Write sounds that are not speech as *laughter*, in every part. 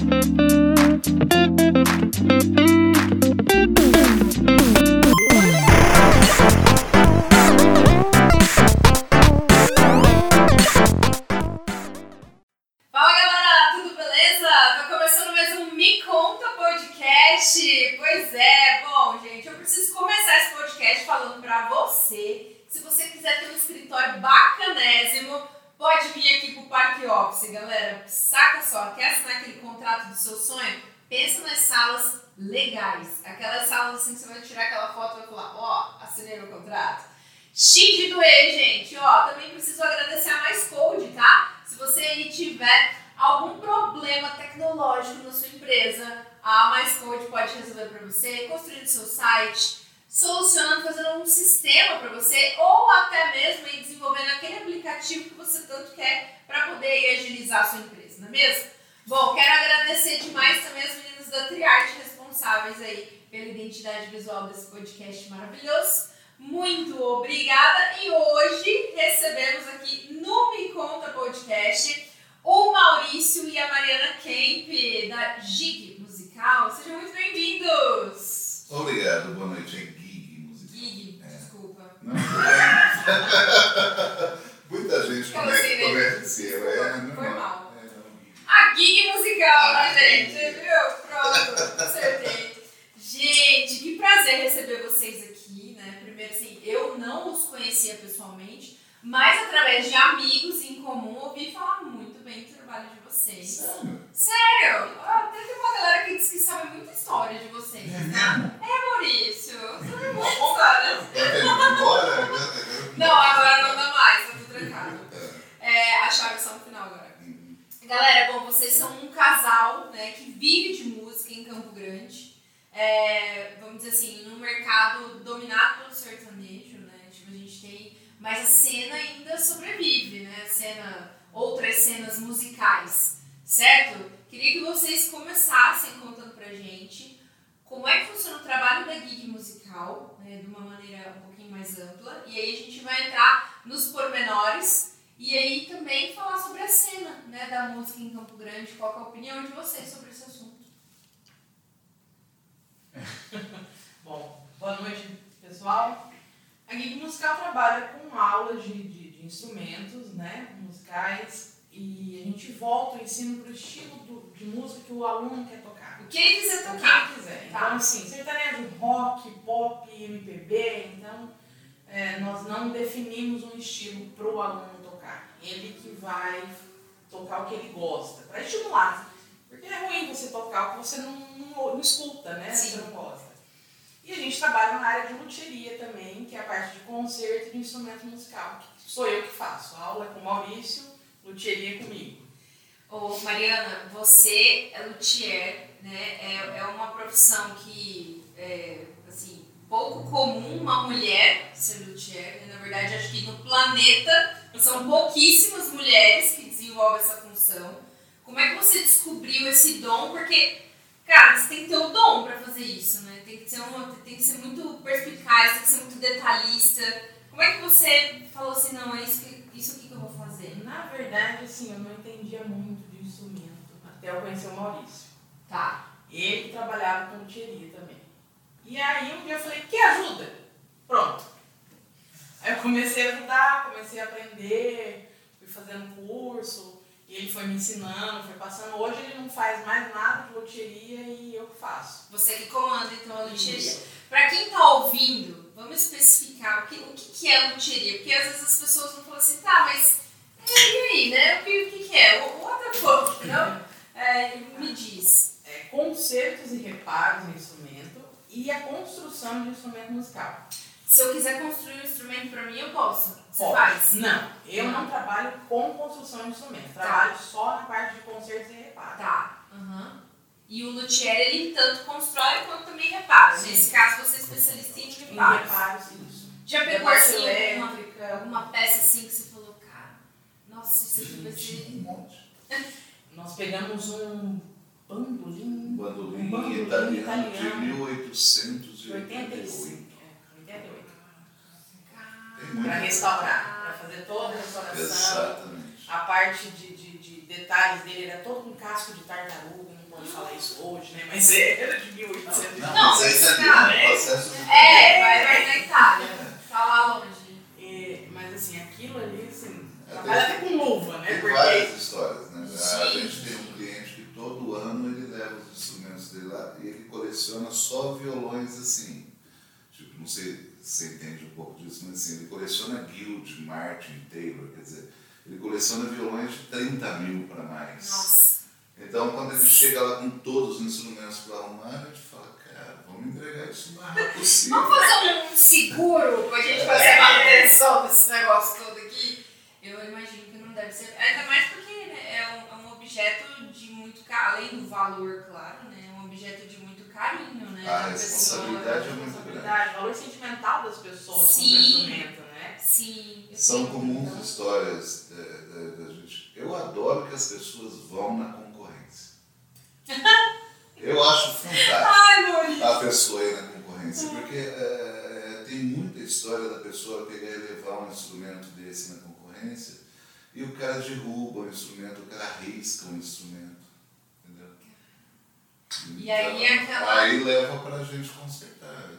Fala meu contrato. Chique de doer, gente. Ó, também preciso agradecer a Mais Code, tá? Se você aí tiver algum problema tecnológico na sua empresa, a Mais Code pode resolver para você, construindo seu site, solucionando, fazendo um sistema para você, ou até mesmo aí desenvolvendo aquele aplicativo que você tanto quer para poder agilizar a sua empresa, não é mesmo? Bom, quero agradecer demais também as meninas da Triarte responsáveis aí pela identidade visual desse podcast maravilhoso. Muito obrigada! E hoje recebemos aqui no Me Conta Podcast o Maurício e a Mariana Kemp, da Gig Musical. Sejam muito bem-vindos! Obrigado, boa noite. É Gig Musical. Gig, É. desculpa. Não. *laughs* Muita gente Aquela assim, né? conheceu. É, foi mal. É, não. A Gig Musical, Ah, né, gente? Viu? Pronto, acertei. Gente, que prazer receber vocês aqui? Primeiro, assim, eu não os conhecia pessoalmente, mas através de amigos em comum, ouvi falar muito bem do trabalho de vocês. Sério? Sério? Ah, tem uma galera que diz que sabe muita história de vocês, tá? É, Maurício, sabe muita história. Agora- Não, agora não dá mais, tá tudo trancado. É, a chave só no final agora. Galera, bom, vocês são um casal né, que vive de música em Campo Grande. É, vamos dizer assim, num mercado dominado pelo sertanejo, né? Tipo, a gente tem. Mas a cena ainda sobrevive, né? A cena, outras cenas musicais, certo? Queria que vocês começassem contando pra gente como é que funciona o trabalho da gig musical, né, de uma maneira um pouquinho mais ampla. E aí a gente vai entrar nos pormenores e aí também falar sobre a cena né, da música em Campo Grande. Qual é a opinião de vocês sobre esse assunto? *laughs* Bom, boa noite, pessoal. A Gig Musical trabalha com aulas de, de, de instrumentos né, musicais e a gente volta o ensino para o estilo do- de música que o aluno quer tocar. O que ele quiser O que tocar. ele quiser. Tá. Então, assim, sertanejo, rock, pop, MPB, então é, nós não definimos um estilo para o aluno tocar. Ele que vai tocar o que ele gosta, para estimular. Porque é ruim você tocar o que você não, não, não escuta, né? Sim. Você não gosta. E a gente trabalha na área de luthieria também, que é a parte de concerto e de instrumento musical. Que sou eu que faço. A aula é com o Maurício, luthieria comigo. Ô, Mariana, você é luthier, né? É, é uma profissão que é, assim, pouco comum uma mulher ser luthier. né? Na verdade, acho que no planeta são pouquíssimas mulheres que desenvolvem essa função. Como é que você descobriu esse dom? Porque, cara, você tem que ter o dom para fazer isso, né? Tem que, ser uma, tem que ser muito perspicaz, tem que ser muito detalhista. Como é que você falou assim, não, é isso, que, isso aqui que eu vou fazer? Na verdade, assim, eu não entendia muito de instrumento até eu conhecer o Maurício. Tá. Ele que trabalhava com luthieria também. E aí um dia eu falei, quer ajuda? Pronto. Aí eu comecei a ajudar, comecei a aprender, fui fazendo curso, e ele foi me ensinando, foi passando. Hoje ele não faz mais nada de luthieria e eu que faço. Você que comanda então a luthieria. Isso. Pra quem tá ouvindo, vamos especificar o que, o que, que é luthieria. Porque às vezes as pessoas vão falar assim, tá, mas e aí, né? O que, o que, que é? O- What the fuck, *laughs* não? É, me diz. É, consertos e reparos em instrumento e a construção de instrumento musical. Se eu quiser construir um instrumento pra mim, eu posso. Você Pode. faz? Não, eu não trabalho com construção de instrumento. Trabalho só na parte de consertos e reparos. Tá. Aham. E o luthier, ele tanto constrói quanto também repara. Sim. Nesse caso, você é especialista em Em reparos. reparos, isso. Já a pegou assim alguma, alguma peça assim que você falou, cara, nossa, isso aqui vai ser. um monte. *laughs* Nós pegamos um bandolim Um bandolim Um bandolim italiano, italiano. de 1888. Para restaurar, para fazer toda a restauração. Exatamente. A parte de, de, de detalhes dele era todo com casco de tartaruga, não pode falar isso hoje, né? Mas *laughs* é, era de 1800. Não, Não, mas é mas, italiano, cara, o processo de É, vai, vai na Itália. Tá lá longe. É, mas assim, aquilo ali, assim, É, trabalha até com luva, né? Tem Porque várias histórias, né? A Gente. tem um cliente que todo ano ele leva os instrumentos dele lá e ele coleciona só violões assim. Tipo, não sei se você entende um pouco disso, mas assim, ele coleciona Guild, Martin, Taylor, quer dizer, ele coleciona violões de 30 mil para mais. Nossa. Então, quando ele chega lá com todos os instrumentos para arrumar, a gente fala, cara, vamos entregar isso o mais possível. Vamos fazer um seguro pra gente fazer a manutenção desse negócio todo aqui? Eu imagino que não deve ser. Ainda mais porque né, é, um, é um objeto de muito além do valor, claro, né? É um objeto de carinho, né? A da responsabilidade pessoa. é muito responsabilidade, o valor sentimental das pessoas com o Sim. instrumento, né? Sim. São comuns histórias da, da- da gente. Eu adoro que as pessoas vão na concorrência. *laughs* Eu acho fantástico Ai, a pessoa ir na concorrência, porque é, tem muita história da pessoa pegar e levar um instrumento desse na concorrência e o cara derruba o instrumento, o cara arrisca o instrumento. E aí Então, aquela- Aí leva pra gente consertar.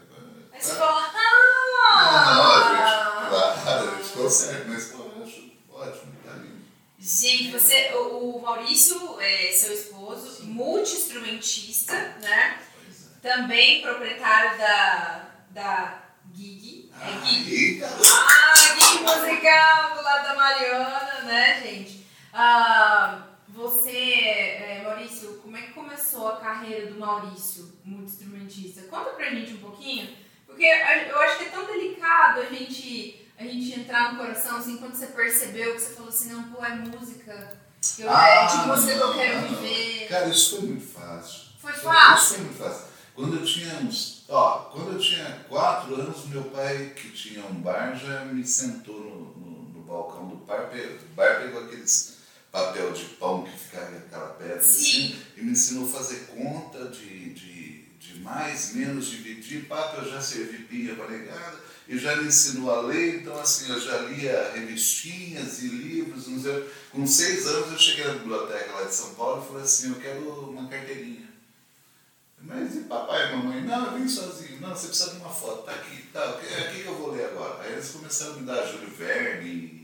Aí você Pra- fala, Não, não, a gente, ah! claro, a gente consegue, mas pô, eu acho ótimo, tá lindo. Gente, você, o, o Maurício, é, seu esposo, multi-instrumentista, né? Pois é. Também proprietário da, da Gig. É Gig. Aí, cara, Ah, Gig musical do lado da Mariana, né, gente? Ah, você, é, Maurício, como é que começou a carreira do Maurício, multi-instrumentista? Conta pra gente um pouquinho, porque eu acho que é tão delicado a gente, a gente entrar no coração, assim, quando você percebeu que você falou assim, não, pô, é música, eu, é de música que eu quero Ah, viver. Cara, isso foi muito fácil. Foi Isso fácil? foi muito fácil. Quando eu tinha uns. Ó, quando eu tinha quatro anos, meu pai, que tinha um bar, já me sentou no, no, no balcão do bar, do bar pegou aqueles papel de pão que ficava aquela pedra Sim. e me ensinou a fazer conta de, de, de mais, menos, dividir. Papo, eu já servi pinha para negada, e já me ensinou a ler, então assim, eu já lia revistinhas e livros. Não sei. Com seis anos eu cheguei na biblioteca lá de São Paulo e falei assim, eu quero uma carteirinha. Mas e papai e mamãe? Não, eu vim sozinho. Não, você precisa de uma foto. Tá aqui, tá. O que, o que que eu vou ler agora? Aí eles começaram a me dar Júlio Verne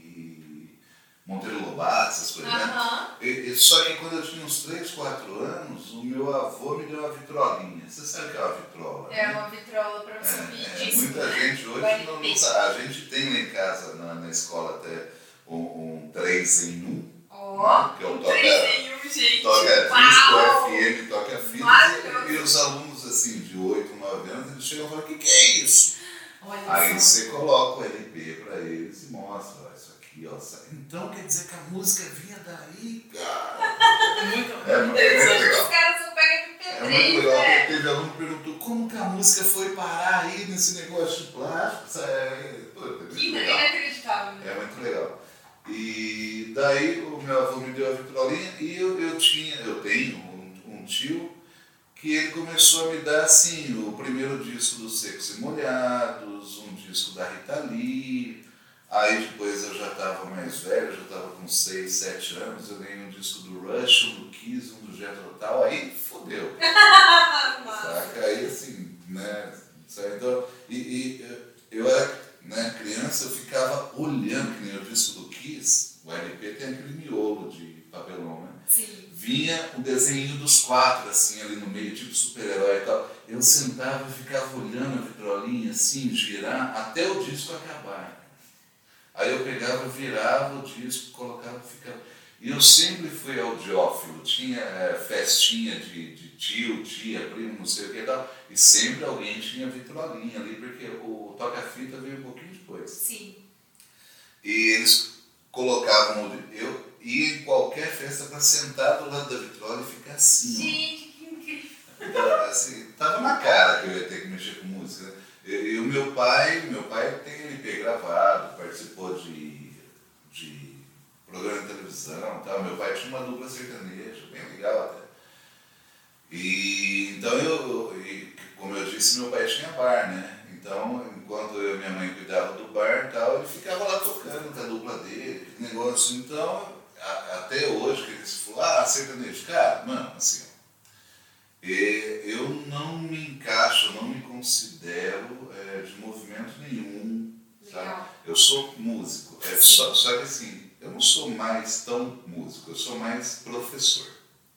Monteiro Lobato, essas coisas, né? Aham. E- e- só que quando eu tinha uns 3, 4 anos, o meu avô me deu uma vitrolinha. Você sabe o que é uma vitrola? É né? uma vitrola pra você É, é, muita gente hoje Vai não, não sabe. A gente tem lá em casa, na, na escola, até um, um 3 em 1. Ó, Que é o um toca- 3 em 1, gente. Toca disco! FM, toca fita. Maravilhoso. E, e os alunos assim, de 8, 9 anos, eles chegam e falam, o que, que é isso? Olha Aí só. você coloca o LP pra eles e mostra, isso Então quer dizer que a música vinha daí, cara. Muito, *laughs* É, muito interessante. legal. Os caras só pegam É MP3, muito legal, né? teve aluno que perguntou como que a música foi parar aí nesse negócio de plástico? É, é Que legal. inacreditável. né? É muito legal. E daí o meu avô me deu a vitrolinha e eu, eu tinha, eu tenho um, um tio que ele começou a me dar assim, o primeiro disco dos Secos e Molhados, um disco da Rita Lee, aí depois eu já estava mais velho, já estava com 6, 7 anos, eu ganhei um disco do Rush, um do Kiss, um do Jethro Tull, aí fodeu. *laughs* Saca? Aí assim, né? sabe? Então, e, e eu era né, criança, eu ficava olhando, que nem o disco do Kiss, o LP tem aquele miolo de papelão, né? Sim. Vinha o desenho dos quatro, assim, ali no meio, tipo super-herói e tal. Eu sentava e ficava olhando a vitrolinha, assim, girar, até o disco acabar. Aí eu pegava, virava o disco, colocava e ficava. E eu sempre fui audiófilo, tinha eh, festinha de, de tio, tia, primo, não sei o que e tal, e sempre alguém tinha vitrolinha ali, porque o toca-fita veio um pouquinho depois. Sim. E eles colocavam, eu ia em qualquer festa para sentar do lado da vitrola e ficar assim. Gente, que incrível. Então, assim, tava na cara que eu ia ter que mexer com música. né? E, o meu pai, meu pai tem LP gravado, participou de, de programa de televisão, tal. meu pai tinha uma dupla sertaneja, bem legal até. E então eu, e, como eu disse, meu pai tinha bar, né? Então, enquanto eu e minha mãe cuidavam do bar tal, ele ficava lá tocando com a dupla dele, negócio. Então, a- até hoje, que eles falaram, ah, sertanejo, cara, mano, assim, considero é, de movimento nenhum. Legal. Eu sou músico. É, só, só que assim, eu não sou mais tão músico, eu sou mais professor.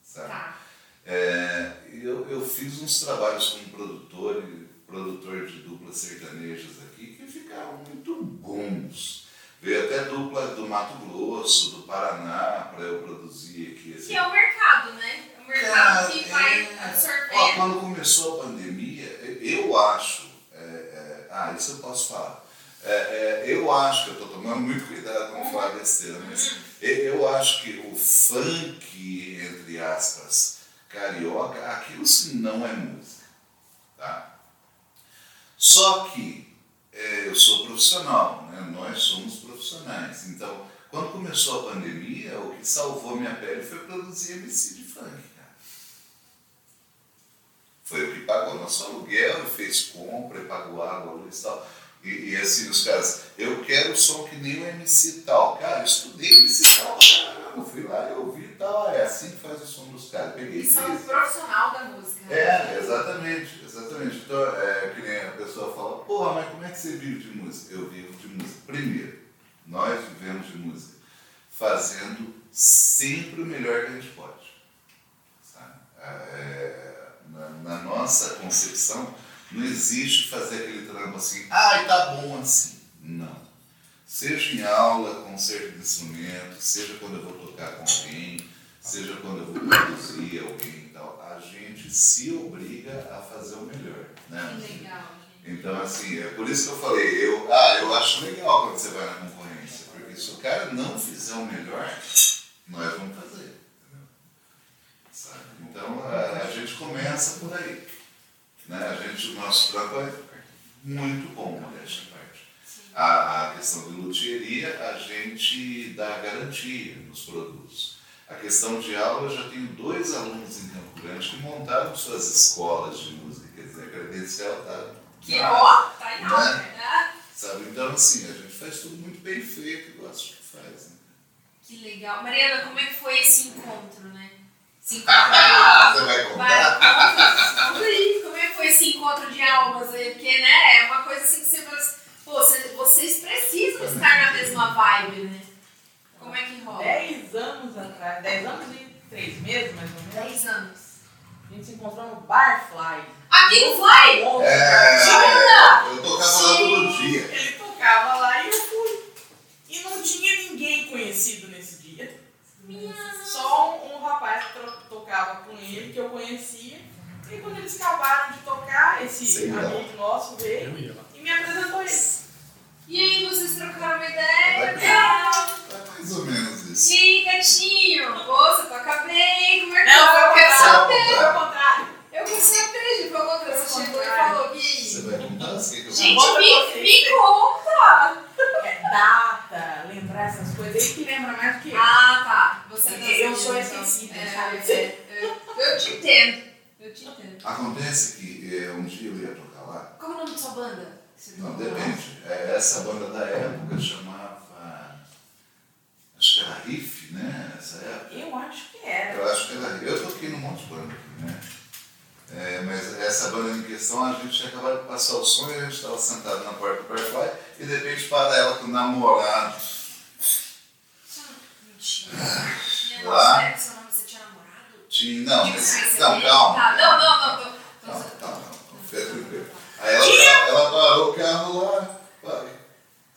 Sabe? Tá. É, eu, eu fiz uns trabalhos com produtor, e- produtor de duplas sertanejas aqui que ficaram muito bons. Veio até dupla do Mato Grosso, do Paraná, para eu produzir aqui. Assim. Que é o mercado, né? Cara, que vai é. absorver. Ó, quando começou a pandemia, eu acho. é, é, ah, isso eu posso falar. É, é, eu acho que eu estou tomando muito cuidado com falar besteira, mas eu, eu acho que o funk, entre aspas, carioca, aquilo sim não é música. Tá? Só que é, eu sou profissional, né? nós somos profissionais. Então, quando começou a pandemia, o que salvou minha pele foi produzir MC de funk. Foi o que pagou nosso aluguel e fez compra e pagou água, luz e tal. E, e assim, os caras, eu quero som que nem o MC tal. Cara, eu estudei MC tal, caramba, fui lá e ouvi e tal. É assim que faz o som dos caras. Peguei E são fiz. profissional da música. né? É, exatamente, exatamente. Então, é que nem a pessoa fala, porra, mas como é que você vive de música? Eu vivo de música. Primeiro, nós vivemos de música fazendo sempre o melhor que a gente pode. sabe? É, na, nossa concepção, não existe fazer aquele trampo assim, ai, tá bom assim. Não. Seja em aula, concerto de instrumento, seja quando eu vou tocar com alguém, seja quando eu vou produzir alguém e tal, a gente se obriga a fazer o melhor. Né? Que legal. Então, assim, é por isso que eu falei, eu, ah, eu acho legal quando você vai na concorrência, porque se o cara não fizer o melhor, nós vamos fazer. Então, a, a gente começa por aí. Né? A gente, o nosso trampo é muito bom, modéstia à parte. A, a questão de luthieria, a gente dá garantia nos produtos. A questão de aula, eu já tenho dois alunos em Campo Grande que montaram suas escolas de música, quer dizer, a credencial está Que ó, tá em Né? alta, né? Sabe? Então, assim, a gente faz tudo muito bem feito e gosta do que faz. Né? Que legal. Mariana, como é que foi esse encontro, né? Encontro Ah, você vai contar? conta, conta aí, como é que foi esse encontro de almas aí? Porque, né, é uma coisa assim que você fala assim, pô, você- vocês precisam estar na mesma vibe, né? Como é que rola? Dez anos atrás, dez anos e três meses, mais ou menos, 10 anos. a gente se encontrou no Barfly. Aqui no Fly? Bom, É, Jura? eu tocava lá todo dia. Ele tocava lá e eu fui. E não tinha ninguém conhecido Só um, um rapaz que tocava com ele, que eu conhecia. E quando eles acabaram de tocar, esse Sei amigo nosso veio e me apresentou ele. E aí, vocês trocaram uma ideia? É mais ou menos isso. E aí, gatinho? Pô, você toca bem, como é que Não, foi Eu o quero contrário. Eu gente, foi contra. Você chegou e falou, Você Gui. vai contar assim que eu Gente, me, você. me conta! É, data, lembrar essas coisas. Ele que lembra mais do que eu. Ah, tá. Você tá Eu sou esquecida, então. sabe? É, é, eu, eu te entendo. Eu te entendo. Acontece que é, um dia eu ia tocar lá. Qual é o nome da sua banda? Você Não, não- depende. É, essa banda da época chamava. Acho que era Riff, né? Essa época. Eu acho que era. Eu acho que era Riff. Eu toquei num monte de banda aqui, né? É, mas essa banda em questão, a gente tinha acabado de passar o e a gente estava sentado na porta do Firefly e de repente para ela com o namorado. Mentira. Tinha Lá. seu nome você tinha namorado? Tinha, não, Tinha mas, mais não, calma. Tá, não, não, não. Tô- calma, calma. Fica tranquilo. Aí ela, ela parou o carro lá. Falei,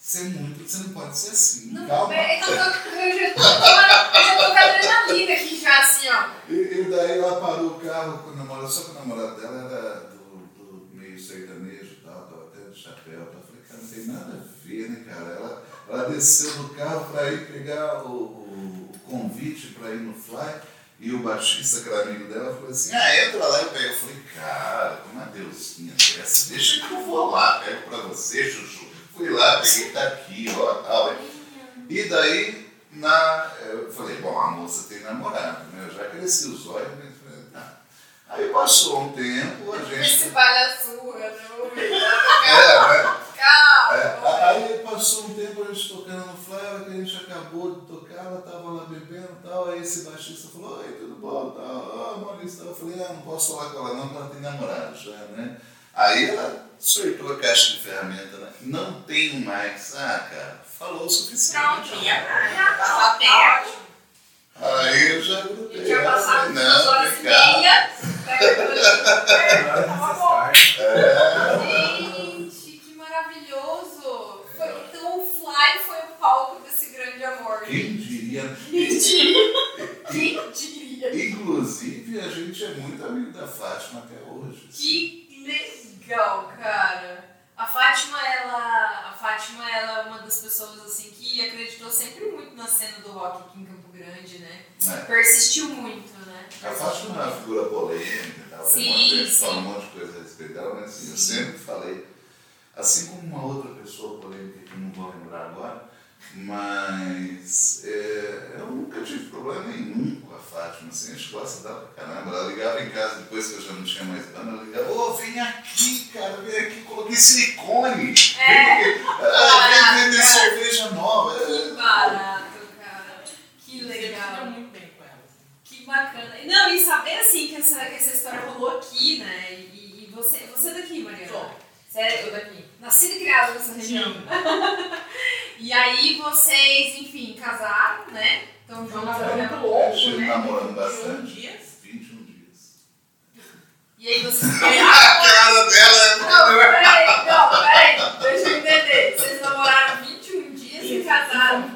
Você é muito, você não pode ser assim. Não, calma. eu, tô, eu já tô, eu já tô com adrenalina aqui já, assim, ó. E, e daí ela parou o carro com o namorado, só que o namorado dela era do, do meio sertanejo e tal, tava até de chapéu. Tal. Eu falei, cara, não tem nada a ver, né, cara? Ela, ela desceu do carro para ir pegar o, o, o convite para ir no Fly. E o baixista, que era amigo dela, falou assim, ah, entra lá e pega. Eu falei, cara, como uma deusinha dessa, deixa que eu vou lá, pego pra você, Chuchu. Fui lá, peguei, tá aqui, ó, tal. E daí, na, eu falei, bom, a moça tem namorado, né? Eu já cresci os olhos, né? Aí passou um tempo, a Esse gente. palhaçura, não É, né? Calma. É, aí passou um tempo a gente tocando no Fly, a hora que a gente acabou de tocar, ela tava lá bebendo e tal, aí esse baixista falou, oi, tudo bom, tal, ó, Maurício, tal. eu falei, ah, não posso falar com ela não, porque ela tem namorado já, né? Aí ela soltou a caixa de ferramenta, né? Não tenho mais. Ah, cara, falou o suficiente. Pronto, Tinha já passou tá. Aí eu já grudei. Já ela, passaram falei, duas não, horas e meia. É, tava bom. Gente, que maravilhoso! Foi, então o Fly foi o palco desse grande amor. Quem diria? Quem diria? Quem diria? Inclusive, a gente é muito amigo da Fátima até hoje. Que legal, cara. A Fátima, ela, a Fátima, ela é uma das pessoas assim que acreditou sempre muito na cena do rock aqui em Campo Grande, né? É. Persistiu muito, né? A Fátima é uma figura polêmica tal, Sim, tem um fala um monte de coisa a respeito dela, mas assim, eu Sim. sempre falei, assim como uma outra pessoa polêmica que eu não vou lembrar agora, mas é, eu nunca tive problema nenhum com a Fátima, assim, a gente gosta dela pra caramba. Ela ligava em casa depois que eu já não tinha mais banda, ela ligava, ô, vem aqui, cara, vem aqui, coloquei silicone. É. Vem, aqui, ah, vem vender cerveja nova. Que barato, cara. Que legal. muito bem com ela. Que bacana. Não, e saber assim que essa, que essa história rolou aqui, né? E, e você, você é daqui, Mariana? Sou. É Eu daqui. nascida e criada nessa região. *laughs* E aí vocês, enfim, casaram, né? Então Foi um juntos namoro né? muito longo, Estive né? namorando 21 bastante. dias. 21 dias. E aí vocês. *laughs* A cara dela é Não, peraí, não, peraí, deixa eu entender. Vocês namoraram 21 dias e casaram.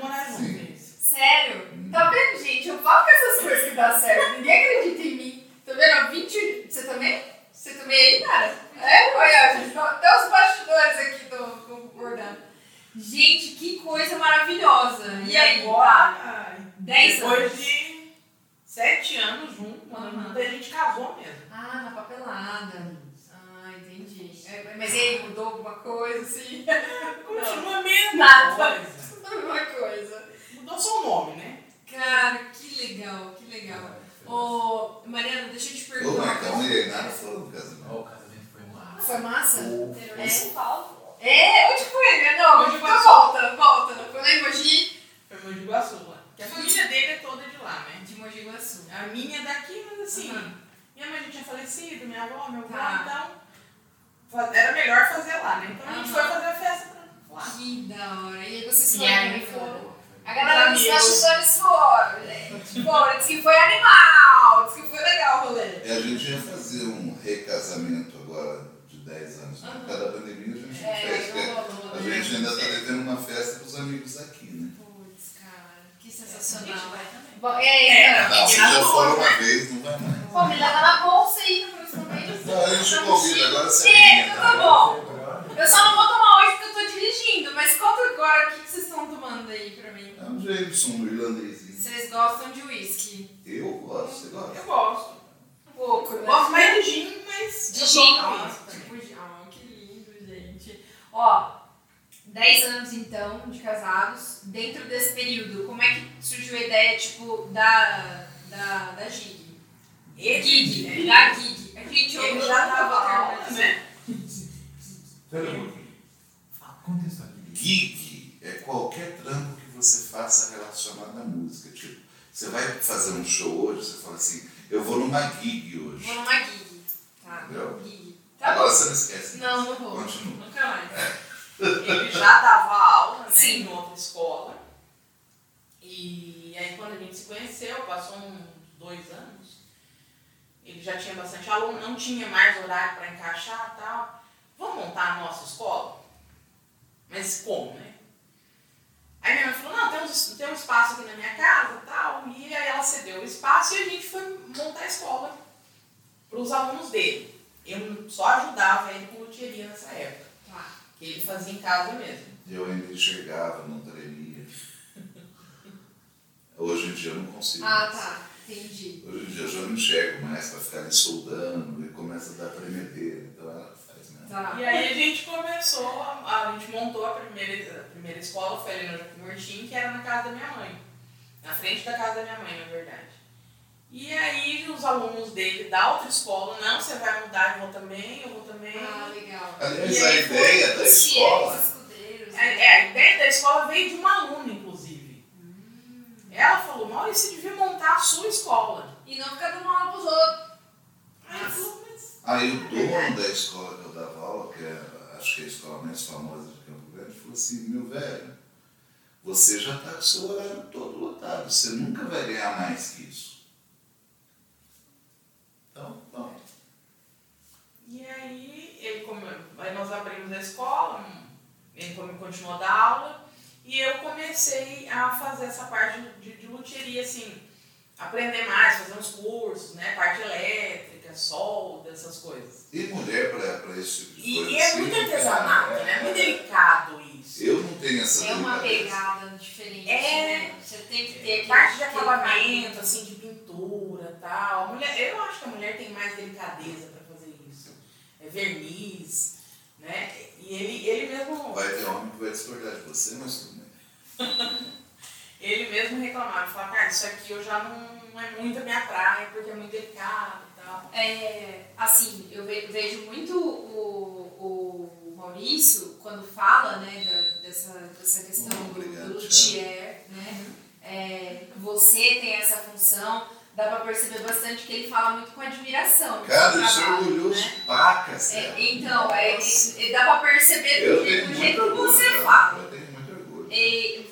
Sério? Tá vendo, gente? Eu falo com essas coisas que dá certo. Ninguém acredita em mim. Tá vendo? 21. Você também? Você também aí, cara? É? Olha, gente, até os bastidores aqui estão concordando. Gente, que coisa maravilhosa. E aí, tá? agora, 10 depois anos. de sete anos juntos, Aham. a gente casou mesmo. Ah, na papelada. Ah, entendi. É, mas e aí, mudou alguma coisa, assim? *laughs* Continua a mesma Nada. Alguma *laughs* coisa. Mudou só o nome, né? Cara, que legal, que legal. Ô, Mariana, deixa eu te Ô, perguntar. mas calma aí, nada falou do casamento. O casamento foi massa. Foi massa? Foi. É? São Paulo. É, onde foi? né? Não, Mogi então Guaçu. volta, volta. Não foi lá em Mogi? Foi Mogi Guaçu lá. Que a família dele é toda de lá, né? De Mogi Guaçu. A minha é daqui, mas assim, Aham. minha mãe já tinha falecido, minha avó, meu avô, Tá. então era melhor fazer lá, né? Então a gente foi fazer a festa pra lá. Que da hora. E aí vocês E foram? A galera dos bastidores foram, gente. Foram, disse que foi animal, disse que foi legal o rolê. E a gente ia fazer um recasamento agora de 10 anos. Por causa da pandemia a gente não É, A gente ainda está devendo uma festa para os amigos aqui, né? Putz, cara, que A gente sensacional. vai também. Bom, e aí, É? Não, vocês já foram uma vez, não vai mais. Pô, me leva na bolsa aí na próxima vez. Não, a gente convida, agora você É, tá tá? bom. Eu só não vou tomar hoje porque eu tô dirigindo, mas conta agora o que que vocês estão tomando aí pra mim. É um Jameson, um irlandesinho. Vocês gostam de uísque? Eu gosto, você gosta? Eu gosto. Um pouco, né? Gosto mais de gin, mas. De eu gin, tipo gin. Ah, que lindo, gente. Ó, 10 anos então de casados. Dentro desse período, como é que surgiu a ideia, tipo, da, da, da gig? Esse Gig, gin, da gig. A gente ouve já termo, aula, né? Aqui. Gig é qualquer trampo que você faça relacionado à música. Tipo, você vai fazer um show hoje, você fala assim, eu vou numa gig hoje. Vou numa gig. Tá, Entendeu? gig. Tá Agora bom. você não esquece. Não, não vou. Continua. Nunca mais. Ele já dava aula, né? Sim. Em outra escola. E aí quando a gente se conheceu, passou uns dois anos, ele já tinha bastante aluno, não tinha mais horário para encaixar e tal. Vamos montar a nossa escola? Mas como, né? Aí minha mãe falou, não, tem, uns- tem um espaço aqui na minha casa e tal. E aí ela cedeu o espaço e a gente foi montar a escola para os alunos dele. Eu só ajudava ele com loteria nessa época, Tá. que ele fazia em casa mesmo. Eu ainda enxergava, não tremia. Hoje em dia eu não consigo. Ah, mais. tá. Entendi. Hoje em dia eu já não enxergo mais para ficar ali soldando e começa a dar tremedeira. Então ela faz mesmo. Tá. E aí a gente começou, a, a gente montou a primeira, a primeira escola, foi ali no Mortim, que era na casa da minha mãe. Na frente da casa da minha mãe, na verdade. E aí os alunos dele da outra escola, não, você vai mudar, eu vou também, eu vou também. Ah, legal. Aliás, E a aí foi ideia da escola. escudeiros. É, né? é, a ideia da escola veio de uma aluna, inclusive. Ela falou, Maurício, você devia montar a sua escola. E não ficar dando aula pros outros. Aí mas o dono da escola que eu dava aula, que é, acho que é a escola mais famosa de Campo Grande, falou assim, meu velho, você já está com o seu horário todo lotado, você nunca vai ganhar mais que isso. Então, bom. E aí, ele come... aí nós abrimos a escola, ele continuou a dar aula, e eu comecei a fazer essa parte de, de luthieria, assim, aprender mais, fazer uns cursos, né? Parte elétrica, solda, essas coisas. E mulher para esse tipo de E, coisa? e é assim, muito artesanato, né? É muito delicado isso. Eu não tenho essa É uma pegada diferente, É. né? Você tem que ter aquele- Parte de acabamento, assim, de pintura e tal. A mulher, eu acho que a mulher tem mais delicadeza para fazer isso. É verniz, né? E ele, ele mesmo. Vai ter homem que vai discordar de você, mas tudo bem. *laughs* Ele mesmo reclamava, falava, cara, isso aqui eu já não, não é muito a minha praia, porque é muito delicado e tal. É, assim, eu ve- vejo muito o, o Maurício quando fala, né, da- dessa, dessa questão Hum, do, obrigado, do luthier, né? É, você tem essa função, dá pra perceber bastante que ele fala muito com admiração. Cara, eu sou orgulhoso né? pacas, É, então, é, é- dá pra perceber Eu do jeito, que você cara. fala. Eu tenho muito orgulho. E,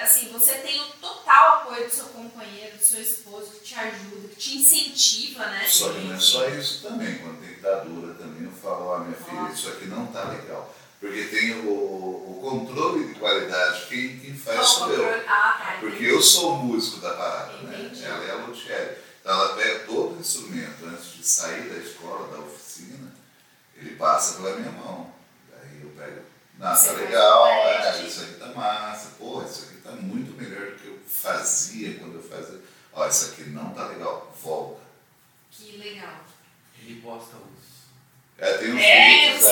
assim, você tem o total apoio do seu companheiro, do seu esposo, que te ajuda, que te incentiva, né? Só que não é só isso também, quando tem que dar dura também, eu falo, ó minha filha, isso aqui não tá legal. Porque tem o, o controle de qualidade, quem, quem faz sou eu. Ah, tá. Porque eu sou o músico da parada, né? Entendi. Ela é a luthier. Então ela pega todo o instrumento antes de sair da escola, da oficina, ele passa pela minha mão. Aí eu pego, Você tá legal, é, isso aqui tá massa, pô, isso aqui tá muito melhor do que eu fazia quando eu fazia. Ó, isso aqui não tá legal, volta. Que legal. Ele posta os. É, tem uns É, vídeos,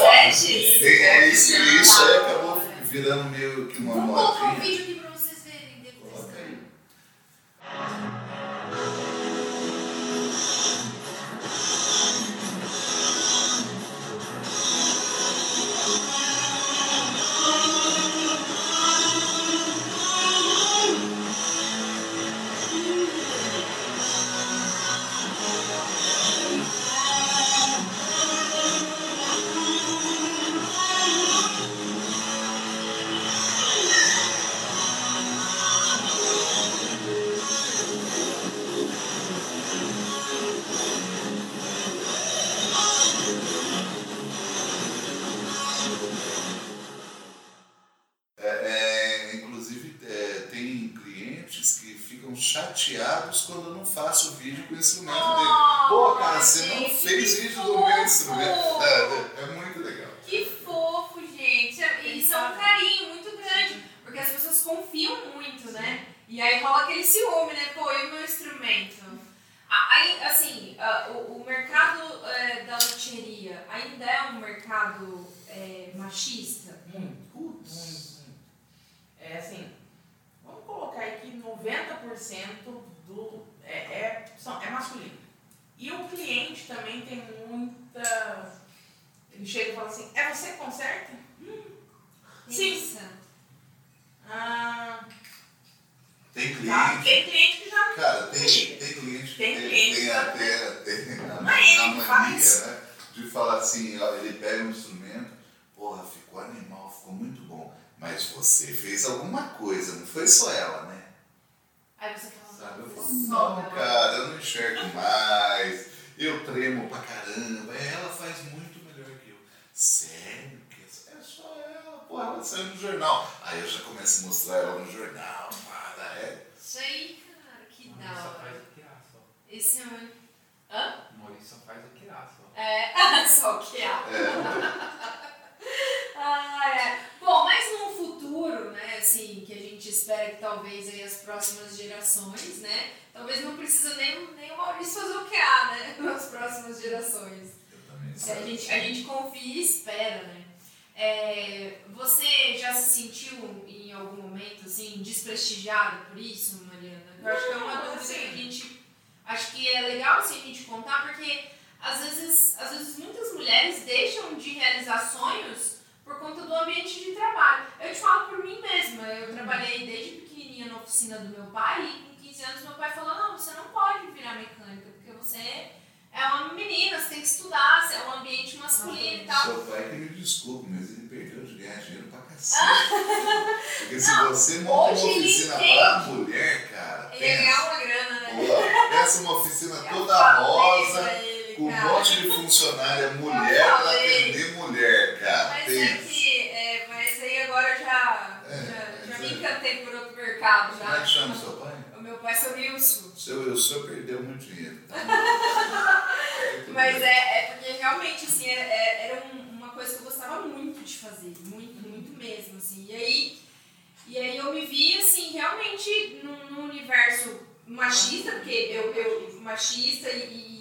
é, isso, isso aí acabou virando meio que uma Vamos colocar um modinha. vídeo aqui assim, ele pega um instrumento, porra, ficou animal, ficou muito bom. Mas você fez alguma coisa, não foi só ela, né? Aí você fala, Sabe? Eu falo, não, cara, eu não enxergo mais, eu tremo pra caramba, ela faz muito melhor que eu. Sério? Que é só ela, porra, ela saiu no jornal. Aí eu já começo a mostrar ela no jornal, para, é. Isso aí, cara, que da hora. Esse é um. Hã? Maurício só faz aqui só. É, *laughs* só que é. é. Ah, é. Bom, mas num futuro, né, assim, que a gente espera que talvez aí as próximas gerações, né, talvez não precisa nem, nem o Maurício fazer o QA, né, *laughs* nas próximas gerações. Eu também Se a gente, a gente confia e espera, né. É, você já se sentiu em algum momento, assim, desprestigiada por isso, Mariana? Eu acho que é uma dúvida assim. que a gente... Acho que é legal, assim, a gente contar, porque às vezes, às vezes muitas mulheres deixam de realizar sonhos por conta do ambiente de trabalho. Eu te falo por mim mesma, eu trabalhei desde pequenininha na oficina do meu pai e com 15 anos meu pai falou, não, você não pode virar mecânica, porque você é uma menina, você tem que estudar, é um ambiente masculino e tal. Seu pai que me desculpe, mas ele perdeu de ganhar dinheiro pra cacete. *laughs* Porque se Não, você monta uma oficina pra mulher, cara, Ele ia ganhar uma grana, né? Pô, Pensa uma oficina Eu *laughs* toda rosa, um cara. monte de funcionária mulher pra atender mulher, cara. Mas é Pensa. que, é, mas aí agora já, É, já, já me é. encantei por outro mercado Como é já. que chama seu pai? O meu pai é seu Wilson. O seu, o seu perdeu muito dinheiro. *laughs* Mas é, é porque realmente, assim, era, é- era um- uma coisa que eu gostava muito de fazer. Muito, muito mesmo, assim. E aí, e aí eu me vi, assim, realmente num, num universo machista, porque eu, eu machista e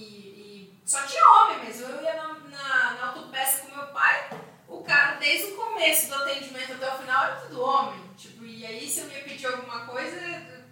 só tinha homem mesmo. Eu ia na, na, na autopeça com meu pai, o cara, desde o começo do atendimento até o final, era tudo homem. Tipo, e aí se eu ia pedir alguma coisa,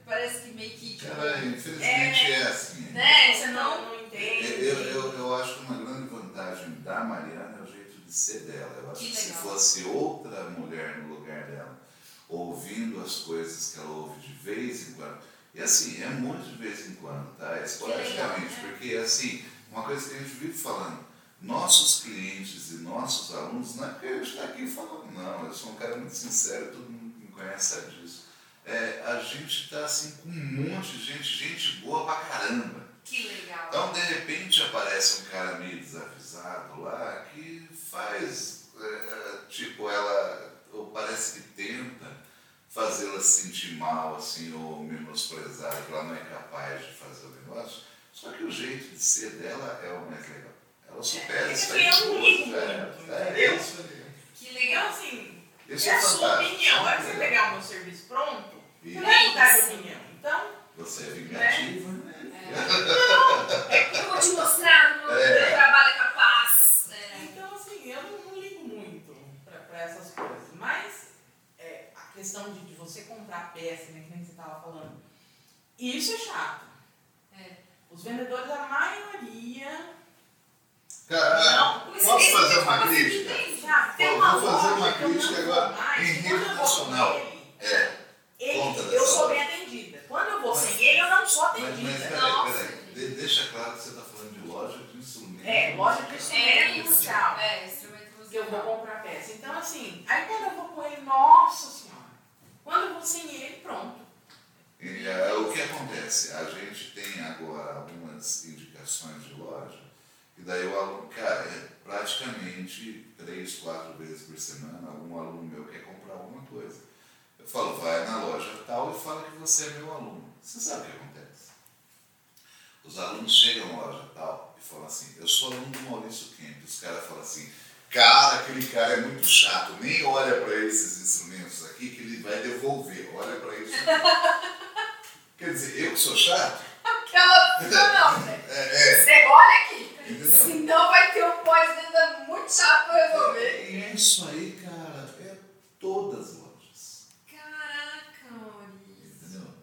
parece que meio que, tipo, Cara, infelizmente é, assim. né? Você Senão, não, não Eu, entende. eu, eu, eu acho que uma grande vantagem da Mariana é o jeito de ser dela. Eu acho Que que, se fosse outra mulher no lugar dela, ouvindo as coisas que ela ouve de vez em quando, e assim, é muito de vez em quando, tá? É esporadicamente, né? porque assim, uma coisa que a gente vive falando, nossos clientes e nossos alunos, não é porque a gente está aqui falando, não, eu sou um cara muito sincero, todo mundo me conhece sabe disso. É, a gente está assim com um monte de gente, gente boa pra caramba. que legal. Então, de repente, aparece um cara meio desavisado lá que faz, é, é, tipo, ela, ou parece que tenta fazê-la se sentir mal, assim, ou menosprezar, que ela não é capaz de fazer o negócio. Só que o jeito de ser dela é o mais legal. Ela supera É, isso é aí. que eu não ligo É, é, isso. Que legal. assim, Isso é é a sua opinião. A hora que você pegar o meu serviço pronto, você Isso. vai mudar de opinião. Então, Você é vingativa, né? Eu vou te mostrar, meu, É. meu trabalho é capaz. É. então assim, eu não, não ligo muito pra, pra essas coisas. Mas é, a questão de, de você comprar peça, né, que nem você estava falando, isso é chato. É. Os vendedores, a maioria. Cara, Não, posso fazer uma crítica? Já, tem Vou- uma vou fazer loja uma que eu não crítica vou agora mais, em quando rede eu vou com nacional. ele, É. ele- eu sou bem atendida. Quando eu vou sem ele, eu não sou Mas, mas atendida. peraí, Nossa, peraí. De- deixa claro que você está falando de loja de instrumentos. É, loja de É instrumento isso. musical. É, instrumento que eu vou comprar peça. Então, assim, aí quando eu vou com ele, nossa senhora, quando eu vou sem ele, pronto. E, é, o que acontece? A gente tem agora algumas indicações de loja, e daí o aluno, cara, é praticamente três, quatro vezes por semana, algum aluno meu quer comprar alguma coisa. Eu falo, vai na loja tal e fala que você é meu aluno. Você sabe o que acontece? Os alunos chegam na loja tal e falam assim, eu sou aluno do Maurício Kemp. Os caras falam assim, cara, aquele cara é muito chato, nem olha para esses instrumentos aqui que ele vai devolver, olha para isso. aqui." *laughs* Quer dizer, eu que sou chato? *laughs* Aquela. Não, não, velho. *laughs* É, é. Você olha aqui. Entendeu? Senão vai ter um pós-venda muito chato pra resolver. É isso aí, cara, é todas as lojas. Caraca, Maurício. Entendeu?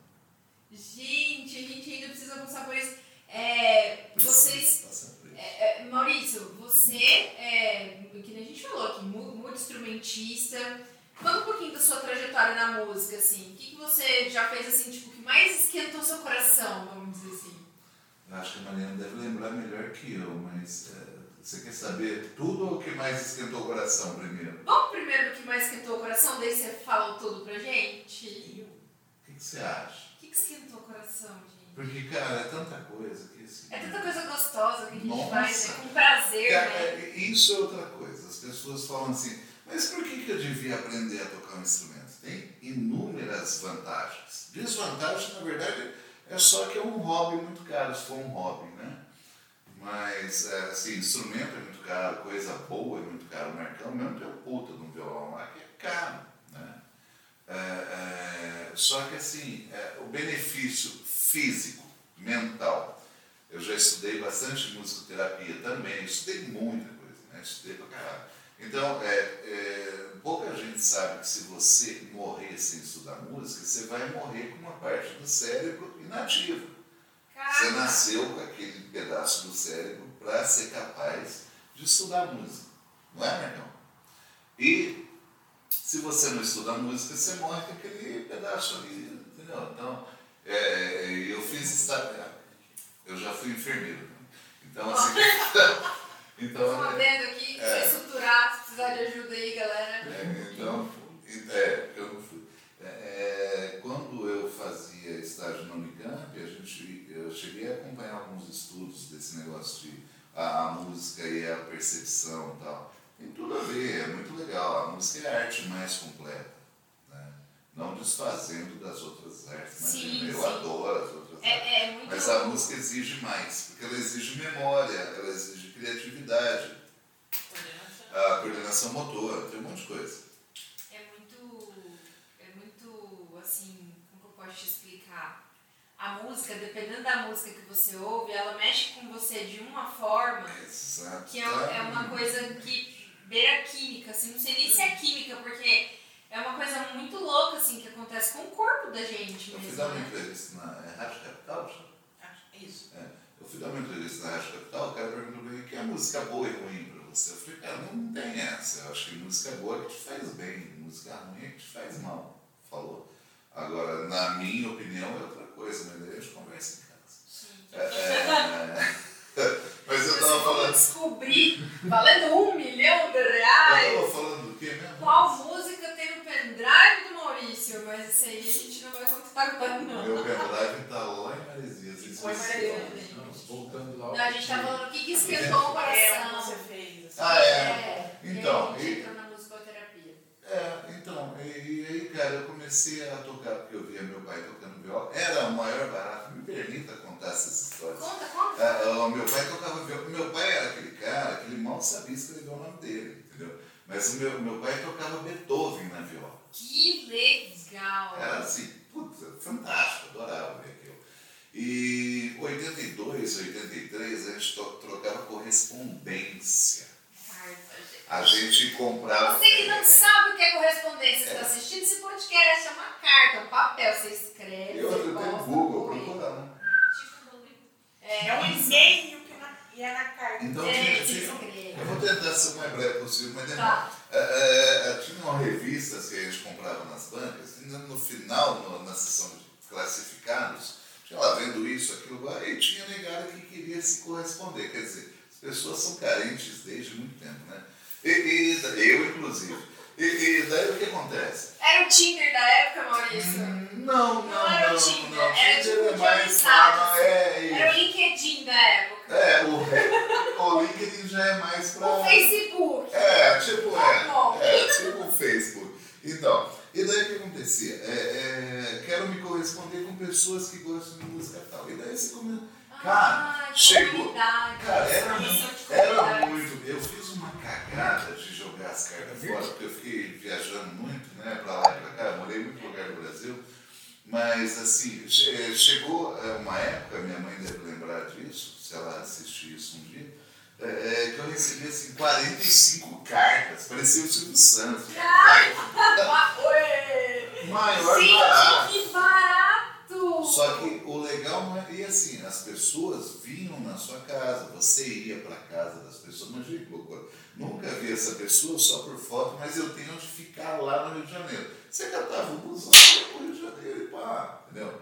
Gente, a gente ainda precisa passar por isso. É, vocês. É, é, Maurício, você é. Que nem a gente falou aqui, mu- muito instrumentista. Fala um pouquinho da sua trajetória na música, assim. O que, que você já fez, assim, tipo, que mais esquentou seu coração, vamos dizer assim? Eu Acho que a Mariana deve lembrar melhor que eu, mas é, você quer saber tudo ou o que mais esquentou o coração primeiro? Vamos primeiro do que mais esquentou o coração, daí você fala tudo pra gente? O que, que você acha? O que, que esquentou o coração, gente? Porque, cara, é tanta coisa que assim. É tanta coisa gostosa que a gente Nossa. faz, né? Com prazer, Cara, né? é- isso é outra coisa. As pessoas falam assim, mas por que, que eu devia aprender a tocar um instrumento? Tem inúmeras vantagens. Desvantagem, na verdade, é só que é um hobby muito caro, se for um hobby, né? Mas, é, assim, instrumento é muito caro, coisa boa é muito caro. O Marcão mesmo tem um puta de um violão lá que é caro, né? É, é, só que, assim, é, o benefício físico, mental, eu já estudei bastante musicoterapia também, estudei muita coisa, né? Estudei pra caralho. Então, é, é, pouca gente sabe que se você morrer sem estudar música, você vai morrer com uma parte do cérebro inativa. Você nasceu com aquele pedaço do cérebro para ser capaz de estudar música. Não é, Marcão? E se você não estuda música, você morre com aquele pedaço ali, entendeu? Então, é, eu fiz estágio. Eu já fui enfermeiro. né? Então, assim. *laughs* Então, Estou mandando aqui, é, se estruturar, se precisar de ajuda aí, galera. É, então, é, eu fui. É, é, quando eu fazia estágio no Unicamp, a gente, eu cheguei a acompanhar alguns estudos desse negócio de a, a música e a percepção e tal. Tem tudo a ver, é muito legal. A música é a arte mais completa. Né? Não desfazendo das outras artes. Imagina, sim, eu sim. adoro as outras é, artes. É muito... Mas a música exige mais, porque ela exige memória, ela exige criatividade, Coordenação. a coordenação motora, tem um monte de coisa. É muito. É muito. Assim. Como eu posso te explicar? A música, dependendo da música que você ouve, ela mexe com você de uma forma Exato. que é, é uma coisa que beira química, assim, não sei nem se é química, porque é uma coisa muito louca, assim, que acontece com o corpo da gente Eu mesmo, dar uma né? entrevista na é, Rádio Capital, é Isso. É, eu fui dar uma entrevista na Rádio Capital, o cara perguntou pra mim que é música boa e ruim pra você. Eu falei, cara, não tem essa. Eu acho que música boa é que te faz bem, música ruim é que te faz mal. Falou. Agora, na minha opinião, é outra coisa, mas daí a gente conversa em casa. Sim. É, é, *laughs* mas eu Você tava como falando. descobrir, valendo um milhão de Eu reais, tava falando do quê mesmo? qual música tem no pendrive do Maurício, mas isso aí a gente não vai contar agora, não. Meu pendrive tá lá em Maresias. Foi. Maresias. Voltando lá. Não, a gente tá falando o que, que esquentou o É, coração. você fez. assim. Ah, é. É, Então, e e- entrou na musicoterapia. É, então, e, e aí, cara, eu comecei a tocar porque eu via meu pai tocando viola. Era o maior barato, me permita contar essas histórias. Conta, conta. Ah, meu pai tocava viola. Meu pai era aquele cara que ele mal sabia escrever o nome dele, entendeu? Mas o meu, meu pai tocava Beethoven na viola. Que legal. Era assim, puta, fantástico, adorava aquilo. E 82, 83, a gente trocava correspondência. Carta, gente. A gente comprava. Você que não sabe o que é correspondência, você está assistindo esse podcast, é uma carta, um papel, você escreve. E eu tenho posta, Google, procura um. Tipo, É um e-mail que na, ia na carta. Então, É, tinha, eu vou tentar ser o mais breve possível, mas. Tá. É, é, é, tinha uma revistas que a gente comprava nas bancas, e no final, no- na seção de classificados, lá vendo isso, aquilo e tinha negado que queria se corresponder. Quer dizer, as pessoas são carentes desde muito tempo, né? E, e eu, inclusive. E, e daí o que acontece? Era o Tinder da época, Maurício? Hum, Não, não, Não era o não, Tinder, não. era Tinder tipo é de mais assim. é, Era o. LinkedIn da época. É, o, *laughs* o LinkedIn já é mais pra. O Facebook. É, tipo, Tá é, é, tipo o Facebook. Então, e daí o que acontecia? É, é, quero me corresponder com pessoas que gostam de música e tal. E daí você come... Cara, Ah, chegou. Cara, era, de era muito. Eu fiz uma cagada de jogar as cartas fora, porque eu fiquei viajando muito, né, pra lá e pra cá, morei muito lugar do Brasil. Mas, assim, che- chegou é, uma época, minha mãe deve lembrar disso, se ela assistir isso um dia, é, é, que eu recebi, assim, 45 cartas, parecia o Silvio Santos. Ué. Maior barato. Gente, que barato! Só que o legal não é. E assim, as pessoas vinham na sua casa, você ia para casa das pessoas. Loucura. Nunca vi essa pessoa só por foto, mas eu tenho onde ficar lá no Rio de Janeiro. Você catava o busão, pro Rio de Janeiro e pá, entendeu?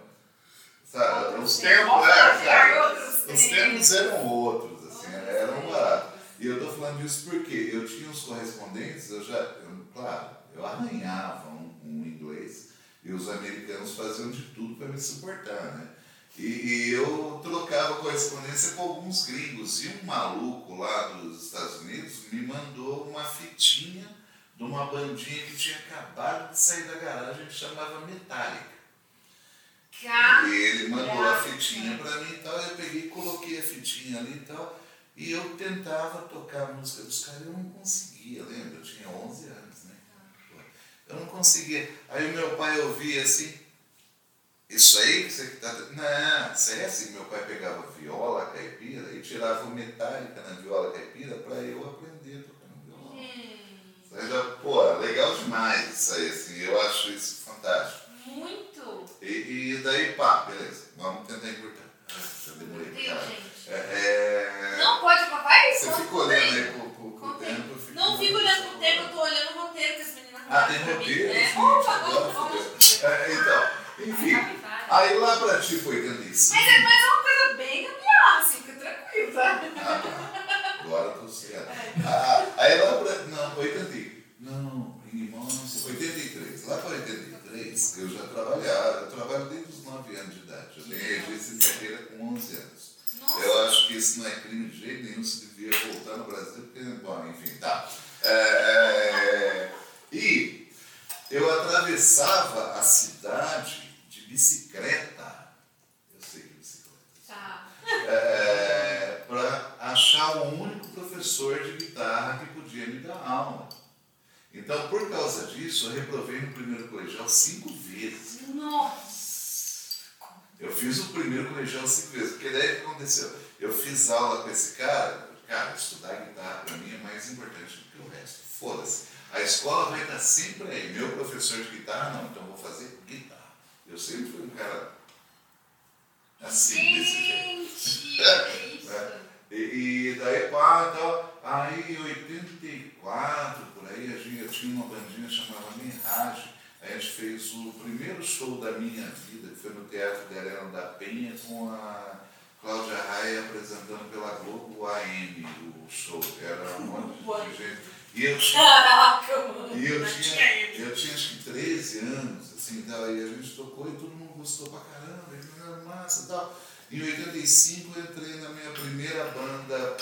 Sabe, os tempos, é, outros os eram outros, eram tempos. baratos. E eu tô falando disso porque eu tinha uns correspondentes, eu já, eu, claro, eu arranhava um, um inglês e os americanos faziam de tudo para me suportar, né? E, e eu trocava correspondência com alguns gringos. E um maluco lá dos Estados Unidos me mandou uma fitinha de uma bandinha que tinha acabado de sair da garagem que chamava Metallica. E ele mandou a fitinha pra mim e tal, eu peguei e coloquei a fitinha ali e tal. E eu tentava tocar a música dos caras e eu não conseguia, lembra? Eu tinha 11 anos, né? Eu não conseguia. Aí o meu pai ouvia assim, isso aí que você tá. Não, isso aí é assim, meu pai pegava viola caipira e tirava o metálica na viola caipira pra eu aprender a tocar no violão. hum, pô, legal demais isso aí, assim, eu acho isso fantástico. muito. E, e daí, pá, beleza, vamos tentar encurtar. Já demorei Deus, gente. É, é... Não pode, papai? Você fica olhando aí. pro, pro Conta aí. tempo. eu fico Não fico olhando pro tempo, eu tô olhando o roteiro que as meninas Ah, tem pra mim, roteiro? né? Opa, vamos. É, Então, enfim, aí lá pra tipo 85. Mas é, mas é uma coisa bem gambiarra, assim, fica tranquilo, tá? Ah, agora eu tô sossegado. Ah, aí lá pra. Não, 80. Não, irmãos, 83. Lá pra 83, eu já trabalhava. Eu trabalho desde os 9 anos de idade. Eu tenho registro de carreira com 11 anos. Nossa. Eu acho que isso não é crime de jeito nenhum, se devia voltar no Brasil, porque, bom, enfim, tá. É, é, e eu atravessava a cidade de bicicleta. Eu sei que é bicicleta. Tá. É, para achar o único professor de guitarra que podia me dar aula. Então, por causa disso, eu reprovei no primeiro colegial cinco vezes. Nossa. Eu fiz o primeiro colegial cinco vezes, porque daí o que aconteceu? Eu fiz aula com esse cara, cara, estudar guitarra para mim é mais importante do que o resto. Foda-se. A escola vai estar sempre aí. Meu professor de guitarra, não, então eu vou fazer guitarra. Eu sempre fui um cara assim, desse jeito. Gente, é isso. *laughs* E, e daí, pá, então, aí em 84, por aí, a gente, eu tinha uma bandinha chamada Mirage. A gente fez o primeiro show da minha vida, que foi no Teatro Arena da Penha, com a Cláudia Raia apresentando pela Globo o AM, o show. Era um monte de gente. E eu *laughs* tinha, Caraca, mano. e eu tinha, eu tinha acho que 13 anos, assim, tal, e a gente tocou e todo mundo gostou pra caramba, e era massa e tal. Em 85 eu entrei na minha primeira banda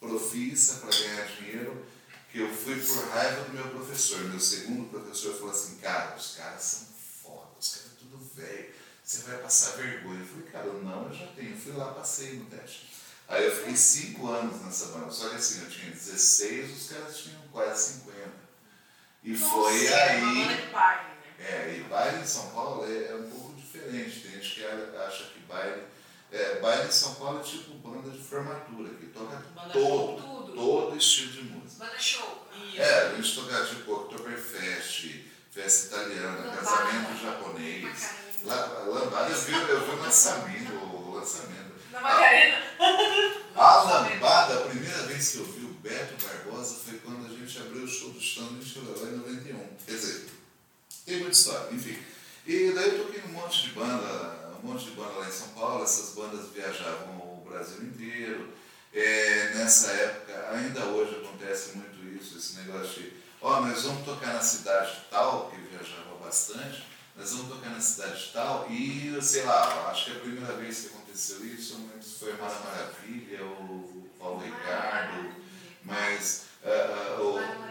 profissa para ganhar dinheiro, que eu fui por raiva do meu professor. Meu segundo professor falou assim, cara, os caras são foda, os caras é tudo velho, você vai passar vergonha. Eu falei, cara, não, eu já tenho. Fui lá, passei no teste. Aí eu fiquei cinco anos nessa banda, só que assim, eu tinha 16, os caras tinham quase 50. E foi Nossa, é aí. Uma banda de baile, né? É, e baile em São Paulo é, é um pouco diferente. Tem gente que acha que baile. É, baile em São Paulo é tipo banda de formatura, que toca Banda todo, tudo. todo estilo de música. Banda show. Isso. É, a gente toca tipo Oktoberfest, festa italiana, Lambada. casamento japonês. Lambada, eu vi, eu vi o lançamento, o lançamento. Na Macarena. A lambada, a primeira vez que eu vi o Beto Barbosa foi quando a gente abriu o show do Stanley Chevrolet em 91. Quer dizer, tem muita história, enfim. E daí eu toquei num monte de banda, um monte de banda lá em São Paulo, essas bandas viajavam o Brasil inteiro. É, nessa época, ainda hoje acontece muito isso, esse negócio de, ó, nós vamos tocar na cidade tal, que viajava bastante, nós vamos tocar na cidade tal, e sei lá, acho que a primeira vez que aconteceu isso, eu não lembro se foi Mara Maravilha ou Paulo Ricardo, mas ah, ah, o- tá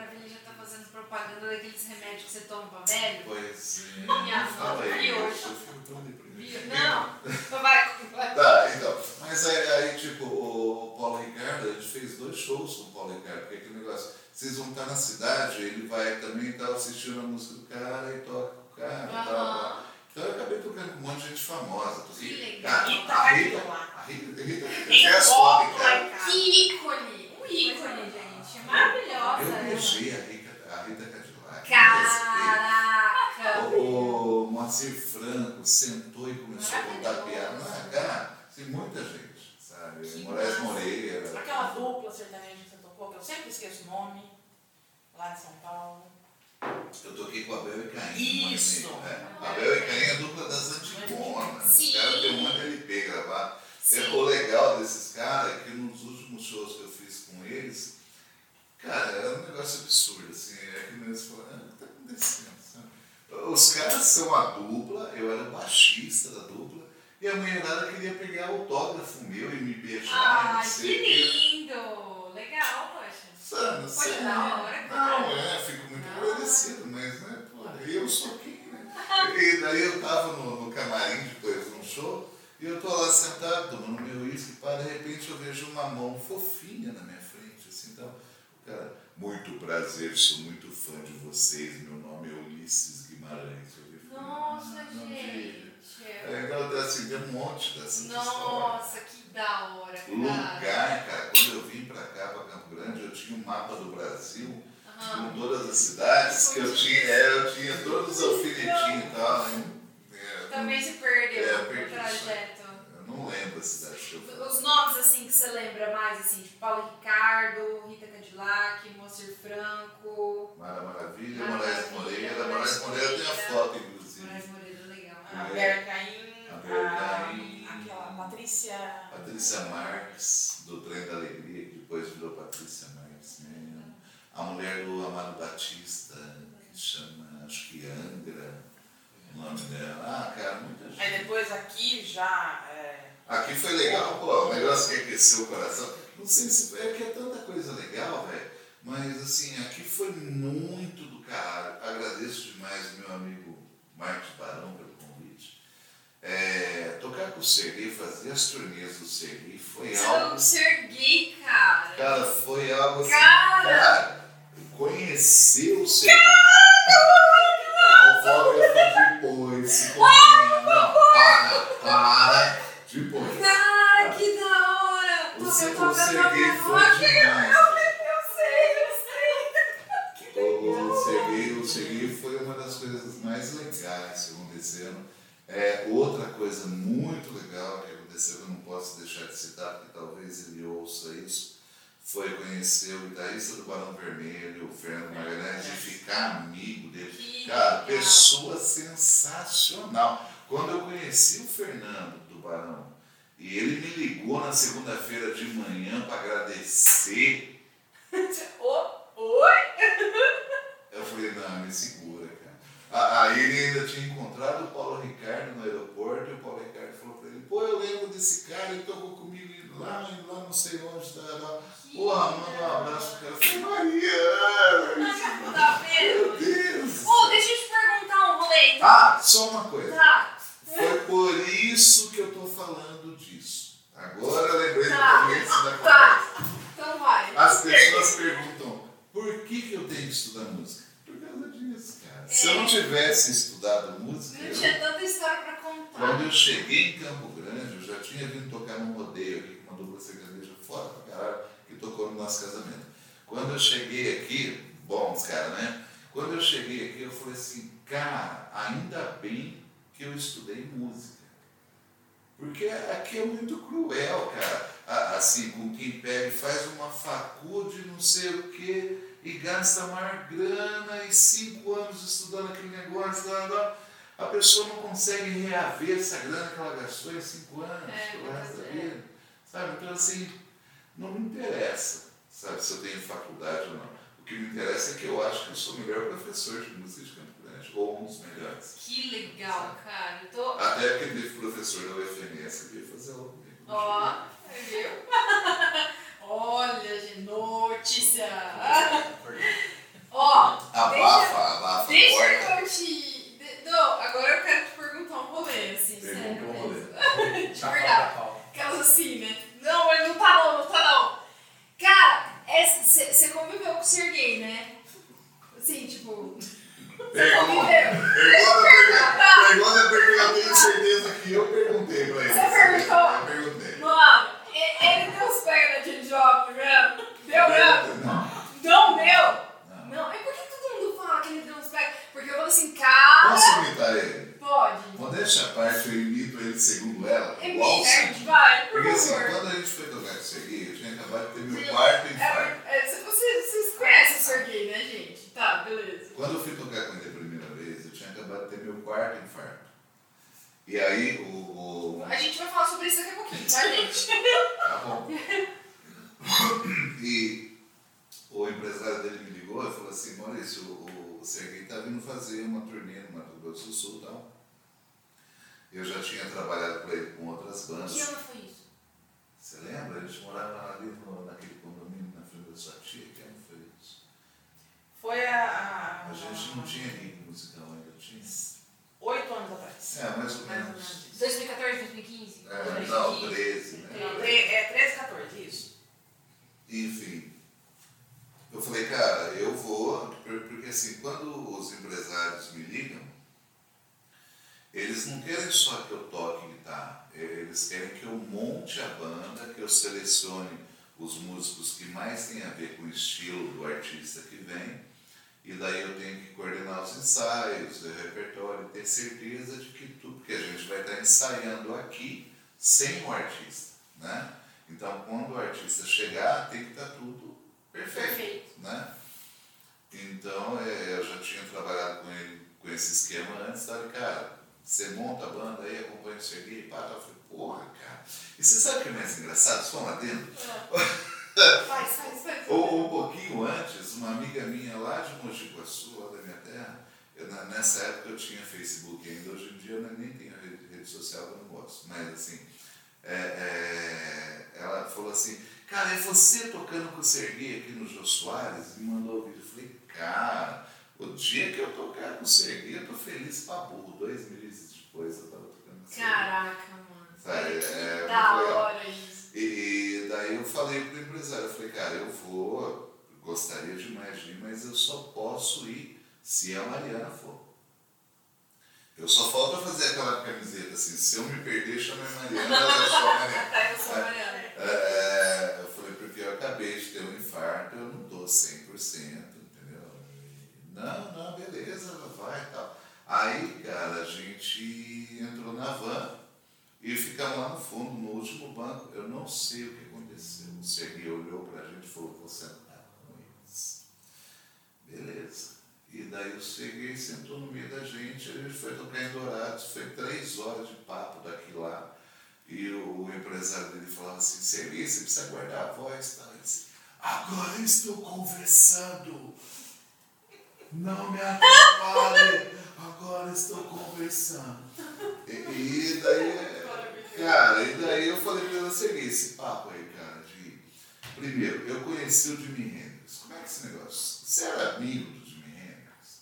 propaganda daqueles remédios que você toma pra velho. Pois é, *laughs* Minha avó fala aí, viu. eu fico tão. Não, não vai. vai. Tá, então. Mas aí, aí, tipo, o Paulo Ricardo, a gente fez dois shows com o Paulo Ricardo, porque aquele negócio, vocês vão estar na cidade, ele vai também estar assistindo a música do cara e toca com o cara e tal. Então eu acabei tocando com um monte de gente famosa. Que legal. Cara, Rita a Rita, Cadillac. a Rita, a Rita, eu Rita fotos, Cadillac. cara. Que ícone! Um ícone, gente. Maravilhosa. Eu beijei a Rita, a Rita Cadillac. Caraca! O Moacir Franco sentou e começou a contar piada. Não, cara, tem muita gente, sabe? Que Moraes. Moreira. Aquela dupla sertaneja que você tocou, que eu sempre esqueço o nome, lá de São Paulo. Eu toquei com a Abel e Caim. Isso. um ano e meio, É. Abel e Caim é a dupla das antigonas. Os caras têm um monte de LP gravado. Sim. É, o legal desses caras é que nos últimos shows que eu fiz com eles, cara, era um negócio absurdo, assim. É que eles falaram, ah, o que tá acontecendo? Os caras são a dupla, eu era baixista da dupla, e a mulherada queria pegar autógrafo meu e me beijar, não Ai, que lindo! Legal, poxa. Sabe, Foi sabe? da hora, Não, cara. é, fico muito Não. agradecido, mas, né, pô, eu sou quem, né? E daí eu tava no, no camarim depois de um show, e eu tô lá sentado, tomando meu uísque, para de repente eu vejo uma mão fofinha na minha frente, assim, então, cara, muito prazer, sou muito fã de vocês, meu nome é Ulisses Nossa, "Ah, não, gente. É, então, assim, tem um monte dessas histórias. Nossa, que da hora, cara. Lugar, cara, quando eu vim pra cá, pra Campo Grande, eu tinha um mapa do Brasil Aham. com todas as cidades que eu tinha, é, eu tinha todos os alfinetinhos e tal. né? É, Também se perdeu É, no perdi trajeto. Eu não lembro as cidades que eu fui. Os nomes assim que você lembra mais, assim, tipo Paulo Ricardo, Rita Cadillac, Moacir Franco. Mara Maravilha, Mara Moraes Moreira. Moraes Moreira tem a foto, inclusive. Moraes Moreira, legal. A É. A Vera a- aquela Patrícia. Patrícia Marques, do Trem da Alegria, que depois virou Patrícia Marques mesmo. A mulher do Amado Batista, que chama, acho que Angra, o nome dela. Ah, cara, muita gente. Aí depois aqui já, é, Aqui foi legal, pô, o negócio que aqueceu o coração. Não sei se é que é tanta coisa legal, velho. Mas assim, aqui foi muito do caralho. Agradeço demais meu amigo Marcos Barão pelo convite. É, tocar com o Serguei, fazer as turnês do Serguei foi Você algo. não ser gay, cara. Cara, foi algo assim. Cara! Cara, conhecer o Serguei. Autógrafo depois, se contenha. Não, para, para. Depois. Cara, que da hora! O Toca, Ser- toca, o Serguei toca, foi toca. demais. Eu sei, eu sei. O Serguei, o Serguei foi uma das coisas mais legais que aconteceram. É, outra coisa muito legal que aconteceu, que eu não posso deixar de citar, porque talvez ele ouça isso, foi conhecer o guitarrista do Barão Vermelho, o Fernando Magalhães, e ficar amigo dele. Cara, pessoa sensacional. Quando eu conheci o Fernando do Barão, e ele me ligou na segunda-feira de manhã para agradecer Ô, *laughs* Oi? Eu falei, não, me segura, cara. Aí ele ainda tinha encontrado o Paulo Ricardo no aeroporto e o Paulo Ricardo falou pra ele, pô, eu lembro desse cara, ele tocou comigo lá, lá não sei onde, tá, lá. Porra, manda um abraço pro cara. Eu falei, Mariana! Tá Meu vendo? Deus! Ô, deixa eu te perguntar um rolê. Ah, só uma coisa. Tá. Foi por isso que eu tô falando. Agora eu lembrei Tá. do começo da Tá. conversa. Então vai. As pessoas perguntam, por que, que eu tenho que estudar música? Por causa disso, cara. Se eu não tivesse estudado música, Não eu- tinha tanta história pra contar. quando eu cheguei em Campo Grande, eu já tinha vindo tocar num rodeio aqui com uma dupla sertaneja foda pra caralho, que tocou no nosso casamento. Quando eu cheguei aqui, bons cara, né? Quando eu cheguei aqui, eu falei assim, cara, ainda bem que eu estudei música. Porque aqui é muito cruel, cara. A- Assim, com quem pega e faz uma faculdade, não sei o quê, e gasta mais grana e cinco anos estudando aquele negócio, lá, lá, a pessoa não consegue reaver essa grana que ela gastou em cinco anos, É, pelo resto da é. vida. Sabe? Então, assim, não me interessa, sabe, se eu tenho faculdade ou não. O que me interessa é que eu acho que eu sou o melhor professor de música de Ou um dos melhores. Que legal, cara. Eu tô. Até aquele professor da UFMS veio fazer aula comigo. Ó, viu? *laughs* Olha, gente, notícia. Ó, Abafa, abafa, deixa eu te. de- Não, agora eu quero te perguntar um rolê, assim, Pergunta sério um rolê. *laughs* De Tá, verdade. Aquelas assim, né? Não, ele não tá não, não tá não. Cara, você conviveu com o Sergei, né? Assim, tipo. Pergunta. Pergunta, pergunta porque eu tenho certeza que eu perguntei pra ele. Você perguntou? Eu perguntei. Mano, e- ele deu os pega na Teen Job mesmo? Deu mesmo? Não, Não deu? não. Não, e por que todo mundo fala que ele deu uns pega? Porque eu falo assim, cara. Posso imitar ele? Pode. Modéstia à parte, eu imito ele segundo ela. É minha, vai, por Porque assim, quando a gente foi tocar com o Serguei, eu tinha acabado de ter meu quarto É, infarto. é, se vocês, conhecem o Sergei, né, gente? Tá, beleza. Quando eu fui tocar com ele a primeira vez, eu tinha acabado de ter meu quarto infarto. E aí o. o- A gente vai falar sobre isso daqui a pouquinho, tá, *laughs* gente? Tá bom. E o empresário dele me ligou e falou assim, Maurício, o, o Serguei tá vindo fazer uma turnê no Mato Grosso do Sul e tal. Eu já tinha trabalhado com ele com outras bandas. Que ano foi isso? Você lembra? A gente morava ali no, naquele condomínio na frente da sua tia, que ano foi isso? Foi a. A gente não tinha ritmo musical ainda, tinha? Oito anos atrás. É, mais ou Mais ou menos. menos isso. 2014, 2015? É, não, 13, né? Não, É 13, 14, isso. Enfim, eu falei, cara, eu vou, por- porque assim, quando os empresários me ligam, eles não querem só que eu toque guitarra, eles querem que eu monte a banda, que eu selecione os músicos que mais têm a ver com o estilo do artista que vem, e daí eu tenho que coordenar os ensaios, o repertório, ter certeza de que tudo, porque a gente vai estar ensaiando aqui sem o artista, né? Então, quando o artista chegar, tem que estar tudo perfeito, Perfeito. né? Então, é, eu já tinha trabalhado com ele com esse esquema antes, sabe, cara, você monta a banda aí, acompanha o Serguei, pá, tá, porra, cara. E você sabe o que é mais engraçado? Só um adendo? Faz. *laughs* Ou um pouquinho antes, uma amiga minha lá de Mogi Guaçu, lá da minha terra, eu, nessa época eu tinha Facebook ainda, hoje em dia eu nem tenho rede, rede social, eu não gosto, mas assim, é, é, ela falou assim, cara, é você tocando com o Serguei aqui no Jô Soares? Me mandou o vídeo. Eu falei, cara, o dia que eu tocar com o Serguei, eu tô feliz pra burro. Dois meses depois eu tava tocando com o Serguei. Caraca. Sabe, é da hora isso. E daí eu falei pro empresário, eu falei, cara, eu vou, gostaria demais de ir, mas eu só posso ir se a Mariana for. Eu só falta fazer aquela camiseta assim, se eu me perder, chama a Mariana, ela chama a *laughs* Mariana. Tá, eu sou a Mariana. É, eu falei, porque eu acabei de ter um infarto, eu não dou 100%, entendeu? Não, não, beleza, vai e tal. Aí, cara, a gente entrou na van e ficamos lá no fundo, no último banco. Eu não sei o que aconteceu. O Serguei olhou pra gente e falou, vou sentar com eles. Beleza. E daí o Serguei sentou no meio da gente, a gente foi tocar em Dourados, foi três horas de papo daqui lá. E o empresário dele falava assim, Serguei, você precisa guardar a voz, tá? Ele disse, agora estou conversando. Não me atrapalhe, agora estou conversando. E daí, cara, e daí eu falei pra ele, Serguei, esse papo aí, cara, de... Primeiro, eu conheci o Jimi Hendrix. Como é que é esse negócio? Você era amigo do Jimi Hendrix?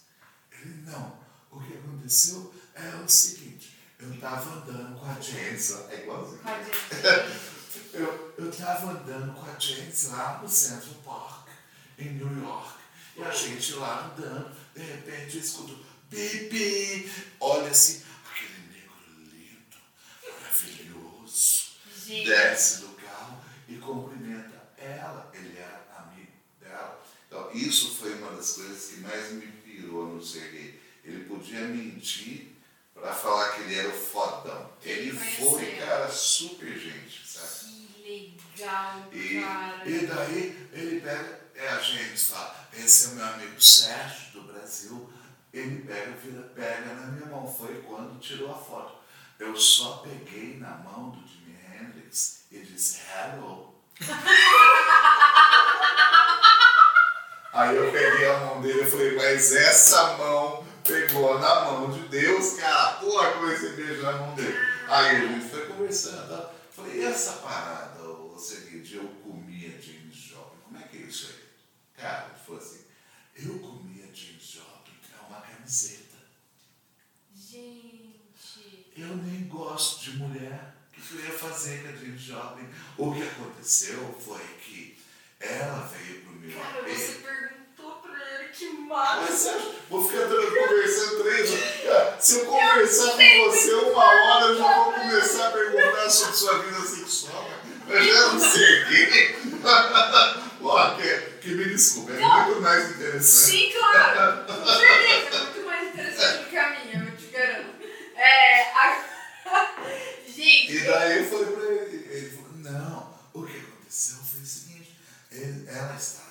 Ele, não. O que aconteceu é o seguinte, eu tava andando com a lá- é igualzinho. *laughs* Eu, eu tava andando com a James lá no Central Park, em New York. E a gente lá andando, de repente eu escuto pipi. Olha assim, aquele negro lindo, Gente. Desce do carro e cumprimenta ela. Ele era amigo dela. Então, isso foi uma das coisas que mais me pirou no Serguei. Ele podia mentir para falar que ele era o fodão. Ele foi, cara, super gente, sabe? Que legal, E, cara. e daí ele pega, é a gente fala, esse é o meu amigo Sérgio do Brasil. Ele pega, vira, pega na minha mão. Foi quando tirou a foto. Eu só peguei na mão do E disse hello. Aí eu peguei a mão dele e falei, mas essa mão pegou na mão de Deus, cara. Porra, comecei a beijar a mão dele. Aí a gente foi conversando. Tá? Falei, e essa parada, o seguinte, eu comia James Joplin, como é que é isso aí? Cara, ele falou assim, eu comia James Joplin, é uma camiseta. Gente. Eu nem gosto de mulher. O que eu ia fazer com a James Joplin? O que aconteceu foi que ela veio pro meu Cara, AP. você perguntou pra ele que Mas massa. acha- vou ficar conversando três horas. Se eu conversar com você uma hora, eu já vou começar a perguntar sobre sua vida sexual. Eu já não sei. *laughs* Ó, que, que me desculpa, é muito mais interessante. Sim, claro. Com certeza. É muito mais interessante do que a minha, eu te garanto. É. a- Gente. E daí eu falei pra ele, ele falou, não, o que aconteceu foi o seguinte, ele- ela estava,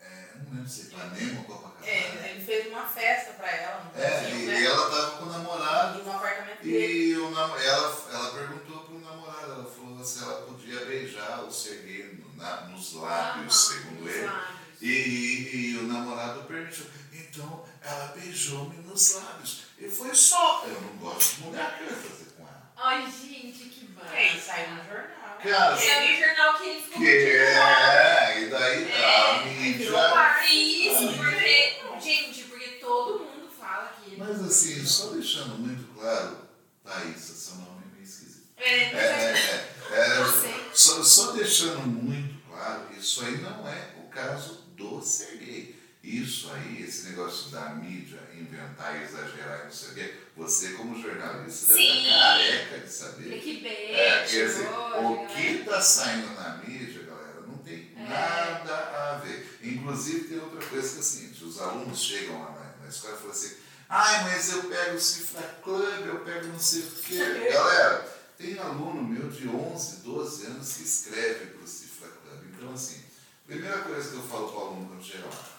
é, não lembro se Ipanema ou Copacabana. É, ele fez uma festa pra ela no É, e né? ela estava com o namorado. E no apartamento dele. E o nam- ela, ela perguntou pro namorado, ela falou se ela podia beijar o Serguei no- na- nos lábios, Aham, segundo ele. lábios. E, e- e o namorado permitiu. Então ela beijou-me nos lábios. E foi só. Eu não gosto de mulher, Ai, gente, que barato. É, isso saiu no jornal. Cara, Saiu no jornal que ele ficou que muito é, e daí É, a virou mídia. Isso, porque, gente, porque todo mundo fala que. Mas assim, só deixando muito claro, Thaís, seu nome é meio esquisito. É, É, é, é, é, só, só deixando muito claro, isso aí não é o caso do Serguei. Isso aí, esse negócio da mídia inventar e exagerar e não sei o quê, você como jornalista deve estar careca de saber. clickbait, É, quer dizer, o que está saindo na mídia, galera, não tem É. nada a ver. Inclusive, tem outra coisa que é o seguinte: os alunos chegam lá na, na escola e falam assim, ai, mas eu pego o Cifra Club, eu pego não sei o quê. *laughs* Galera, tem aluno meu de 11, 12 anos que escreve para o Cifra Club. Então, assim, primeira coisa que eu falo para o aluno quando chega lá,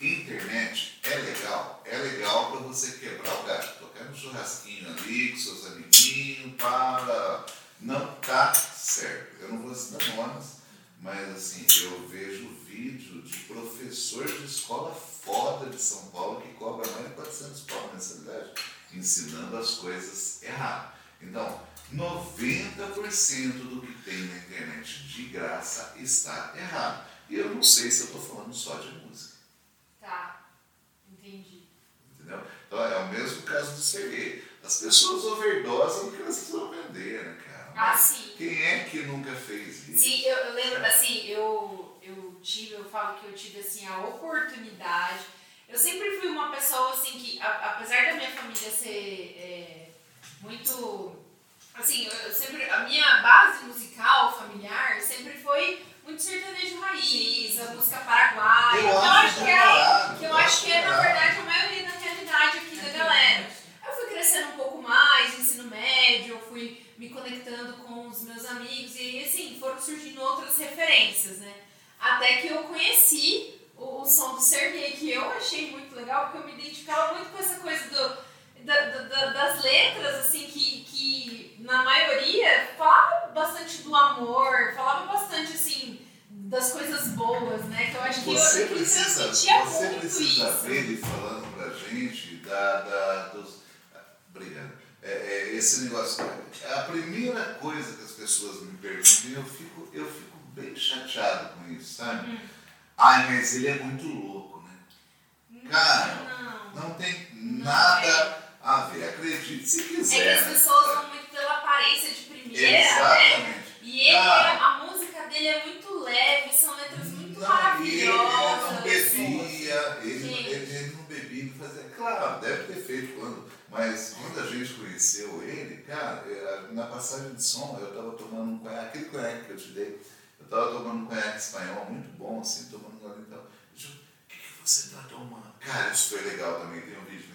Internet é legal, é legal para você quebrar o galho, tocar no churrasquinho ali com seus amiguinhos, para. Não tá certo. Eu não vou citar nomes, mas assim, eu vejo vídeo de professor de escola foda de São Paulo que cobra mais de 400 pau mensalidade, ensinando as coisas erradas. Então, 90% do que tem na internet de graça está errado. E eu não sei se eu estou falando só de música. Tá. Entendi. Entendeu? Então é o mesmo caso do gay. As pessoas overdosam no que elas precisam vender, né, cara? Ah, sim. Quem é que nunca fez isso? Sim, eu, eu lembro, assim, eu, eu tive, eu falo que eu tive, assim, a oportunidade. Eu sempre fui uma pessoa, assim, que, a- apesar da minha família ser é, muito. Assim, eu sempre. A minha base musical, familiar, sempre foi muito sertanejo raiz, a música paraguaia. Eu que eu acho acho que é, que eu acho que é, na verdade, a maioria da realidade aqui da galera. Eu fui crescendo um pouco mais, ensino médio, eu fui me conectando com os meus amigos e aí, assim, foram surgindo outras referências, né? Até que eu conheci o, o som do Sergei, que eu achei muito legal, porque eu me identificava muito com essa coisa do, da- da- da- das letras, assim, que, que na maioria falava bastante do amor, falava bastante, assim, das coisas boas, né? Que eu acho que Você eu, que eu precisa, sentia você muito precisa isso. ver ele falando pra gente da, da, dos. Obrigado. É, é, esse negócio. é A primeira coisa que as pessoas me perguntam, eu fico, eu fico bem chateado com isso, sabe? Uhum. Ai, mas ele é muito louco, né? Cara, Não. Não tem Não nada a ver. Acredite se É que quiser. as né? pessoas vão muito pela aparência de primeira, né? Exatamente. E ele, Cara. a música dele é muito leve, são letras muito Não, e ele, maravilhosas. não bebia, ele, ele, ele não bebia, não fazia. Claro, deve ter feito quando. Mas quando a gente conheceu ele, cara, eh, na passagem de som, eu tava tomando um conhaque, aquele conhaque que eu te dei, eu tava tomando um conhaque espanhol muito bom, assim, tomando um gole então. Eu disse, o que, que você tá tomando? Cara, isso foi legal também, tem um vídeo.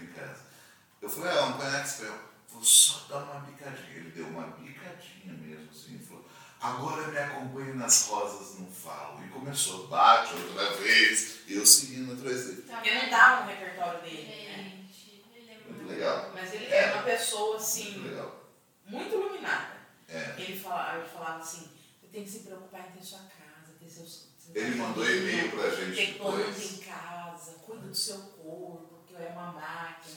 Eu falei, ah, um conhaque espanhol. Vou só dar uma bicadinha. Ele deu uma bicadinha mesmo, assim, e falou, agora me acompanhe nas rosas, não falo. E começou, bate outra vez, e eu seguindo atrás dele. Tá Porque não vendo? dá no repertório dele, né? É Muito muito legal. Mas ele É. é uma pessoa, Muito assim, legal. muito iluminada. É. Ele, fala, ele falava assim, você tem que se preocupar em ter sua casa, ter seus... Ele mandou e-mail pra gente Ter planta depois. em casa, cuida do seu corpo, é uma máquina.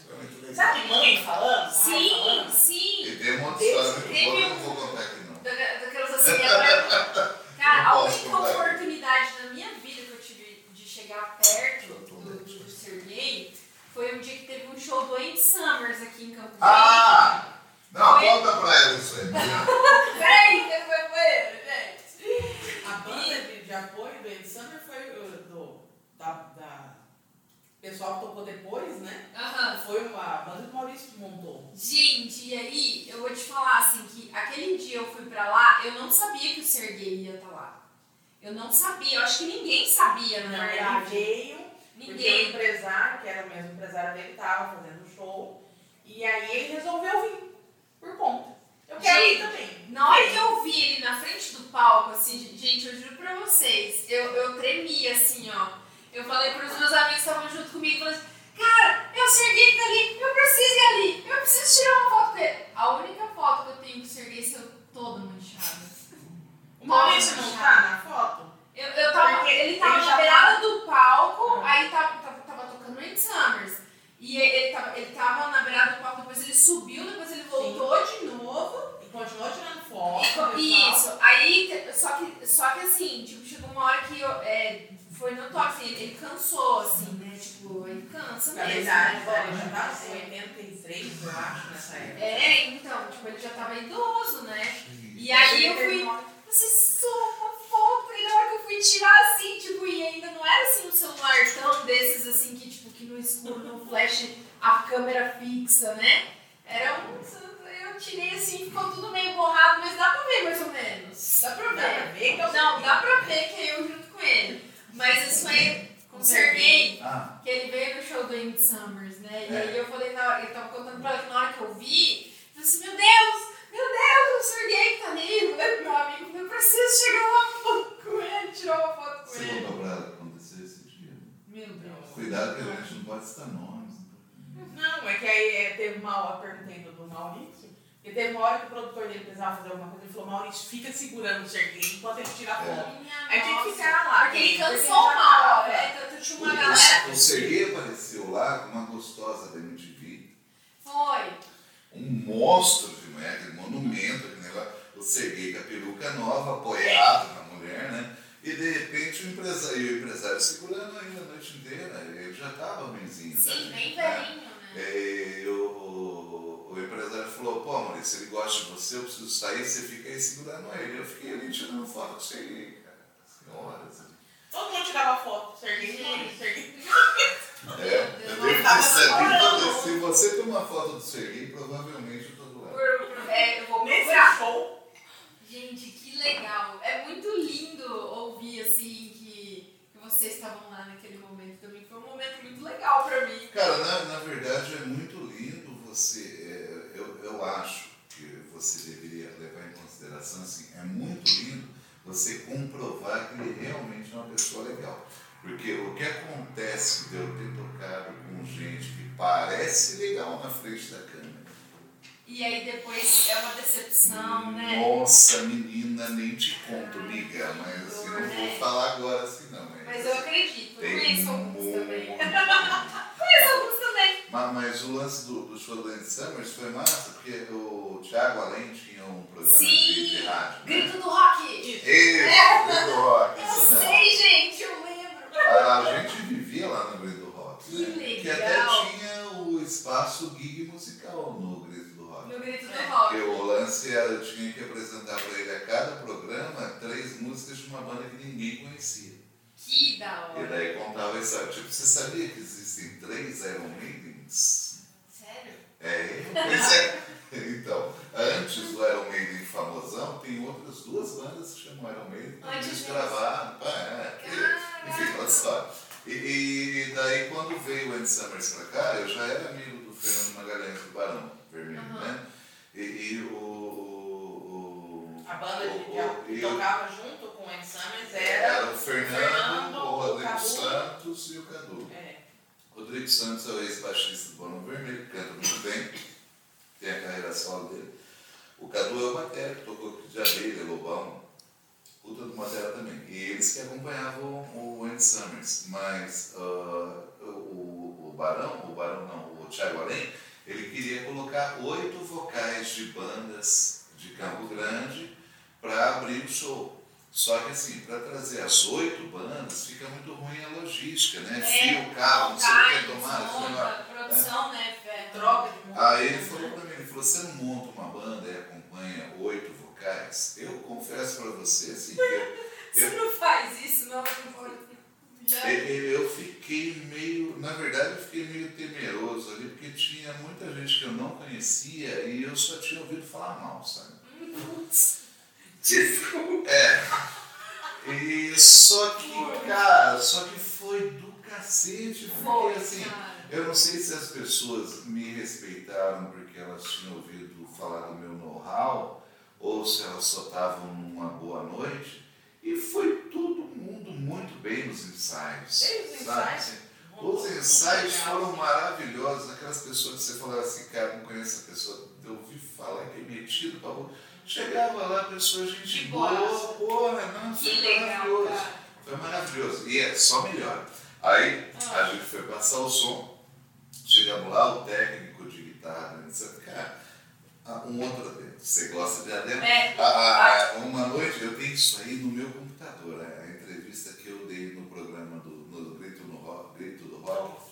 É. Sabe mãe falando? Sim, falando? sim. E tem uma outra história muito Teve boa que eu um- não vou contar aqui não. Da- Daquelas assim, agora eu- Cara, a Não posso única contar. oportunidade na minha vida que eu tive de chegar perto do, do Sergei foi um dia que teve um show do Andy Summers aqui em Campo Grande. Ah! Não, Foi? conta pra ela isso aí. Peraí, que foi o banheiro, gente. A banda de, de apoio do Ed Summer foi uh, do, da, da o pessoal que tocou depois, né? Aham. Foi uma banda que o Maurício montou. Gente, e aí eu vou te falar assim que aquele dia eu fui pra lá, eu não sabia que o Sergei ia estar lá. Eu não sabia, eu acho que ninguém sabia, na Não, ele verdade. veio, porque o Ninguém. empresário, que era o mesmo empresário dele, estava fazendo show. E aí ele resolveu vir, por conta. Eu quero Gente, também. Na hora que eu vi ele na frente do palco, assim, gente, eu juro pra vocês, eu, eu tremia assim, ó. Eu falei pros meus amigos que estavam junto comigo, falei assim, cara, eu Serguei que tá ali, eu preciso ir ali, eu preciso tirar uma foto com ele. A única foto que eu tenho o Serguei saiu toda manchada. O Maurício não tá na foto? Eu, eu tava, Porque ele tava na beirada do palco, Ah. aí tava, tava, tava tocando Andy Summers. E ele, ele, tava, ele tava na beirada do palco, depois ele subiu, depois ele voltou de novo. E continuou tirando foto. E. Isso, aí, só que, só que assim, tipo, chegou uma hora que eu, é, foi no assim, ele, ele cansou, assim, né? Tipo, ele cansa Na mesmo. verdade, né? ele já tava com 83, eu acho, nessa época. É, então, tipo, ele já tava idoso, né? E aí eu fui, você só foto, e na hora que eu fui tirar, assim, tipo, e ainda não era assim um celular tão desses, assim, que, tipo, que no escuro, no flash, a câmera fixa, né? Era um, eu tirei assim, ficou tudo meio borrado, mas dá pra ver mais ou menos. Dá pra Dá pra ver. ver que eu Não, dá pra ver que é eu junto com ele. Mas isso aí, Sergei, Ah, que ele veio no show do Andy Summers, né? E É. aí eu falei, na hora, ele tava contando pra ela que na hora que eu vi, eu falei assim, meu Deus, meu Deus, o Sergei que tá pro meu amigo, eu preciso uma foto com ele, tirar uma foto com você ele. contou pra ela que aconteceu esse dia? Meu Deus. Cuidado que a gente não pode citar nomes. Não, é que aí é, teve uma hora, perguntei do, Maurício, e teve uma hora que o produtor dele precisava fazer alguma coisa, ele falou, Maurício, fica segurando o Serguei enquanto ele tira a É. foto. Minha Aí tinha que ficar lá. Porque ele cansou tava- hora, né? Então tinha uma galera. O Serguei apareceu lá com uma gostosa da MTV, Foi. um monstro de mulher, aquele monumento, o Serguei com a peruca nova, apoiado na mulher, né? E de repente o empresário, e o empresário segurando ainda a noite inteira, ele já estava ruimzinho. Sim, sabe? bem É. velhinho, né? E o, o, o empresário falou, pô, Maurício, ele gosta de você, eu preciso sair, você fica aí segurando ele. Eu fiquei ali tirando foto com Serguei, cara. Assim, horas ali. Todo mundo tirava foto. Serguei. Serguei. É, eu devo ter sabido. Se você uma foto do Serguei, provavelmente é, eu vou Nesse procurar. show, Gente, que legal. É muito lindo ouvir assim que, que vocês estavam lá naquele momento também. Foi um momento muito legal pra mim. Cara, na, na verdade é muito lindo você. é, eu, eu acho que você deveria levar em consideração assim, é muito lindo você comprovar que ele realmente é uma pessoa legal. Porque o que acontece de eu ter tocado com gente que parece legal na frente da câmera. E aí depois é uma decepção, né? Nossa, menina, nem te conto, miga, mas assim, não Né? vou falar agora assim não. Mas eu acredito. Eu Tem conheço alguns também. Conheço *laughs* alguns também. Mas, mas o lance do, do Andy Summers foi massa, porque o Thiago Além tinha um programa de, de Sim. rádio. né? Grito do rock. Isso, Grito do Rock, Eu isso mesmo. sei, gente, eu lembro. A gente vivia lá no Grito do Rock. Que né? Que legal. até tinha o espaço gig musical no Do Rock. É. rock. Porque o lance era, eu tinha que apresentar para ele a cada programa três músicas de uma banda que ninguém conhecia. Que da E hora. daí contava isso. Tipo, você sabia que existem três Iron Maidens? Sério? É, pois é. Então, antes do Iron Maiden famosão, tem outras duas bandas que chamam Iron Maiden, que Antes gravaram. pá, É, enfim, aquela história. E, e daí, quando veio o Andy Summers pra cá, eu já era amigo do Fernando Magalhães do Barão Vermelho, Aham. né? E, e o, o, o- a banda o- que, o- que tocava junto com o Andy Summers era. era o Fernando, Fernando, o Rodrigo Cadu. Santos e o Cadu. É, Rodrigo Santos é o ex-baixista do Barão Vermelho, que canta muito bem, tem a carreira solo dele. O Cadu é o batera, que tocou com de abelha, Lobão, puta do batera também. E eles que acompanhavam o Andy Summers. Mas ah, o, o Barão, o Barão não, o Thiago Além, ele queria colocar oito vocais de bandas de Campo Grande para abrir o show. Só que assim, para trazer as oito bandas, fica muito ruim a logística, né? Fio, carro, não sei o que, tomar, monta, produção, né? É, troca de música. Aí ele falou pra mim, ele falou, você não monta uma banda e acompanha oito vocais? Eu confesso pra você, assim, que eu, *laughs* Você não faz isso, não. Já- eu, eu fiquei meio, na verdade eu fiquei meio temeroso ali, porque tinha muita gente que eu não conhecia e eu só tinha ouvido falar mal, sabe? Putz. É. E só que, cara, só que foi do cacete, porque Foi, assim. Eu não sei se as pessoas me respeitaram porque elas tinham ouvido falar do meu know-how ou se elas só estavam numa boa noite. E foi todo mundo muito bem nos ensaios. Desde os sabe? ensaios? Os ensaios Legal. foram maravilhosos. Aquelas pessoas que você falava assim, cara, não conheço a pessoa, eu ouvi falar que é metido, pra boa. Chegava lá, a pessoa, gente boa, boa. porra, não, Que foi legal, maravilhoso. cara. Foi maravilhoso. E é só melhor. Aí Ah. a gente foi passar o som, chegamos lá, o técnico de guitarra, né, disse, cara, ah, um outro adendo. Você gosta de adendo? É. Ah, ah, uma noite, eu tenho isso aí no meu computador, né? a entrevista que eu dei no programa do no Grito, no Rock, Grito do Rock.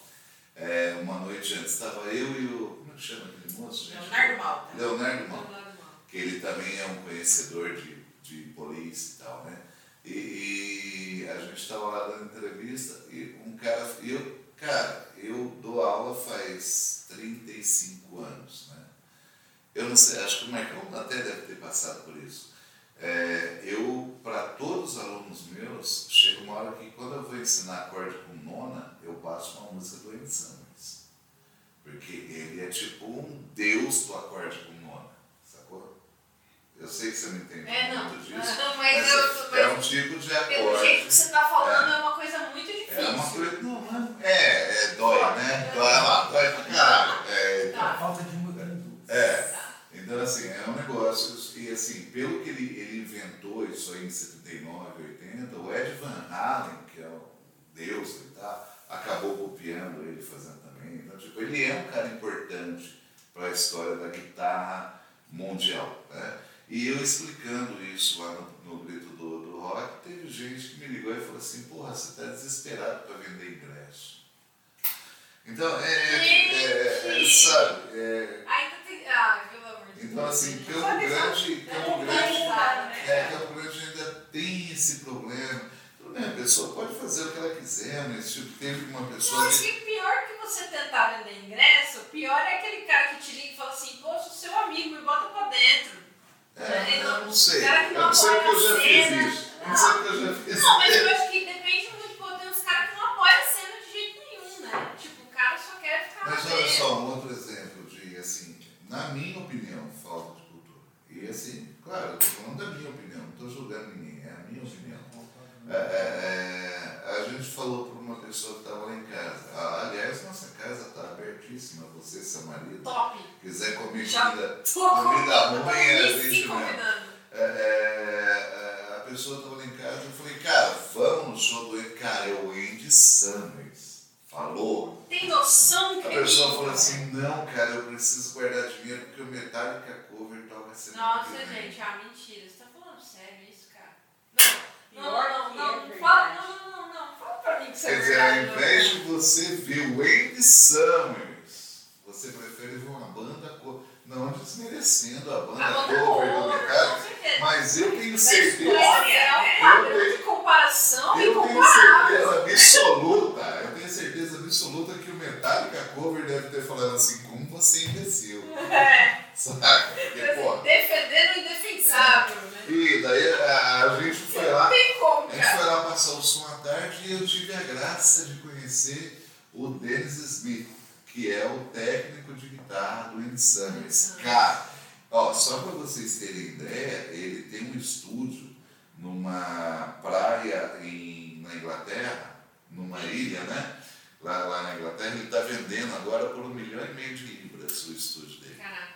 É, uma noite antes, estava eu e o. Como é que chama aquele moço? gente? Leonardo Malta. Leonardo Malta que ele também é um conhecedor de, de polícia e tal, né? E, e a gente estava lá dando entrevista e um cara, e eu, cara, eu dou aula faz 35 anos, né? Eu não sei, acho que o Marcão até deve ter passado por isso. É, eu, para todos os alunos meus, chega uma hora que quando eu vou ensinar acorde com nona, eu passo uma música do Andy Summers. Porque ele é tipo um deus do acorde com nona, sacou? Eu sei que você não entende É, não. muito disso. Não, *laughs* Mas mas eu tô. é um tipo de Pelo jeito que acorde. você tá falando, é, uma coisa muito difícil. É uma coisa. Não, não é. É, é dói, né? Dói lá, dói pra caralho. É, Tá. Falta de mudança. é. Tá. Então, assim, é um negócio, e assim, pelo que ele, ele inventou isso aí em 79, 80, o Ed Van Halen, que é o deus e tal, acabou copiando ele fazendo também. Então, tipo, ele é um cara importante para a história da guitarra mundial, né? E eu explicando isso lá no, no grito do, do rock, teve gente que me ligou e falou assim, porra, você está desesperado para vender ingresso. Então, é, é, é, sabe, é, Ainda tem. Ah, Deus. Então assim, Campo que Grande, Campo é Grande, complicado, né? é, Campo Grande ainda tem esse problema. Bem, a pessoa pode fazer o que ela quiser, mas tipo, teve uma Eu pessoa acho que que pior que você tentar vender ingresso, pior é aquele cara que te liga e fala assim, poxa, o seu amigo me bota pra dentro. É, eu não sei. Cara que Eu não não sei porque eu já fiz isso. Eu não sei porque eu já fiz Não, mas eu acho que depende muito, pô, tem uns caras que não apoiam a cena de jeito nenhum, né? Tipo, o cara só quer ficar Mas na olha dele. só, um outro exemplo de, assim, na minha opinião, falta de cultura. E assim, claro, eu tô falando da minha opinião, não estou julgando ninguém, é a minha opinião. É, é, é, a gente falou para uma pessoa que estava lá em casa. Ah, Aliás, nossa casa está abertíssima, você, seu marido, Top. quiser comer Já comida, comida ruim, é a gente mesmo. É, a pessoa estava lá em casa eu falei, cara, vamos no show do. Cara, é o Andy Summers. Falou? Tem noção, A querido? pessoa falou assim, não, cara, eu preciso guardar dinheiro porque o Metallica cover toca semana Nossa, que vem." gente, ah, mentira. Você tá falando sério isso, cara? Não, não, que não, é não, fala, não, não, não, não, fala pra mim que isso é Quer dizer, verdade. ao não. invés de você ver o Andy Summers, você prefere ver uma banda cover. Não desmerecendo a banda A banda cover do certeza. mas eu tenho certeza. é um Eu padrão tenho- de comparação Eu tenho certeza absoluta, certeza absoluta que o Metallica cover deve ter falado assim, como você é imbecil. *laughs* É, Saca? Porque, pô. defendendo o indefensável, né? E daí a, a gente foi lá, Não tem como, a gente cara. foi lá passar o som à tarde e eu tive a graça de conhecer o Dennis Smith, que é o técnico de guitarra do Summers. Uhum. Cara, ó, só para vocês terem ideia, ele tem um estúdio numa praia em, na Inglaterra, numa ilha, né? Lá, lá na Inglaterra, ele está vendendo agora por um milhão e meio de libras o estúdio dele. Caraca.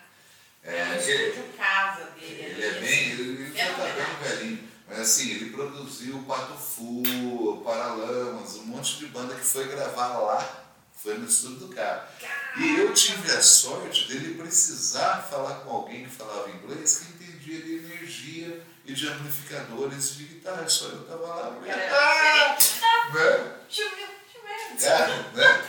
É o ele- estúdio casa dele. ele é bem, ele, já tá bem velhinho. Mas assim, ele produziu o Pato Fu, Paralamas, um monte de banda que foi gravar lá, foi no estúdio do cara. E eu tive a sorte dele precisar falar com alguém que falava inglês que entendia de energia e de amplificadores de guitarra. Só eu tava lá, Era ah, né? Cara, né?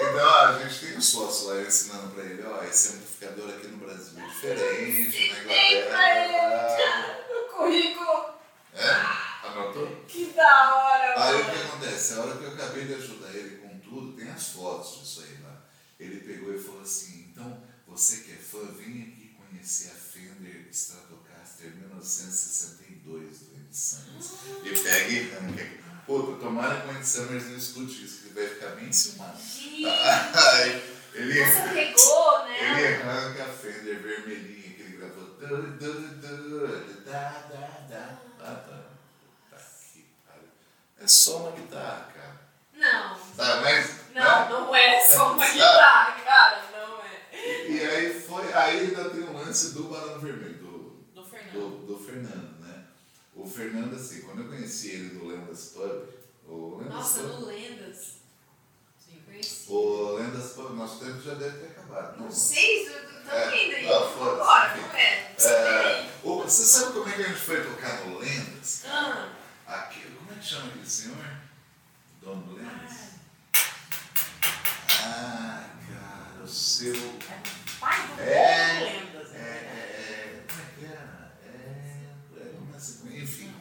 Então a gente tem os sócios lá ensinando pra ele, ó, esse amplificador aqui no Brasil é diferente, na ele, Inglaterra. no currículo. É? Anotou? Que da hora, Aí o que mano. acontece? A hora que eu acabei de ajudar ele com tudo, tem as fotos disso aí lá. Ele pegou e falou assim, então, você que é fã, vem aqui conhecer a Fender Stratocaster 1962 do Andy Summers. E pega e arranca. Aqui. Puta, tomara que o Andy Summers não escute isso, que ele vai ficar bem Aí, ele, você pegou, né? ele arranca a Fender vermelhinha que ele gravou. Du, du, du, da, da, da, da, da. Tá que pariu. É só uma guitarra, cara. Não. Tá, mas. Não, né? não é só uma guitarra, cara, não é. E aí foi. Aí ainda tem o lance do Barão Vermelho, do, Do Fernando. do, do Fernando, né? O Fernando, assim, quando eu conheci ele no Lendas Pub, o Lendas Nossa, Pub. no Lendas. Sim. Conheci. O Lendas Pub, nosso tempo já deve ter acabado. Não né? sei, estamos É, indo aí. não, foda-se, Agora, não é? Não É, o- você sabe como é que a gente foi tocar no Lendas? Ah, Aqui, como é que chama aquele senhor? Dono do Lendas? Ah, cara, o seu. É pai do É, lendas. É, né? é, como é que era? É, é, começa com- enfim,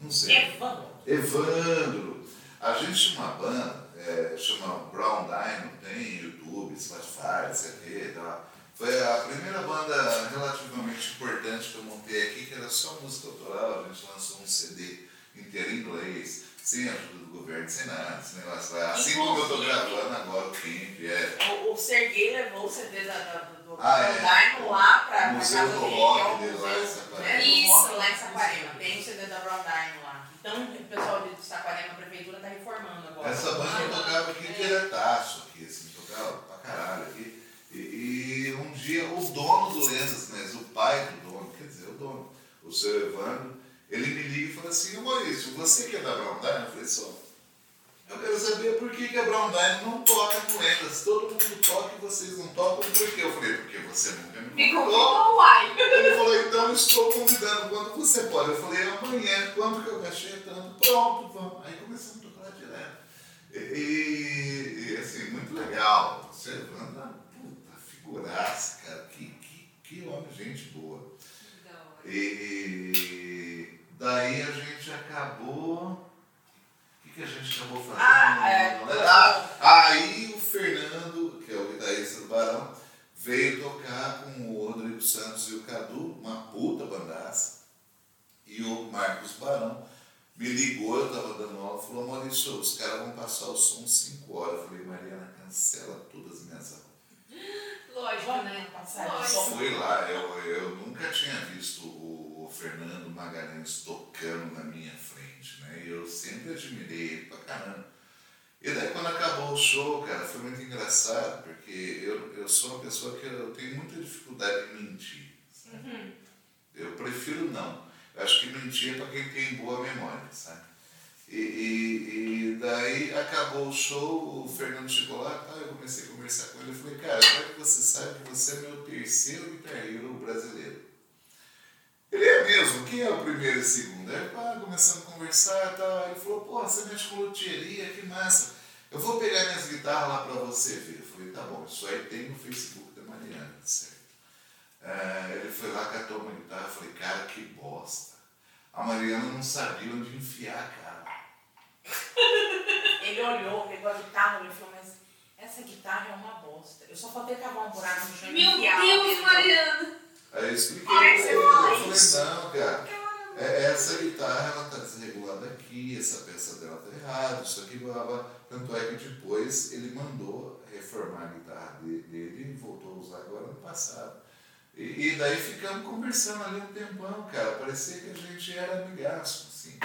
não sei. Evandro. Evandro. A gente tinha uma banda, é, chama Brown Dino, tem YouTube, Spotify, não sei o que e tal. Foi a primeira banda relativamente importante que eu montei aqui, que era só música autoral. A gente lançou um CD inteiro em inglês, sem ajuda do governo, sem nada, esse negócio lá. Assim como eu tô Inclusive- gravando agora o Camp, é. O, o Serguei levou o CD da, da, Ah, é. Dino lá pra Museu casa do dele, que é o museu né, Isso. lá em Saquarema. Tem o CD da Brown Dino lá. Então o pessoal de Saquarema, a prefeitura, tá reformando agora. Essa banda tocava aqui É. diretaço, aqui, assim, tocava pra caralho aqui. E, e um dia o dono do Lendas, mas o pai do dono, quer dizer, o dono, o seu Evandro, ele me liga e fala assim, Maurício, você que é da Brown Dine? Eu falei, sou. Eu quero saber por que, que a Brown Dime não toca com elas. Todo mundo toca e vocês não tocam. Por quê? Eu falei, porque você nunca me convidou. Ele falou, então estou convidando quando você pode. Eu falei, amanhã, quanto que eu gastei tanto? Pronto, vamos. Aí começamos a tocar direto. E, e- e, assim, muito legal. Observando, puta, figuraça, cara. Que, que, que homem, gente boa. E daí a gente acabou. O que, que a gente acabou fazendo? Ah, é. Ah, aí o Fernando, que é o guitarrista do Barão, veio tocar com o Rodrigo Santos e o Cadu, uma puta bandaça. E o Marcos Barão me ligou, eu tava dando aula, falou, Maurício, os caras vão passar o som 5 horas. Eu falei, Mariana, cancela todas as minhas aulas. Lógico, né? passar Lógico. Fui lá, eu, eu nunca tinha visto o, o Fernando Magalhães tocando na minha frente, né? E eu sempre admirei ele pra caramba. E daí quando acabou o show, cara, foi muito engraçado, porque eu, eu sou uma pessoa que eu tenho muita dificuldade em mentir. sabe? Eu prefiro não. Eu acho que mentir é pra quem tem boa memória, sabe? E, e, e daí acabou o show, o Fernando chegou lá, tá, eu comecei a conversar com ele, eu falei, cara, quero que você saiba que você é meu terceiro guitarreiro brasileiro. Ele é mesmo, quem é o primeiro e o segundo? Aí pá, começando a conversar e tal, ele falou, pô, você mexe com loteria, que massa. Eu vou pegar minhas guitarras lá pra você ver. Eu falei, tá bom, isso aí tem no Facebook da Mariana, certo? É, ele foi lá, catou uma guitarra, eu falei, cara, que bosta. A Mariana não sabia onde enfiar a cara. Ele olhou, pegou a guitarra e falou, mas essa guitarra é uma bosta. Eu só faltei cavar um buraco no chão Meu Deus. Mariana. Aí eu expliquei é pra ele, eu falei, não, cara, é, essa guitarra ela tá desregulada aqui, essa peça dela tá errada, isso aqui blá blá. Tanto é que depois ele mandou reformar a guitarra de- dele e voltou a usar agora no passado. E, e daí ficamos conversando ali um tempão, cara. Parecia que a gente era amigaço, assim.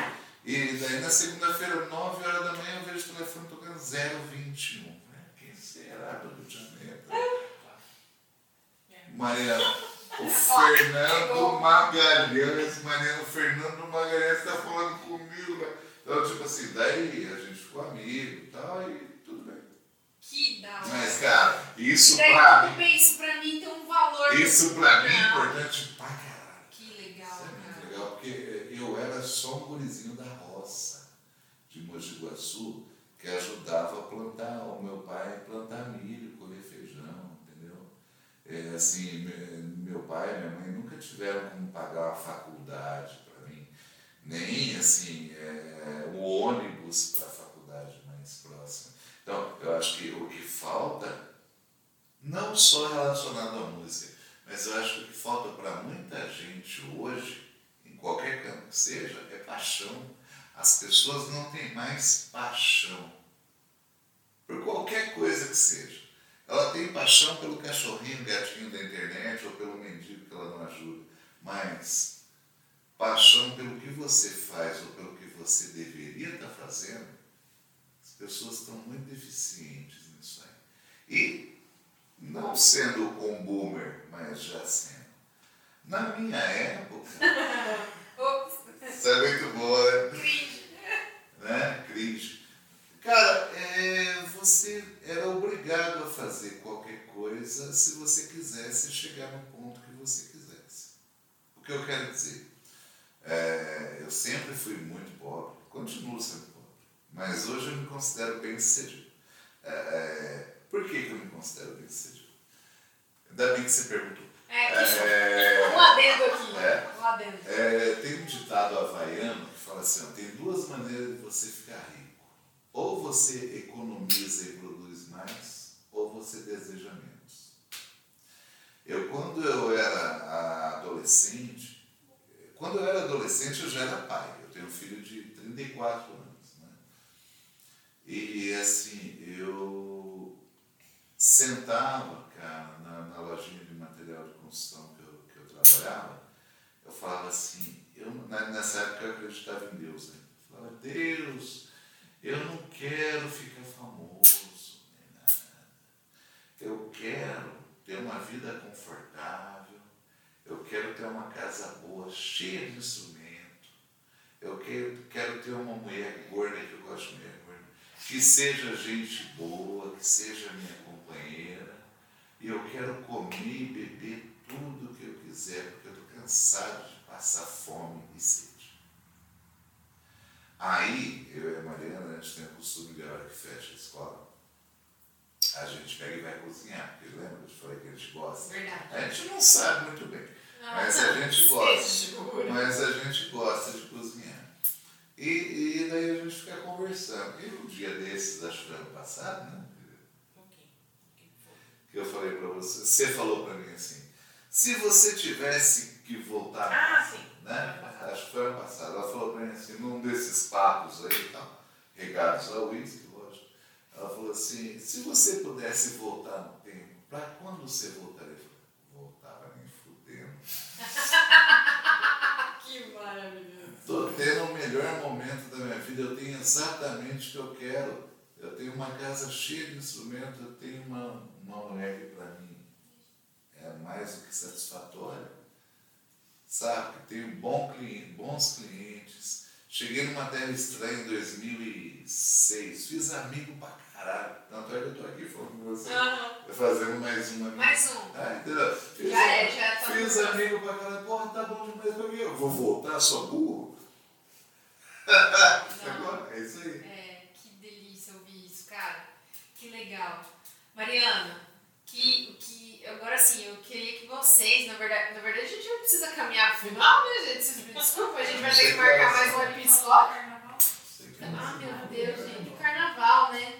E daí na segunda-feira, 9 horas da manhã, eu vejo o telefone tocando 021. Né? Quem será do Rio de Janeiro? Mariana, o Fernando Magalhães, Mariana, o Fernando Magalhães está falando comigo. né? Então, tipo assim, daí a gente ficou amigo e tal, e tudo bem. Que da hora. Mas, cara, isso E daí, pra tudo bem, isso pra mim tem um valor. mim, isso pra mim é importante pra caralho. Que legal, Isso é muito cara. legal, porque eu era só um gurizinho da roça de Mogi Guaçu que ajudava a plantar, o meu pai plantar milho? É, assim, me- meu pai e minha mãe nunca tiveram como pagar uma faculdade para mim, nem assim, é, o ônibus para a faculdade mais próxima. Então, eu acho que o que falta, não só relacionado à música, mas eu acho que o que falta para muita gente hoje, em qualquer campo que seja, é paixão. As pessoas não têm mais paixão por qualquer coisa que seja. Ela tem paixão pelo cachorrinho, gatinho da internet ou pelo mendigo que ela não ajuda, mas paixão pelo que você faz ou pelo que você deveria estar fazendo, as pessoas estão muito deficientes nisso aí. E não sendo um boomer, mas já sendo. Na minha época, *laughs* isso é muito boa, né? cringe. né? Cringe. Cara, é, você obrigado a fazer qualquer coisa se você quisesse chegar no ponto que você quisesse. O que eu quero dizer? É, eu sempre fui muito pobre, continuo sendo pobre, mas hoje eu me considero bem sucedido. É, é, por que, que eu me considero bem sucedido? Ainda bem que você perguntou. É, É, um adendo aqui. É. Um adendo. é, tem um ditado havaiano que fala assim, ó, tem duas maneiras de você ficar rico. Ou você economiza e produz mais, você deseja menos. Eu, quando eu era adolescente, quando eu era adolescente eu já era pai. Eu tenho um filho de 34 anos. Né? E assim, eu sentava, cara, na, na lojinha de material de construção que eu, que eu trabalhava, eu falava assim, eu, nessa época eu acreditava em Deus, né? Eu falava, Deus, eu não quero ficar famoso. Eu quero ter uma vida confortável, eu quero ter uma casa boa, cheia de instrumento, eu quero, quero ter uma mulher gorda, que eu gosto de mulher gorda, que seja gente boa, que seja minha companheira, e eu quero comer e beber tudo que eu quiser, porque eu estou cansado de passar fome e sede. Aí, eu e a Mariana, a gente tem o costume de hora que fecha a escola, a gente pega e vai cozinhar, porque lembra que falei que a gente gosta? Verdade. A gente não sabe muito bem, Não, mas a gente gosta. jura? Mas a gente gosta de cozinhar. E, e daí a gente fica conversando. E um dia desses, acho que foi ano passado, né? Que eu falei pra você, você falou pra mim assim, se você tivesse que voltar, Ah, sim. né? Acho que foi ano passado, ela falou pra mim assim, num desses papos aí e tal, regados ao uísque. Ela falou assim, se você pudesse voltar no tempo, pra quando você voltaria? Eu falei, voltava nem fudendo. *laughs* Que maravilhoso. Estou tendo o melhor momento da minha vida, eu tenho exatamente o que eu quero. Eu tenho uma casa cheia de instrumentos, eu tenho uma, uma mulher que para mim é mais do que satisfatória. Sabe? Tenho bom cliente, bons clientes. Cheguei numa terra estranha em 2006, fiz amigo pra caralho. Tanto é que eu tô aqui falando com você, Aham. fazendo mais uma. Mais um. Ah, entendeu? Fiz, Já é, já tá. Fiz amigo pra caralho, porra, tá bom demais pra mim. Eu vou voltar, sou burro? Agora, *laughs* é isso aí. É, que delícia ouvir isso, cara. Que legal. Mariana, que agora sim, eu queria que vocês, na verdade, na verdade a gente não precisa caminhar pro final, né, gente? Desculpem, a gente vai ter que marcar mais um episódio. Ah, meu Deus, gente, o carnaval, né?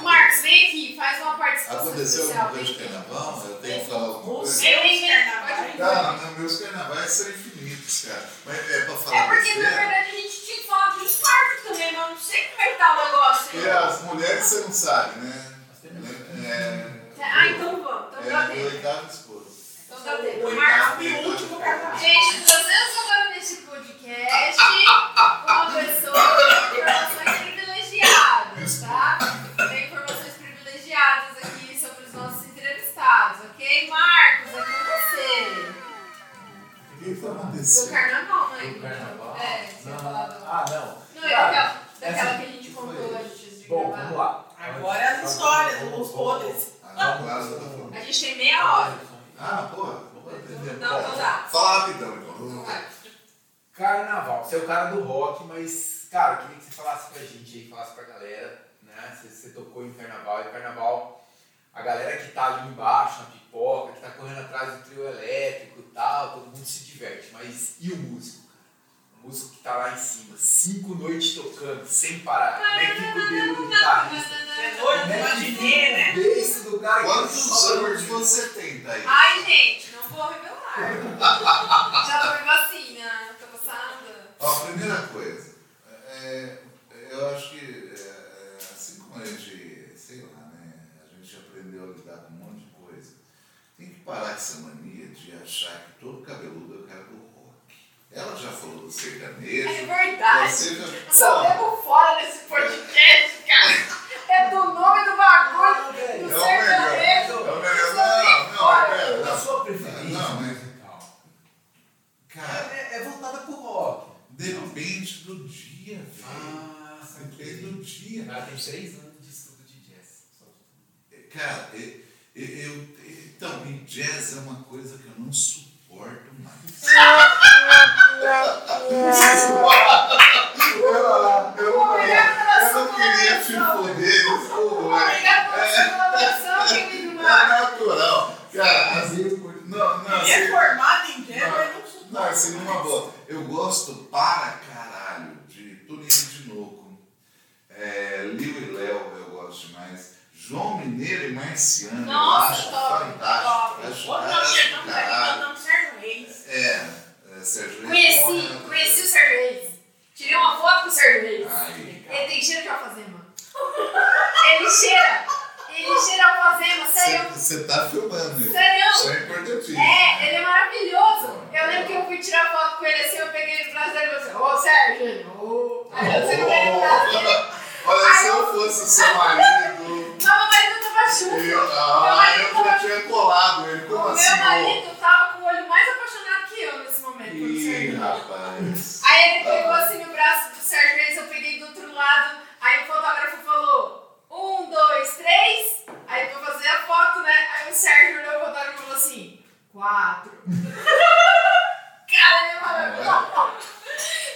Marcos, vem aqui, faz uma participação Aconteceu especial. alguma coisa de carnaval? Eu tenho que falar alguma coisa? Vem, vem. Carnaval. Não, não, meus carnavais são infinitos, cara. Mas é pra falar É porque, na verdade, a gente tinha que falar do infarto também, mas eu não sei como é que tá o negócio. Porque as mulheres você não sabe, né? Nós temos- É, Ah, então vamos, então é tempo. oitavo esposo. Então. O Marcos, oitavo e último carnaval. Gente, trazemos agora nesse podcast uma pessoa com informações privilegiadas, tá? Tem informações privilegiadas aqui sobre os nossos entrevistados, ok? Marcos, é com você. O que foi Do acontecendo? carnaval, né? Do carnaval? É, você Não, falar do... Ah, não. Não, é daquela, daquela que a gente que contou antes de Bom, gravar. vamos lá. Agora as histórias, os podres. Ah, eu falando. A gente tem meia hora. Ah, porra. Não, não dá. Fala rapidão, então. Carnaval, você é o cara do rock, mas, cara, queria que você falasse pra gente aí, falasse pra galera, né? Você, você tocou em carnaval, e carnaval, a galera que tá ali embaixo, na pipoca, que tá correndo atrás do trio elétrico e tal, todo mundo se diverte, mas e o músico, músico que tá lá em cima, cinco noites tocando, sem parar, como é que o dedo do guitarrista? É doido, Como é que fica né? o beiço do cara Quantos anos você tem, Thaís? Ai, gente, não vou revelar. *laughs* Já tomei vacina, tô passada. Ó, primeira coisa, é, eu acho que é, é, assim como a gente, sei lá, né, a gente aprendeu a lidar com um monte de coisa, tem que parar com essa mania de achar que todo cabeludo é o cara do. Ela já falou do sertanejo, É verdade. você já... Só pego fora desse podcast, cara. É do nome do bagulho, do É o melhor. sertanejo. É o melhor. Eu só Não, pego não, fora. pera, A não. sua preferência Não, mas- musical Cara, é, é voltada pro rock. depende do dia, velho. Ah, Depende do dia. Cara, tem três anos de estudo de jazz. Só- Cara, eu, eu- então, jazz é uma coisa que eu não suporto mais. *laughs* eu, eu, pela eu não queria te foder, desculpa. Obrigada pela sua querido É natural. Cara, assim, não, não, Ele é assim, formado em mas não não, assim, numa boa. Eu gosto para caralho de Toninho de Noco. É, Liu e Léo eu gosto demais. João Mineiro e Marciano. eu acho top, fantástico. Top. Acho, nós acho caralho. é Sérgio Reis, Conheci, porra, conheci o Sérgio Reis. Tirei uma foto com o Sérgio Reis. Aí. Ele tem cheiro de alfazema. Ele cheira. Ele cheira alfazema, sério. Você tá filmando isso. Sério. Isso é importantíssimo. É, ele é maravilhoso. Eu lembro que eu fui tirar foto com ele assim, eu peguei ele no braço dele e falei assim, ô Sérgio, ô. Aí no braço dele. Olha, se eu fosse seu marido, mas meu marido tava junto. Ah, eu, ah, eu já tava... tinha colado ele. Como o assim? Meu marido ó? tava com o olho mais apaixonado que eu nesse momento. Ih, rapaz. Aí ele pegou assim no braço do sargento, eu peguei do outro lado. Aí o fotógrafo falou: um, dois, três. Aí pra fazer a foto, né? Aí o Sérgio olhou o fotógrafo e falou assim: quatro. *laughs* Cara, ele é maravilhoso.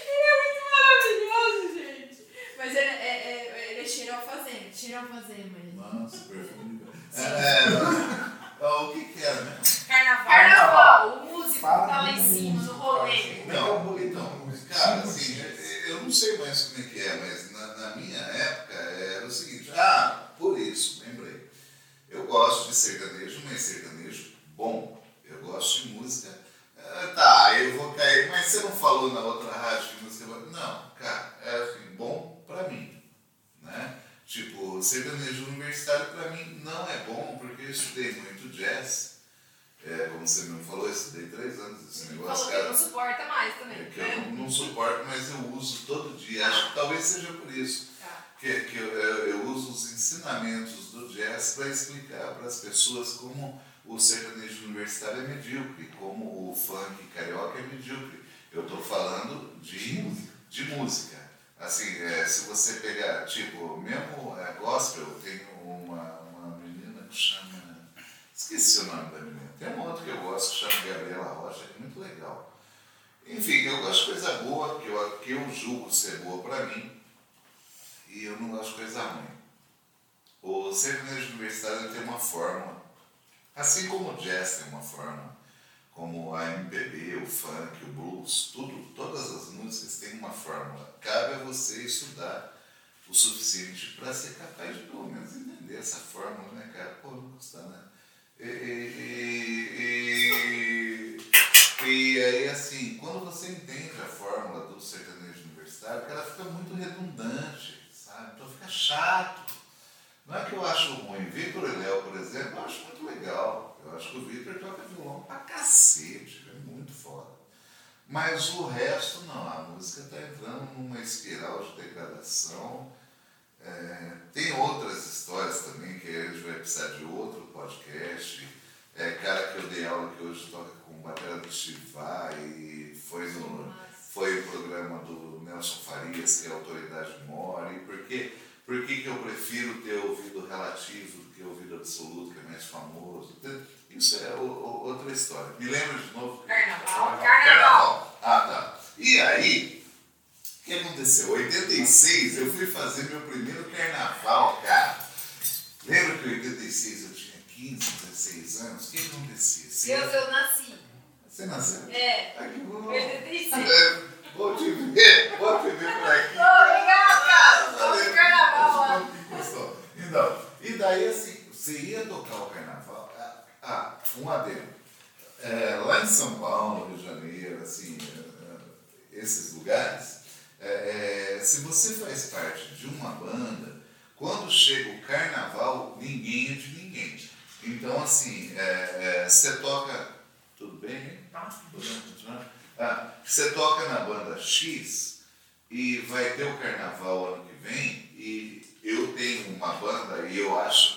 Ele é muito maravilhoso, gente. Mas ele, é, é, é ele é fazer, cheiro a fazer, mãe. Nossa, perfume. É, é, o que que era mesmo? Carnaval. Carnaval, o músico Fala tá lá em cima, no rolê. fala Como é que é o rolê Não, da então, cara, Sim, assim, sim. eu- eu não sei mais como é que é, mas na, na minha época era o seguinte, ah, por isso, lembrei. Eu gosto de sertanejo, mas sertanejo bom. Eu gosto de música. ah, tá, eu vou cair, mas você não falou na outra rádio que música boa? Não, cara, é assim, bom pra mim. Né? Tipo, sertanejo universitário pra mim não é bom, porque eu estudei muito jazz. É, como você mesmo falou, eu estudei três anos esse negócio, Falou que cara. não suporta mais É também. que eu não, não suporto, mas eu uso todo dia. Acho que talvez seja por isso Tá. que, que eu, eu- eu uso os ensinamentos do jazz para explicar para as pessoas como o sertanejo universitário é medíocre, como o funk carioca é medíocre. Eu estou falando de, de música. Assim, é, se você pegar, tipo, mesmo é, gospel, tem uma, uma menina que chama. Esqueci o nome da menina. Tem uma outra que eu gosto que chama Gabriela Rocha, que é muito legal. Enfim, eu gosto de coisa boa, que eu, que eu julgo ser boa para mim, e eu não gosto de coisa ruim. O sertanejo universitário tem uma fórmula, assim como o jazz tem uma fórmula, como a MPB, o funk, o blues, tudo, todas as músicas têm uma fórmula. Cabe a você estudar o suficiente para ser capaz de pelo menos entender essa fórmula, né, cara? Pô, não custa nada. E, e, e, e aí, assim, quando você entende a fórmula do sertanejo universitário, ela fica muito redundante, sabe? Então fica chato. Não é que eu acho ruim. Vitor e Léo, por exemplo, eu acho muito legal. Eu acho que o Vitor toca violão pra cacete, é foda. Mas o resto não, a música está entrando numa espiral de degradação. É, tem outras histórias também que a gente vai precisar de outro podcast. É, cara que eu dei aula que hoje toca com bateria do Chivá e foi no, foi o programa do Nelson Farias, que é a Autoridade Mora. E por quê? Por que, que eu prefiro ter ouvido relativo do que ouvido absoluto, que é mais famoso? Isso é o- o- outra história. Me lembra de novo? Carnaval. Carnaval. Ah, tá. E aí, o que aconteceu? Em 86 eu fui fazer meu primeiro carnaval, cara. Lembra que em 86 eu tinha 15, 16 anos? O que acontecia? Você, Eu, eu nasci. você nasceu? É. Ai, que bom. 86. É, Vou te ver, vou te ver por aqui. Obrigada, cara. Vamos carnaval lá. Então, e daí assim, você ia tocar o carnaval. Ah, ah, um adendo. É, lá em São Paulo, Rio de Janeiro, assim, é, é, esses lugares, é, é, se você faz parte de uma banda, quando chega o carnaval, ninguém é de ninguém. Então, assim, é, é, você toca. Tudo bem? Tá. Podemos continuar? Ah, você toca na banda X e vai ter o carnaval ano que vem e eu tenho uma banda e eu acho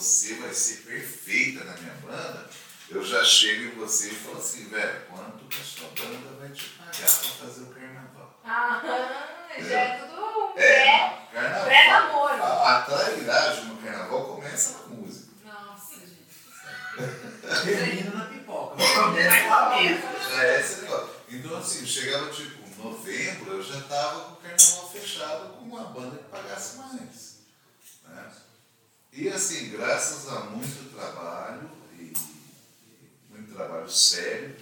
você vai ser perfeita na minha banda, eu já chego em você e falo assim, velho, quanto que a sua banda vai te pagar para fazer o carnaval? Aham, *laughs* já é tudo um É, pré- pré-namoro. A, a trairagem no carnaval começa com música. Nossa, gente. Termina na pipoca. *laughs* Vai comer. Já é esse negócio. Então, assim, chegava tipo novembro, eu já estava com o carnaval fechado com uma banda que pagasse mais. Né? E assim, graças a muito trabalho, e, muito trabalho sério,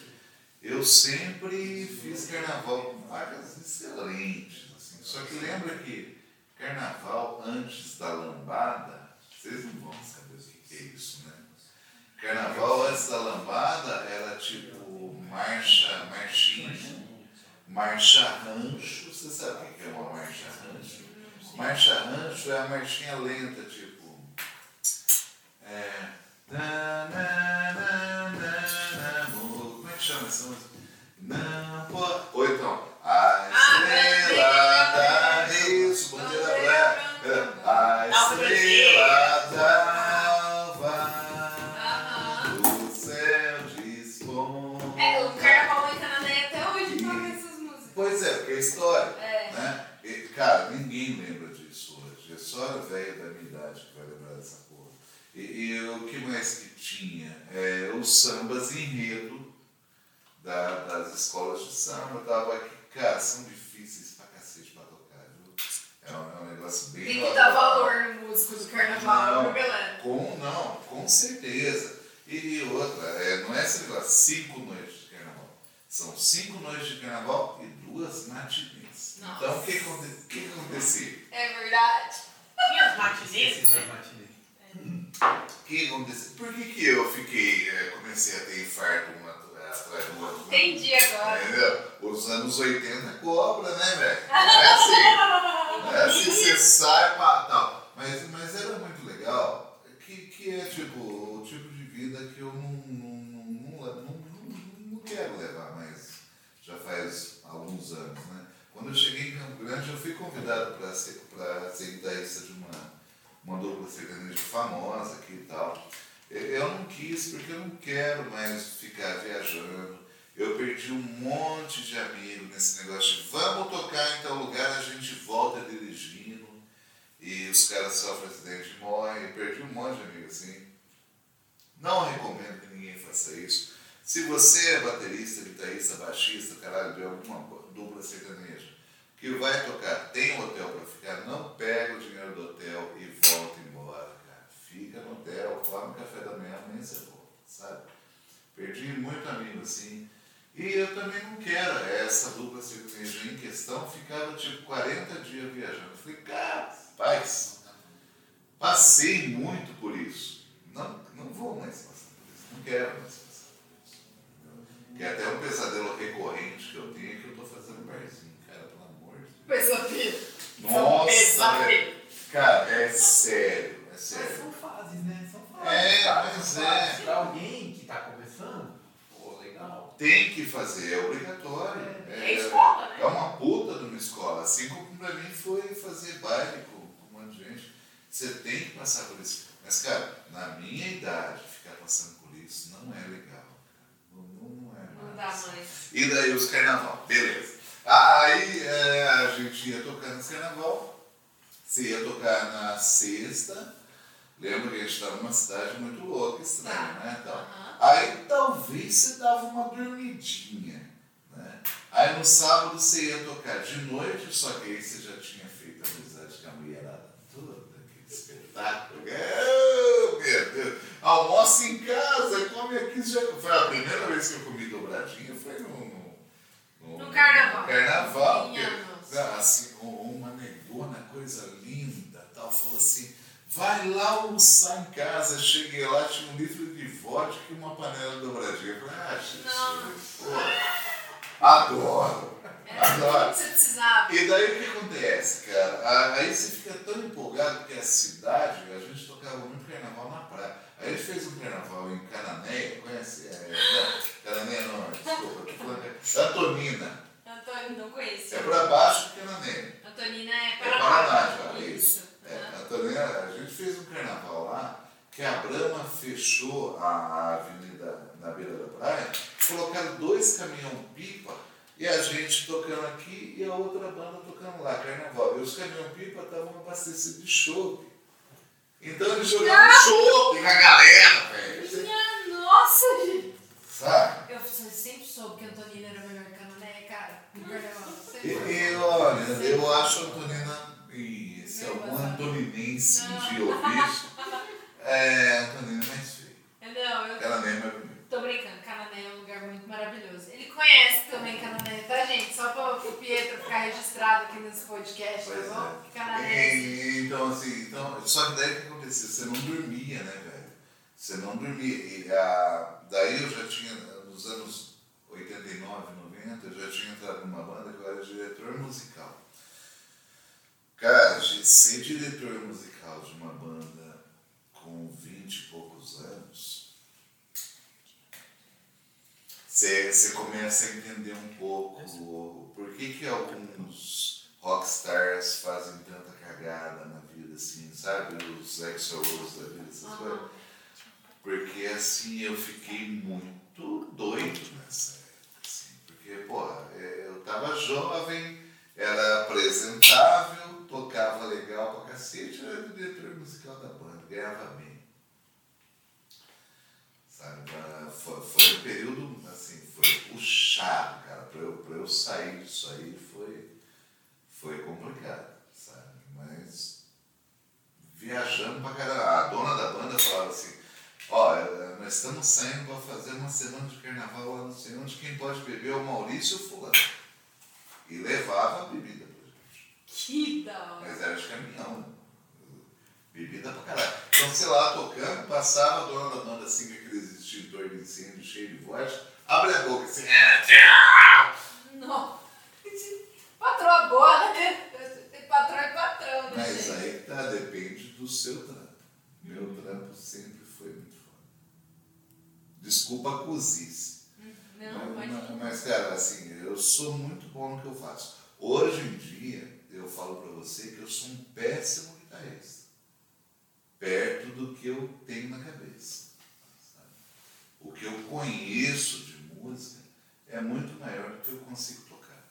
eu sempre fiz carnaval com vagas excelentes. Assim. Só que lembra que carnaval antes da lambada, vocês não vão saber o que é isso, né? Carnaval antes da lambada era tipo marcha, marchinha, marcha rancho. Você sabe o que é uma marcha rancho? Marcha rancho é a marchinha lenta, tipo. É. na, na, na, na, na, amor. Como é que chama essa música? Não pode. Ou então. A estrela da. Isso, bandeira branca. A estrela d'alva. O céu dispõe. É, o carnaval entra na lei até hoje toca essas músicas. Pois é, porque é história. É. Né? E, cara, ninguém lembra disso hoje. É só a velha da minha idade que vai lembrar dessa porra. E, e o que mais que tinha? É, os sambas enredo da- das escolas de samba. Tava aqui, cara, são difíceis pra cacete pra tocar, viu? É um, é um negócio bem. Tem que dar valor no músico do carnaval, Não. galera? Com, não, com certeza. E outra, é, não é esse negócio, cinco noites de carnaval. São cinco noites de carnaval e duas matinês. Nossa. Então o que, que acontecia? É verdade. E as matinês, né? O que acontecia? Por que, que eu fiquei, é, comecei a ter infarto um atrás do outro? Entendi agora. Entendeu? Os anos 80 cobra, né, velho? *laughs* Não é assim. Não é assim, você sai pra tal. Mas, mas era muito legal, que, que é tipo o tipo de vida que eu não, não, não, não, não, não- não quero levar mais. Já faz alguns anos, né? Quando eu cheguei em Campo Grande, eu fui convidado para ser, pra ser guitarrista de uma, uma dupla sertaneja famosa aqui e tal. Eu- não quis, porque eu não quero mais ficar viajando. Eu perdi um monte de amigos nesse negócio de vamos tocar em tal lugar, a gente volta dirigindo e os caras sofrem acidente e morrem. Eu perdi um monte de amigos assim. Não recomendo que ninguém faça isso. Se você é baterista, guitarrista, baixista, caralho, de alguma dupla sertaneja, que vai tocar, tem um hotel para ficar, não pega o dinheiro do hotel e volta embora, cara. Fica no hotel, come café da manhã, amanhã você volta, sabe? Perdi muito amigo assim. E eu também não quero. Essa dupla sertaneja em questão ficava tipo 40 dias viajando. Eu falei, cara, paz, passei muito por isso. Não, não vou mais passar por isso. Não quero mais passar por isso. Que é até um pesadelo recorrente que eu tenho é que eu tô fazendo barzinho, cara, pelo amor de Deus. Pesadelo. Nossa, velho. Cara, é sério, é Mas sério. são fases, né? São fases. É, cara, mas são é. Pra alguém que tá começando, pô, legal. Tem que fazer, é obrigatório. É escola, né? É uma puta de uma escola. Assim como pra mim foi fazer baile com, com um monte de gente. Você tem que passar por isso. Mas, cara, na minha idade, ficar passando por isso não é legal. cara. Não, não, é Não dá mais. E daí os carnaval, beleza. Aí é, a gente ia tocar nesse carnaval. Você ia tocar na sexta. Lembra que a gente estava numa cidade muito louca, estranha, Tá. né? Tal. Aham. Aí talvez você dava uma dormidinha. Né? Aí no sábado você ia tocar de noite, só que aí você já tinha feito amizade com a mulherada toda, aquele espetáculo. Oh, meu Deus! Almoça em casa, come aqui. Já... Foi a primeira vez que eu comi dobradinha, no, carnaval. carnaval. Minha porque, nossa. assim, uma negona, coisa linda, tal, falou assim, vai lá almoçar em casa. Cheguei lá, tinha um litro de vodka e uma panela dobradinha. Eu falei, ah, Jesus, pô, adoro, adoro. que você precisava. E daí o que acontece, cara? Aí você fica tão empolgado porque a cidade, a gente tocava muito carnaval na praia. Aí a gente fez um carnaval em Cananéia, conhece? É, não, Cananéia não, desculpa, tô falando. Antonina. Antônio, não conheço. É pra baixo de Cananéia. Antonina é É Paraná. Já, é Isso. É. Antonina, a gente fez um carnaval lá que a Brahma fechou a, a avenida na beira da praia, colocaram dois caminhão-pipa e a gente tocando aqui e a outra banda tocando lá, carnaval. E os caminhão-pipa estavam abastecidos de chope. Então eles jogavam chope com a galera, velho. Minha nossa, gente. Sabe? Eu sempre soube que Antonina era melhor que a Canané, cara. No carnaval. E, Sempre e soube. olha, eu acho a Antonina, e se Meu algum antoninense um dia ouvir isso, é, a Antonina é mais feia. Não, eu Ela nem é tô brincando. Canané é um lugar muito maravilhoso. Conhece também Canané, tá, gente? Só pra o Pietro ficar registrado aqui nesse podcast, tá Pois bom? Que é. E, então, assim, então, só que daí o que acontecia? Você não dormia, né, velho? Você não dormia. E a, daí eu já tinha, nos anos 89, 90, eu já tinha entrado numa banda que eu era diretor musical. Cara, ser diretor musical de uma banda com 20 e poucos anos, você, você começa a entender um pouco o- por que, que alguns rockstars fazem tanta cagada na vida, assim, sabe? Os ex-solos da vida, essas coisas. Porque assim eu fiquei muito doido nessa época, assim, porque, porra, é, eu tava jovem, era apresentável, tocava legal pra cacete, era o diretor musical da banda, ganhava bem. Sabe, foi, foi um período, assim, foi puxado, cara, pra eu, pra eu sair disso aí foi, foi complicado, sabe? mas viajando pra caramba. A dona da banda falava assim, ó, eh, nós estamos saindo para fazer uma semana de carnaval lá no sei onde, quem pode beber é o Maurício fulano. E levava a bebida pra gente. Que da hora. Mas era de caminhão, né? Bebida pra caralho. Então, sei lá, tocando, passava a dona da banda assim, com aqueles extintor de incêndio cheio de voz, abre a boca assim, Não. Patroa boa, né? Tem patrão e patrão, né? Mas gente? aí tá, depende do seu trampo. Meu trampo sempre foi muito foda. Desculpa a cozice. Não, mas, mas. mas, cara, assim, eu sou muito bom no que eu faço. Hoje em dia, eu falo pra você que eu sou um péssimo guitarrista. Perto do que eu tenho na cabeça. sabe? O que eu conheço de música é muito maior do que eu consigo tocar.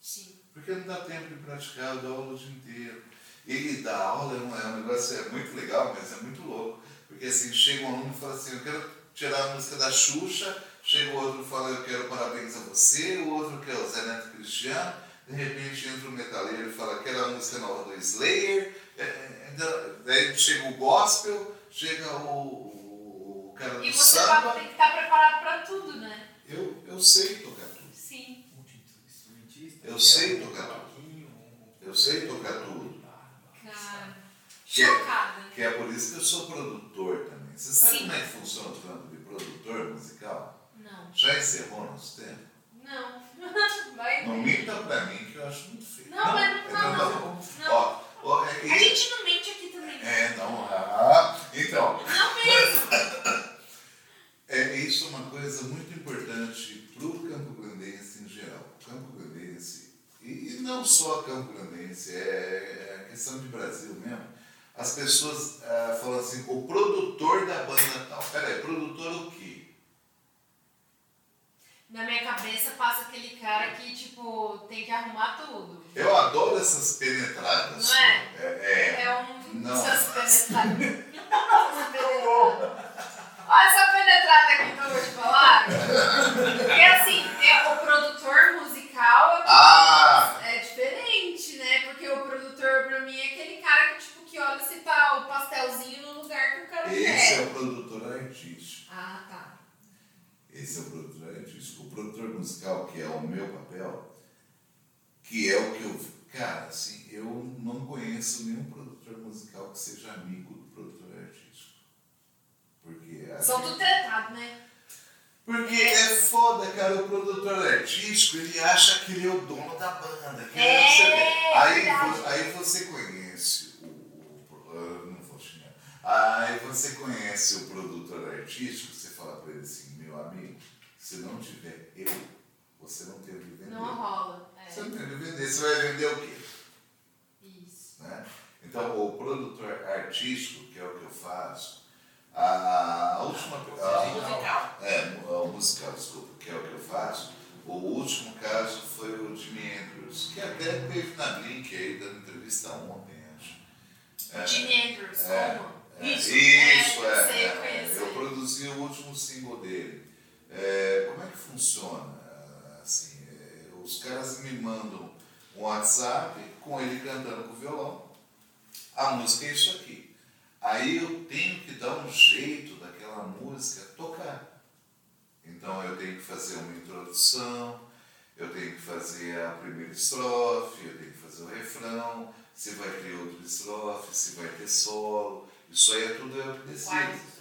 Sim. Porque não dá tempo de praticar, eu dou aula o dia inteiro. E dar aula é um, é um negócio é muito legal, mas é muito louco. Porque assim, chega um aluno e fala assim, eu quero tirar a música da Xuxa, chega o outro e fala, eu quero parabéns a você, o outro quer o Zé Neto Cristiano, de repente entra o metaleiro e fala, quero a música nova do Slayer, é, é, daí chega o gospel, chega o, o cara do E você vai samba. ter que estar preparado pra tudo, né? Eu, eu sei tocar tudo. Sim. Eu sei é tocar. um- Eu sei tocar tudo. Cara. Que é- Chocada. Que é por isso que eu sou produtor também. Você sabe Sim. como é que funciona o trampo de produtor musical? Não. Já encerrou nosso tempo? Não. *laughs* Vai. Não minta pra mim que eu acho muito feio. Não, mas não, então não, tá não. bom. Não. Ó, é, A e- gente não mente aqui também. é, não. Ah, então, Não mesmo. *laughs* é, isso é uma coisa muito importante para o Campo Grandense em geral. O Campo Grandense, e, e não só Campo Grandense, é, é questão de Brasil mesmo. As pessoas ah, falam assim, o produtor da banda tal. Peraí, produtor o quê? Na minha cabeça passa aquele cara que, tipo, tem que arrumar tudo. Eu adoro essas penetradas. Não é? É, é. É um Não. essas penetradas. *laughs* Olha essa penetrada aqui que eu vou te falar. Porque assim, é, o produtor musical é, Ah! é diferente, né? Porque o produtor, pra mim, é aquele cara que, tipo, que olha se tá o pastelzinho no lugar que o cara Esse é quer. o produtor artístico. Ah, tá. Esse é o produtor produtor musical, que é o meu papel, que é o que eu. Cara, assim, eu não conheço nenhum produtor musical que seja amigo do produtor artístico. Porque. São gente- tudo tretado, né? Porque é foda, cara. O produtor artístico, ele acha que ele é o dono da banda. Que É, quê. aí, aí você conhece o, o- não vou xingar. Aí você conhece o produtor artístico, você fala pra ele assim, meu amigo, se não tiver eu, você não tem o que vender. Não rola. Você É. não tem o que vender. Você vai vender o quê? Isso. né? Então, o produtor artístico, que é o que eu faço, a, a última. a- Musical. é, o musical, desculpa, que é o que eu faço. O último caso foi o Jimi Andrews, que até teve na Blink aí dando entrevista ontem, acho. É, Jimi Andrews, é, como? é, Isso. isso, É, eu é, eu é, Eu ele. produzi o último single dele. É, como é que funciona? Assim, é, os caras me mandam um WhatsApp com ele cantando com o violão. A música é isso aqui. Aí eu tenho que dar um jeito daquela música tocar. Então eu tenho que fazer uma introdução, eu tenho que fazer a primeira estrofe, eu tenho que fazer o refrão, se vai ter outra estrofe, se vai ter solo. Isso aí é tudo eu que decido.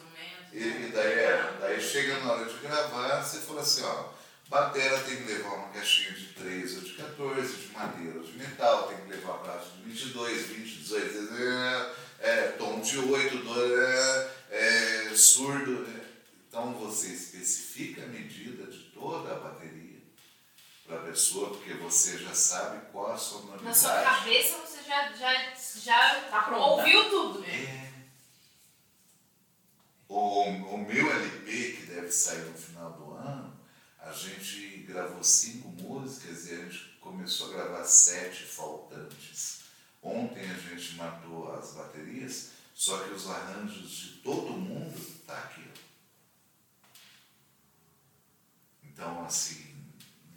E, e daí, é, daí chega na hora de gravar, você fala assim, ó, batera tem que levar uma caixinha de 3 ou de 14, de madeira ou de metal, tem que levar prato de 22, 20, 18, é, é, tom de 8, do, é, é, surdo. é. Então você especifica a medida de toda a bateria para a pessoa, porque você já sabe qual a sonoridade. Na sua cabeça você já, já, já Tá ouviu tudo. É. O, o meu LP, que deve sair no final do ano, a gente gravou cinco músicas e a gente começou a gravar sete faltantes. Ontem a gente matou as baterias, só que os arranjos de todo mundo tá aqui. Então, assim,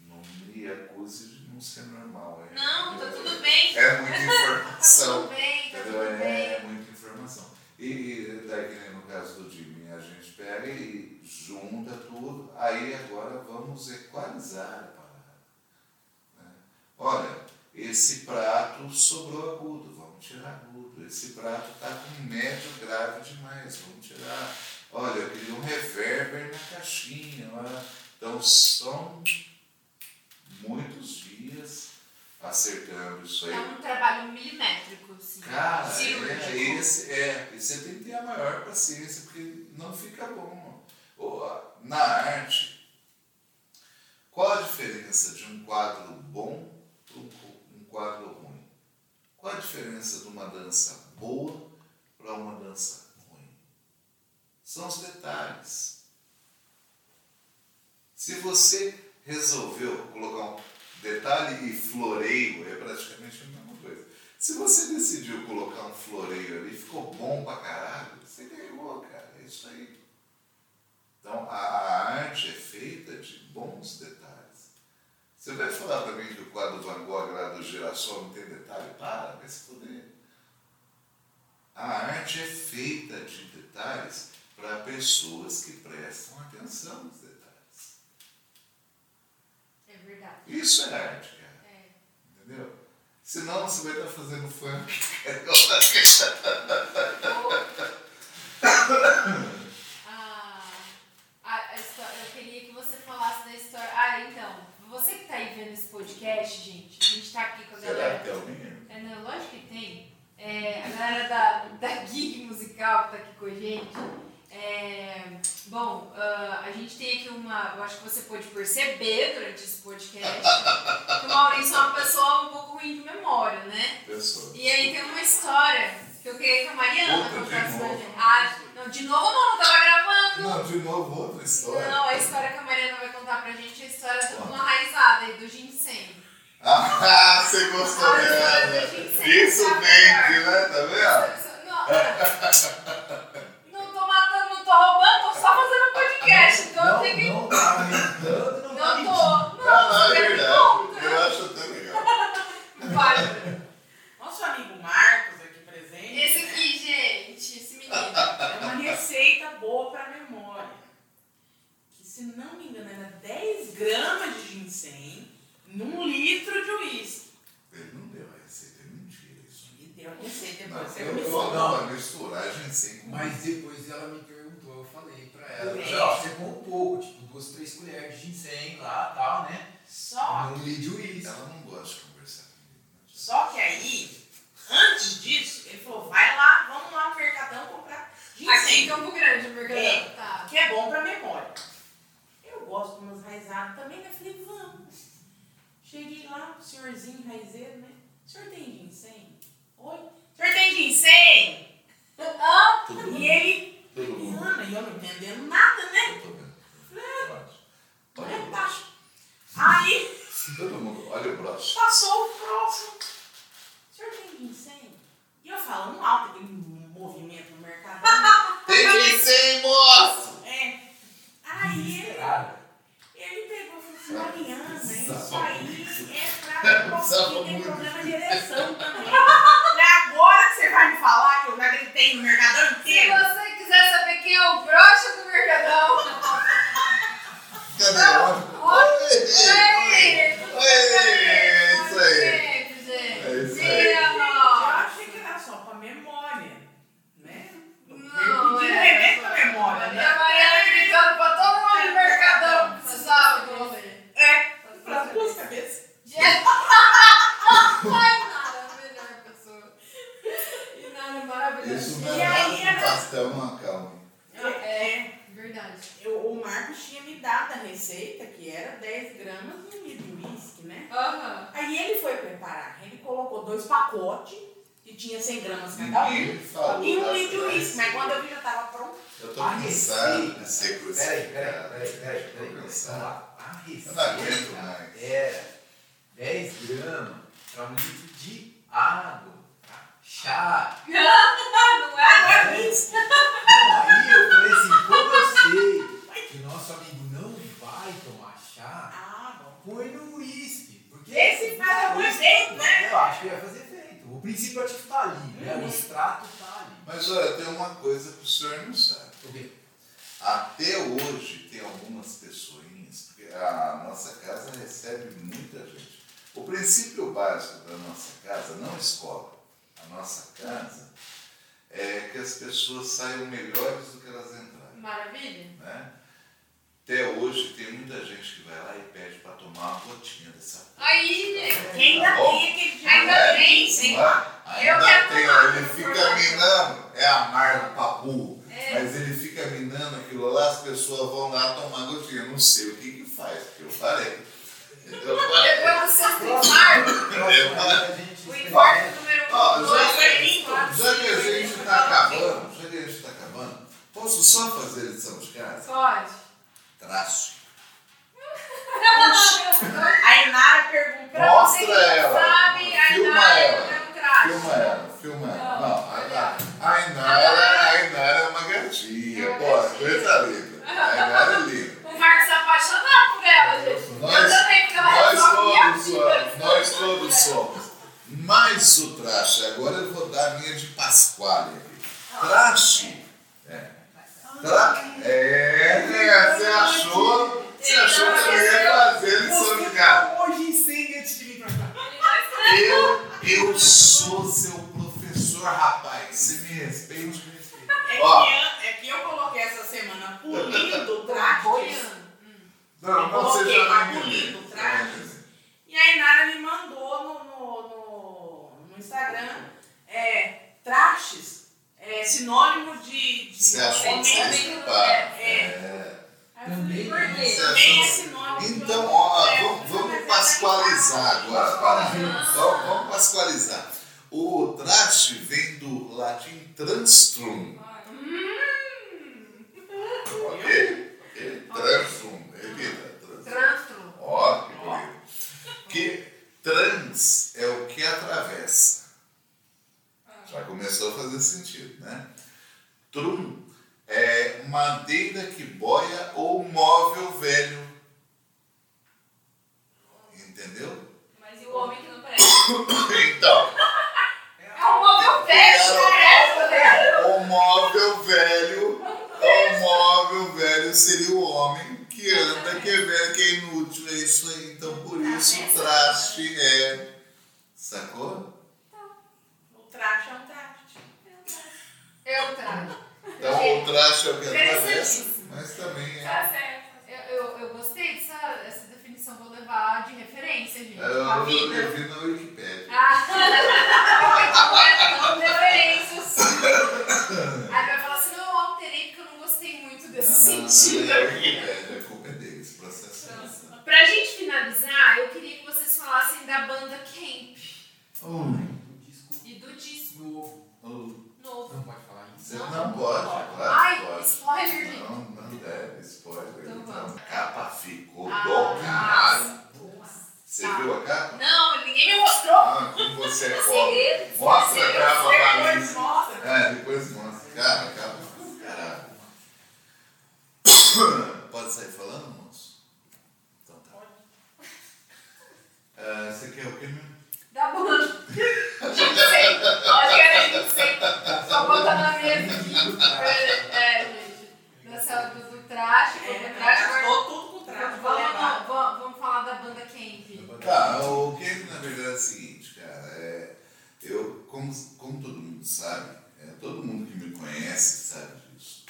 não, me acuse de não ser normal. É, Não, tá tudo bem. É muita *laughs* Tá informação. tudo bem, tá tudo É, bem. muita informação. E, e daí, no caso do Jimmy, a gente pega e junta tudo, aí agora vamos equalizar a parada. né? Olha, esse prato sobrou agudo, vamos tirar agudo. Esse prato está com médio grave demais, vamos tirar. Olha, eu queria um reverber na caixinha. olha. Então são muitos acertando isso aí. É um trabalho milimétrico, assim. Cara, cirúrgico. é, esse, é, e você tem que ter a maior paciência, porque não fica bom. Na arte, qual a diferença de um quadro bom para um quadro ruim? Qual a diferença de uma dança boa para uma dança ruim? São os detalhes. Se você resolveu colocar um detalhe e floreio, é praticamente a mesma coisa. Se você decidiu colocar um floreio ali, ficou bom pra caralho, você ganhou, cara. É isso aí. Então, a, arte é feita de bons detalhes. Você vai falar pra mim que o quadro Van Gogh lá do Girassol não tem detalhe? Para, vai se foder. A arte é feita de detalhes para pessoas que prestam atenção nos detalhes. É verdade. Isso é arte, cara. É. Entendeu? Senão você vai estar fazendo funk. Ah, a, a história, eu queria que você falasse da história. Ah, então, você que tá aí vendo esse podcast, gente, a gente tá aqui com a Será galera. que tem? É, não, lógico que tem. É, a galera da, da Geek Musical que tá aqui com a gente. É, bom, ah, a gente tem aqui uma. Eu acho que você pode perceber durante esse podcast que o Maurício é uma pessoa um pouco ruim de memória, né? Pessoa. E aí tem uma história que eu queria que a Mariana contasse pra novo. gente. Ah, não, de novo não, não tava gravando. Não, de novo outra história. Não, a história que a Mariana vai contar pra gente é a história de uma raizada aí do ginseng. Ah, *laughs* você gostou dela. do Isso vende, melhor. né? Tá vendo? Não *laughs* tô roubando, tô só fazendo um podcast. Então eu não, tenho que. não tá aumentando, não, tá Não tô. Não, Não, não, é me verdade. conta. Eu acho até legal. *laughs* Vai. Nosso amigo Marcos aqui presente. Esse né? aqui, gente, esse menino. É uma receita boa para memória. Que, se não me engano, era 10 gramas de ginseng num litro de uísque. Ele não deu a receita, é mentira isso. E deu a receita Não, depois. Você eu, eu não, vai misturar ginseng com Mas depois ela me perguntou, eu ela. Você põe um pouco, tipo, duas, três colheres de ginseng lá tal, né? Só, Num litro de uísque. Ela não gosta de conversar comigo. só que aí, antes disso, ele falou: vai lá, vamos lá no Mercadão comprar Aqui em ginseng. Campo Grande, o mercadão. É. Tá. Que é bom pra memória. Eu gosto de umas raizadas também, né? Falei, vamos. Cheguei lá, o senhorzinho raizeiro, né? O senhor tem ginseng? Oi? O senhor tem ginseng? Ah, E ele, Todo mundo. Ana, e eu não entendendo nada, né? Eu tô vendo. Pode. Olha o baixo. Aí, Todo mundo, olha o broche. passou o próximo. O senhor tem ginseng? E eu falando alto, aquele movimento no mercado. *laughs* Tem ginseng, moço! É. Aí ele, ele pegou e falou assim, Mariana, isso aí é pra *laughs* tem muito. problema de ereção também. *laughs* Você vai me falar que eu já gritei no mercadão se inteiro. você quiser saber quem é o brocha do mercadão. Cadê? Oi! Oi! É isso aí. É isso aí. Eu achei que era só pra memória, né? Não, é. remédio pra memória, E né? a Mariana gritando pra todo mundo no mercadão que precisava do rolê. É, para as duas cabeças. *laughs* Ai, Nara, a melhor pessoa. E Nara é maravilhosa. Isso E não aí é nada era- pastel, não, calma. É, Verdade. eu, o Marcos tinha me dado a receita, que era 10 gramas de litro de uísque, né? Aham. Aí ele foi preparar, ele colocou dois pacotes, que tinha 100 gramas cada um, e um litro de uísque, mas quando eu vi já tava pronto. Eu tô A cansado receita. de ser Peraí, crucificado. peraí, peraí, peraí, Tô peraí. Vamos lá. A Eu não aguento mais. era 10 gramas para um litro de água chá. *laughs* Não, é, não é? é não, aí eu falei assim, como eu sei que o nosso amigo não vai tomar chá, ah, põe no uísque. Porque Esse faz algum efeito, né? Eu acho que vai fazer efeito. O princípio ativo está ali, né? Uhum. o extrato está ali. Mas olha, tem uma coisa que o senhor não sabe. Por quê? Até hoje tem algumas pessoinhas, porque a nossa casa recebe muita gente. O princípio básico da nossa casa, não é escola, nossa casa, é que as pessoas saiam melhores do que elas entraram. Maravilha. Né? Até hoje tem muita gente que vai lá e pede para tomar uma gotinha dessa porra. Aí, gente. Ainda Tá tem aquele dia. Ainda tem, sim. é? Eu Ainda quero tem, tomar, ele fica minando, é amargo papu, É. mas ele fica minando aquilo lá, as pessoas vão lá tomar gotinha. Não sei o que que faz, porque eu. *laughs* Entendeu? Depois do sexto infarto, o infarto Ó, já, que a gente está acabando, já que a gente está acabando, posso só fazer lição de casa? Pode. Traço. *laughs* A Inara. Pra você que Mostra não ela. sabe, a Filma Inara ela. é um traje. Filma ela, filma ela. Não, Não, a, olha. a, a Inara, a Inara é uma gatinha, É pô, coisa linda. A Inara é linda. O Marcos é apaixonado por ela, gente. Nós- eu também, porque ela Nós resolve minha todos somos, nós todos somos. Mas o traste, agora eu vou dar a minha de Pasquale aqui. Traste. É. Tra... É, é, você achou? Você achou que eu ia fazer lição de casa? hoje incêndio antes de vir pra cá. Eu, eu sou seu professor, rapaz. Você me respeite. É Ó. que, eu- é que eu coloquei essa semana pulindo trastes. Boiando. Não, você Coloquei já lá não me bonito, lembra. trajes. E a Inara me mandou no, no, no, no Instagram é, trastes, é, sinônimo de, de Você achou que homem. Homem- escapar? é. Também é sinônimo de Então, homem. ó, vamos, vamos é pasqualizar agora. Para. Vamos, vamos pasqualizar. O traste vem do latim transtrum. Ok? Ok? Transtrum. Repita. Transtrum. Trânsito. Ó, que bonito. Que trans é o que atravessa. Já começou a fazer sentido, né? Trum é madeira que boia ou móvel velho. Entendeu? Mas e o homem que não presta? Então, É um móvel velho, parece, né? o móvel velho, o móvel velho seria o homem que anda, que é velho, que é inútil, é isso aí. Então, por isso o traste é. Sacou? O traste é um traste. Eu trago. Então o traste é o que atravessa, Interessantíssimo. mas também é. Tá certo. Eu, eu, eu gostei dessa essa definição, vou levar de referência, gente. Eu, eu, vida. eu vi na Wikipédia. Ah, não é tão referência assim. Aí vai falar assim, não, eu alterei porque eu não gostei muito desse Não, não, sentido. não, é a culpa é deles, processo. Pra gente finalizar, eu queria que vocês falassem da banda Camp Oh, e do disco No... oh. novo. Não pode. Você não pode, claro que Ai, pode. spoiler, gente. Não, não deve, spoiler. Então Então, a capa ficou Ah, do caralho. Você viu a capa? Não, ninguém me mostrou. Ah, como você é pobre. Mostra a capa pra Depois mim. mostra. É, depois mostra. Cara, a capa ficou do caralho. Pode sair falando, moço? Então tá. Ah, você quer o quê mesmo? Da banda. Ginseng. Acho que era ginseng. Só botando na mesa aqui. É, gente. Dessa, do, do traje, É, do traje. gastou tudo com traste. pra Vamos, vamos, vamos falar da banda Camp. Tá, o que na verdade é o seguinte, cara, é, eu, como, como todo mundo sabe, é, todo mundo que me conhece sabe disso,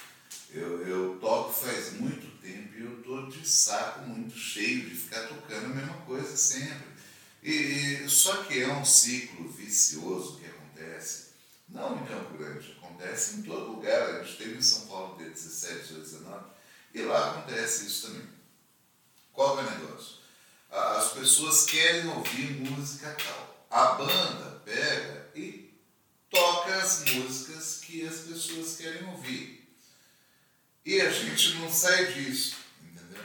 eu, eu toco faz muito tempo e eu tô de saco muito cheio de ficar tocando a mesma coisa sempre. E, só que é um ciclo vicioso que acontece, não em Campo Grande, acontece em todo lugar. A gente teve em São Paulo de 17 a 19 e lá acontece isso também. Qual é o negócio? as pessoas querem ouvir música tal. A banda pega e toca as músicas que as pessoas querem ouvir. E a gente não sai disso, entendeu?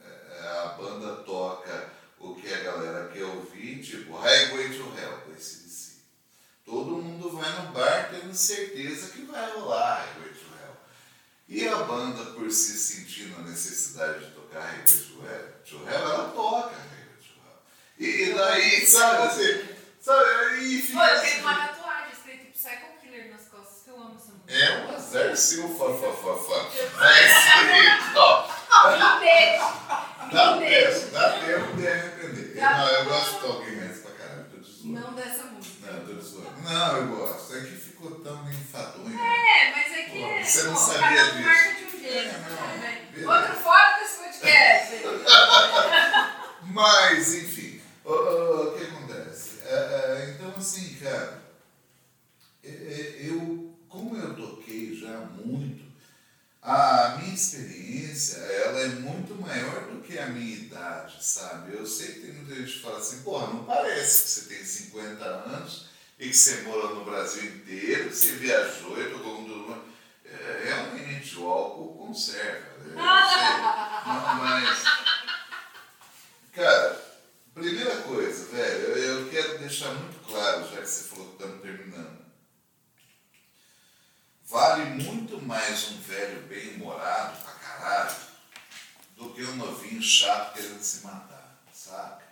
É, a banda toca o que a galera quer ouvir, tipo Highway to Hell, com esse DC. Todo mundo vai no bar tendo certeza que vai rolar Highway to Hell. E a banda, por se sentindo a necessidade de tocar Highway to Hell, to Hell ela toca Highway to Hell. E, e daí, sabe, assim, sabe, aí fica assim, uma tatuagem escrito Psycho Killer nas costas, que eu amo essa música. Zarcil, fá, fá, fá, fá. Mas, deixa. Dá tempo, dá tempo de arrepender. Dá Não, eu gosto de alguém mais pra caralho, tô zoando. Não dessa música. Não, tô te zoando. Não, eu gosto. É que ficou tão enfadonho. É, mas é que. Pô, você não pô, sabia disso. marca de um jeito. É, não, né? Outro fora desse podcast. *laughs* Mas, enfim, o, o- o que acontece? É, é, então, assim, cara, é, é, eu, como eu toquei já muito, a minha experiência, ela é muito maior do que a minha idade, sabe? Eu sei que tem muita gente que fala assim, porra, não parece que você tem 50 anos e que você morou no Brasil inteiro, que você viajou e tocou com todo mundo. É, realmente, o álcool conserva. né? Não, *laughs* mas... Cara, primeira coisa, velho, eu, eu quero deixar muito claro, já que você falou que estamos terminando. Vale muito mais um velho bem-humorado pra caralho do que um novinho chato querendo se matar, saca?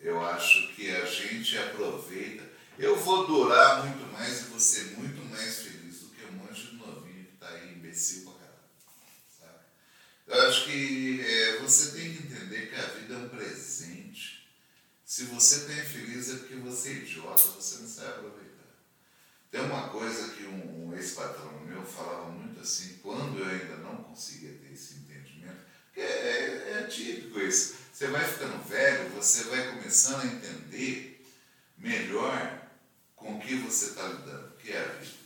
Eu acho que a gente aproveita. Eu vou durar muito mais e vou ser muito mais feliz do que um monte de novinho que tá aí imbecil pra caralho, saca? Eu acho que é, você tem que entender que a vida é um presente. Se você está infeliz é porque você é idiota, você não sabe aproveitar. Tem uma coisa que um, um ex-patrão meu falava muito assim, quando eu ainda não conseguia ter esse entendimento, que é, é típico isso. Você vai ficando velho, você vai começando a entender melhor com o que você está lidando, que é a vida.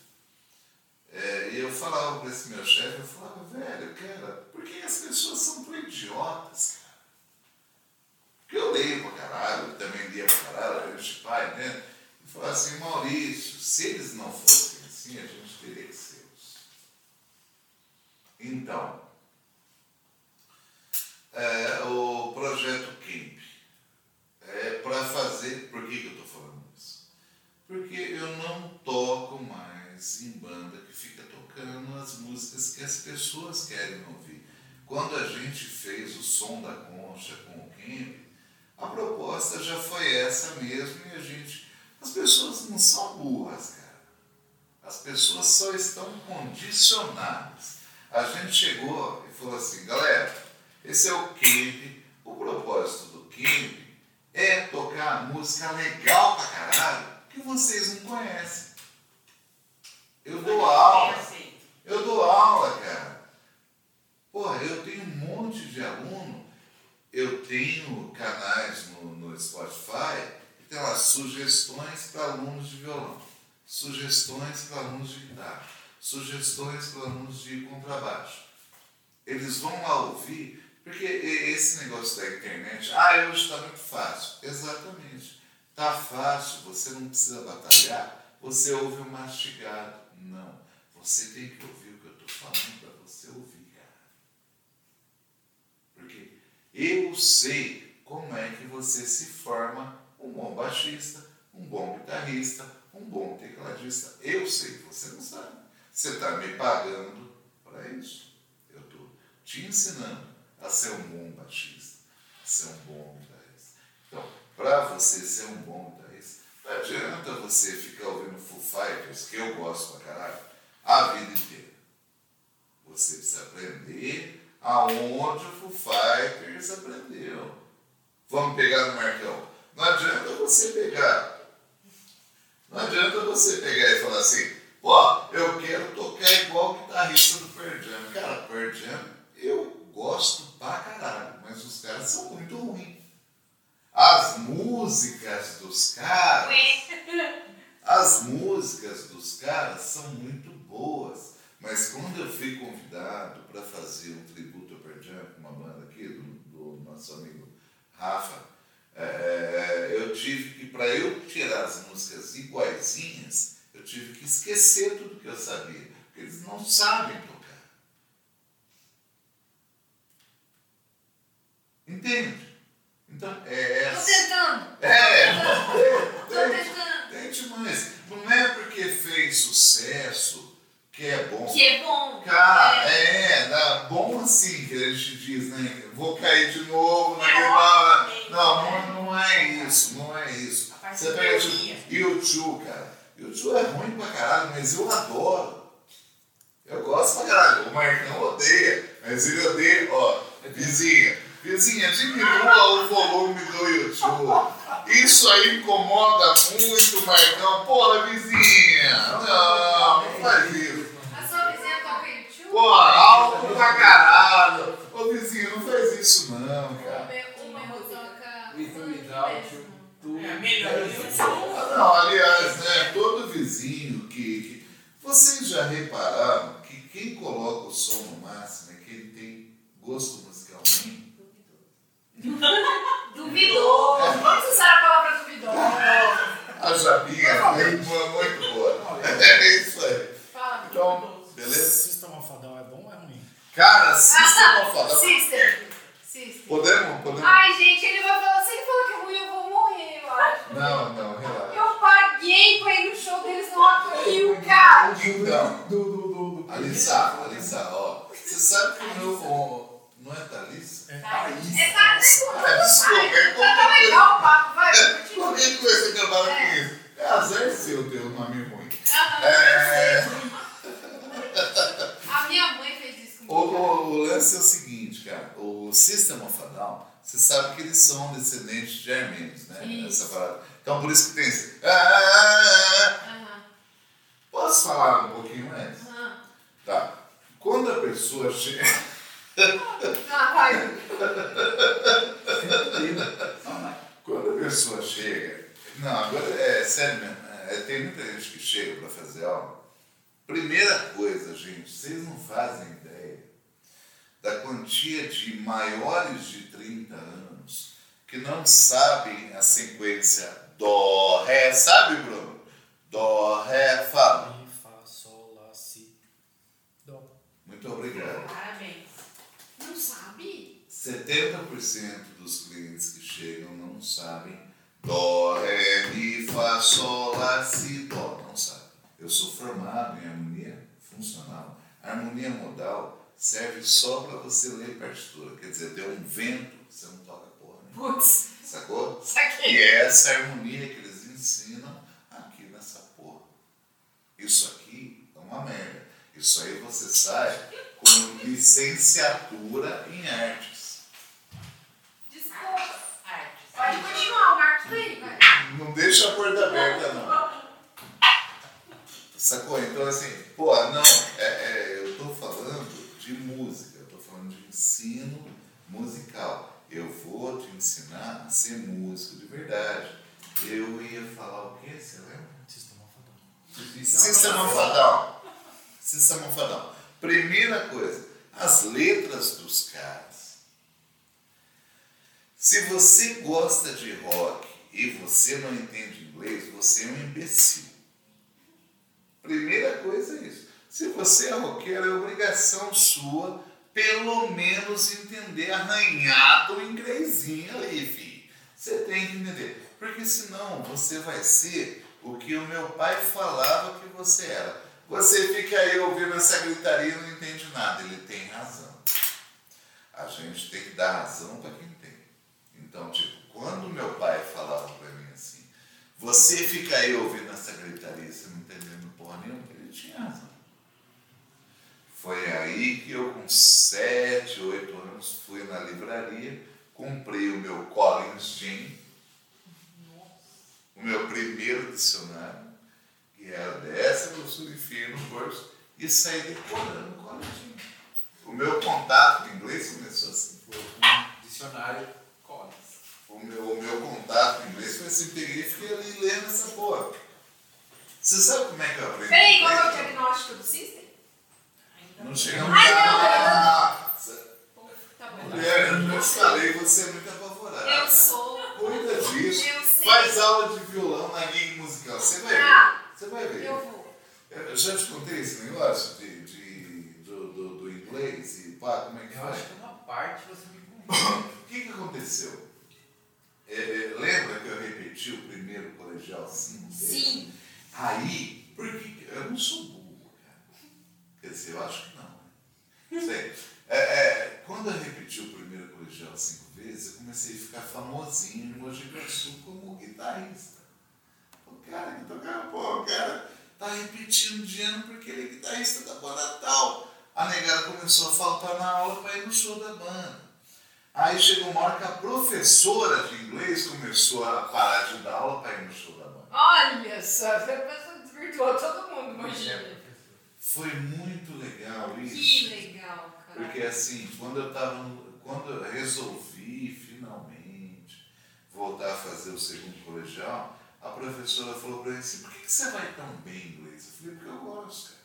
É, e eu falava para esse meu chefe, eu falava, velho, cara, por que as pessoas são tão idiotas, cara? Porque eu leio pra caralho, eu também lia pra caralho, gente pai, né? Falava assim, Maurício, se eles não fossem assim, a gente teria que ser. Então, é, o projeto Camp é para fazer. Por que, que eu estou falando isso? Porque eu não toco mais em banda que fica tocando as músicas que as pessoas querem ouvir. Quando a gente fez o som da concha com o Camp, a proposta já foi essa mesmo e a gente. As pessoas não são burras, cara. As pessoas só estão condicionadas. A gente chegou e falou assim, galera, esse é o Camp. O propósito do Camp é tocar música legal pra caralho que vocês não conhecem. Eu dou aula. Eu dou aula, cara. Porra, eu tenho um monte de aluno. Eu tenho canais no, no Spotify tem lá sugestões para alunos de violão, sugestões para alunos de guitarra, sugestões para alunos de contrabaixo. Eles vão lá ouvir, porque esse negócio da internet, ah, hoje está muito fácil. Exatamente. Está fácil, você não precisa batalhar, você ouve o mastigado. Não. Você tem que ouvir o que eu estou falando para você ouvir. Porque eu sei como é que você se forma um bom baixista, um bom guitarrista, um bom tecladista. Eu sei, você não sabe. Você está me pagando para isso. Eu estou te ensinando a ser um bom baixista, a ser um bom guitarrista. Então, para você ser um bom guitarrista, não adianta você ficar ouvindo Foo Fighters, que eu gosto pra caralho, a vida inteira. Você precisa aprender aonde o Foo Fighters aprendeu. Vamos pegar no Marcão. Não adianta você pegar. Não adianta você pegar e falar assim, pô, eu quero tocar igual o guitarrista do Pearl Jam. Cara, Pearl Jam, eu gosto pra caralho, mas os caras são muito ruins. As músicas dos caras. As músicas dos caras são muito boas, mas quando eu fui convidado para fazer um tributo ao Pearl Jam, com uma banda aqui, do, do nosso amigo Rafa, é, eu tive que, para eu tirar as músicas iguaizinhas, eu tive que esquecer tudo que eu sabia, porque eles não sabem tocar. Entende? Então, é Tô essa. tentando. É, Tô *laughs* tente, tentando. tente mais. Não é porque fez sucesso que é bom. Que é bom. Cara, É. é, bom assim que a gente diz, né? Vou cair de novo É, naquele obviamente, Não, não, não é isso, não é isso. Você pega tipo, YouTube, cara. YouTube é ruim pra caralho, mas eu adoro. Marcão odeia, mas ele odeia, ó, vizinha, vizinha, diminua o volume do YouTube. Isso aí incomoda muito, Marcão. Porra, vizinha, não, não faz isso. A sua vizinha toca YouTube? Porra, alto pra caralho. Ô, vizinho, não faz isso não, cara. tudo. É melhor é. Ah, Não, aliás, né, todo vizinho que, que. Vocês já repararam que quem coloca o som no máximo é quem tem gosto musical ruim? *laughs* Duvidoso. Vamos usar a palavra duvidoso. A Jabinha é muito, muito boa. É isso aí. Fala. Então, beleza? Sistema Alfadão é bom ou é ruim? Cara, System of a Down. Sister. Sister. Podemos? Podemos? Ai, gente, ele vai falar, se ele falar que é ruim, eu vou morrer, eu acho. Não, não, relaxa. Eu paguei pra ir no show deles no Rock Rio, cara. Então, Do, do, do, do. Alissa, Alissa, ó. Você sabe que o meu. Não é Thalissa? É Thaís. É, tá, É, desculpa, é Tá tão legal o papo, vai. continua. Qualquer coisa que acabaram É. com isso. É azar seu ter um nome ruim. É. eu sei. A minha mãe O, o- o lance é o seguinte, cara. O System of a Down, você sabe que eles são descendentes de armênios, né? Isso. Essa parada. Então por isso que tem esse. Aham, Posso falar um pouquinho mais? aham. Tá. Quando a pessoa chega. *laughs* Ah, vai. Quando a pessoa chega. Não, agora é sério mesmo. é, tem muita gente que chega para fazer aula. Primeira coisa, gente, vocês não fazem ideia da quantia de maiores de 30 anos que não sabem a sequência Dó, Ré, sabe, Bruno? Dó, Ré, Fá. Mi, Fá, Sol, Lá, Si, Dó. Muito obrigado. Parabéns. Não sabe? 70% dos clientes que chegam não sabem Dó, Ré, Mi, Fá, Sol, Lá, Si, Dó. Não sabem. Eu sou formado em harmonia funcional. A harmonia modal serve só para você ler partitura. Quer dizer, deu um vento, você não toca porra nenhuma. Putz, Sacou? saquei. E é essa harmonia que eles ensinam aqui nessa porra. Isso aqui é uma merda. Isso aí você sai com licenciatura em artes. Desculpa. Artes. Pode continuar, o Marcos aí, vai. Não deixa a porta aberta, não. Sacou? Então, assim, pô, não, é, é, eu tô falando de música, eu tô falando de ensino musical. Eu vou te ensinar a ser músico de verdade. Eu ia falar o quê? Você lembra? Sistema Alfadão. Sistema Fadal. Sistema Fadal. Primeira coisa, as letras dos caras. Se você gosta de rock e você não entende inglês, você é um imbecil. Primeira coisa é isso. Se você é roqueiro, é obrigação sua, pelo menos, entender arranhado em inglesinho ali, filho. Você tem que entender. Porque senão você vai ser o que o meu pai falava que você era. Você fica aí ouvindo essa gritaria e não entende nada. Ele tem razão. A gente tem que dar razão para quem tem. Então, tipo, quando meu pai falava para mim assim, você fica aí ouvindo essa gritaria, você não entendendo porra nenhuma, ele tinha razão. Foi aí que eu, com 7, 8 anos, fui na livraria, comprei o meu Collins Jean, o meu primeiro dicionário, que era dessa grossura e fio no bolso, e saí decorando o Collins Jean. O meu contato com inglês começou assim. Foi um dicionário Collins. O meu, o meu contato com inglês foi assim, peguei e fiquei ali lendo essa porra. Você sabe como é que eu aprendi? Peraí, qual é o diagnóstico do System? Não chegamos Ai, lá. Tá bom. Mulher, eu te falei, você é muito apavorada. Eu sou. Cuida disso. Eu sei. Faz aula de violão na guia musical. Você vai ver. Ah, Você vai ver. eu vou. Eu já te contei esse negócio de, de, do, do, do inglês e pá, como é que Eu faz? acho que uma parte você me contou. O que, que aconteceu? É, é, lembra que eu repeti o primeiro colegial cinco vezes? Sim. Aí, porque eu não sou. Quer dizer, eu acho que não. né? Sei. É, é, quando eu repeti o primeiro colegial cinco vezes, eu comecei a ficar famosinho em Mogi Guaçu como guitarrista. O cara que tocava, pô, o cara tá repetindo de ano porque ele é guitarrista da banda tal. A negada começou a faltar na aula para ir no show da banda. Aí chegou uma hora que a professora de inglês começou a parar de dar aula para ir no show da banda. Olha só, você desvirtuou todo mundo, imagina. Foi muito legal Que isso. legal, cara. Porque assim, quando eu tava quando eu resolvi finalmente voltar a fazer o segundo colegial, a professora falou para mim assim, por que, que você vai tão bem em inglês? Eu falei, porque eu gosto, cara.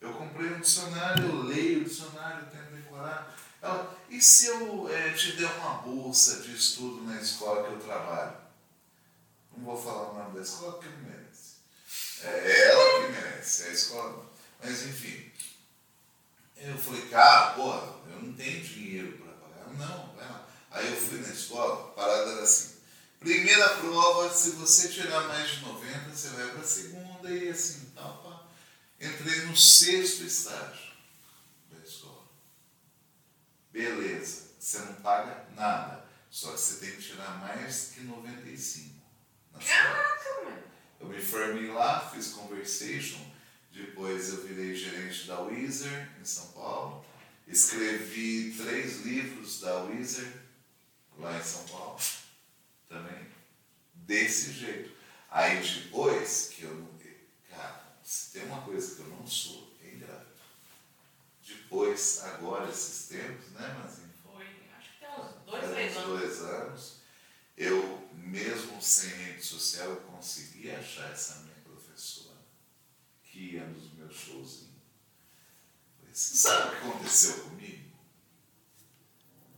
Eu comprei um dicionário, eu leio o dicionário, tento decorar. Ela, e se eu eh, te der uma bolsa de estudo na escola que eu trabalho? Não vou falar o nome da escola porque não merece. É ela que merece, é a escola. Mas enfim. Eu falei, cara, porra, eu não tenho dinheiro para pagar. Não, vai lá. Aí eu fui na escola, a parada era assim. Primeira prova, se você tirar mais de 90, você vai para a segunda e assim, tal, pá. Entrei no sexto estágio da escola. Beleza, você não paga nada. Só que você tem que tirar mais que 95 na sua Caraca, mano. eu me formei lá, fiz conversation, depois eu virei gerente da Weezer em São Paulo, escrevi três livros da Weezer lá em São Paulo também, desse jeito. Aí depois que eu não. Cara, se tem uma coisa que eu não sou, é ingrato. Depois, agora, esses tempos, né, Mazinho? Foi, acho que tem uns dois, três uns anos. dois anos, eu, mesmo sem rede social, eu consegui achar essa que ia nos meus. Falei, Você sabe o que aconteceu comigo?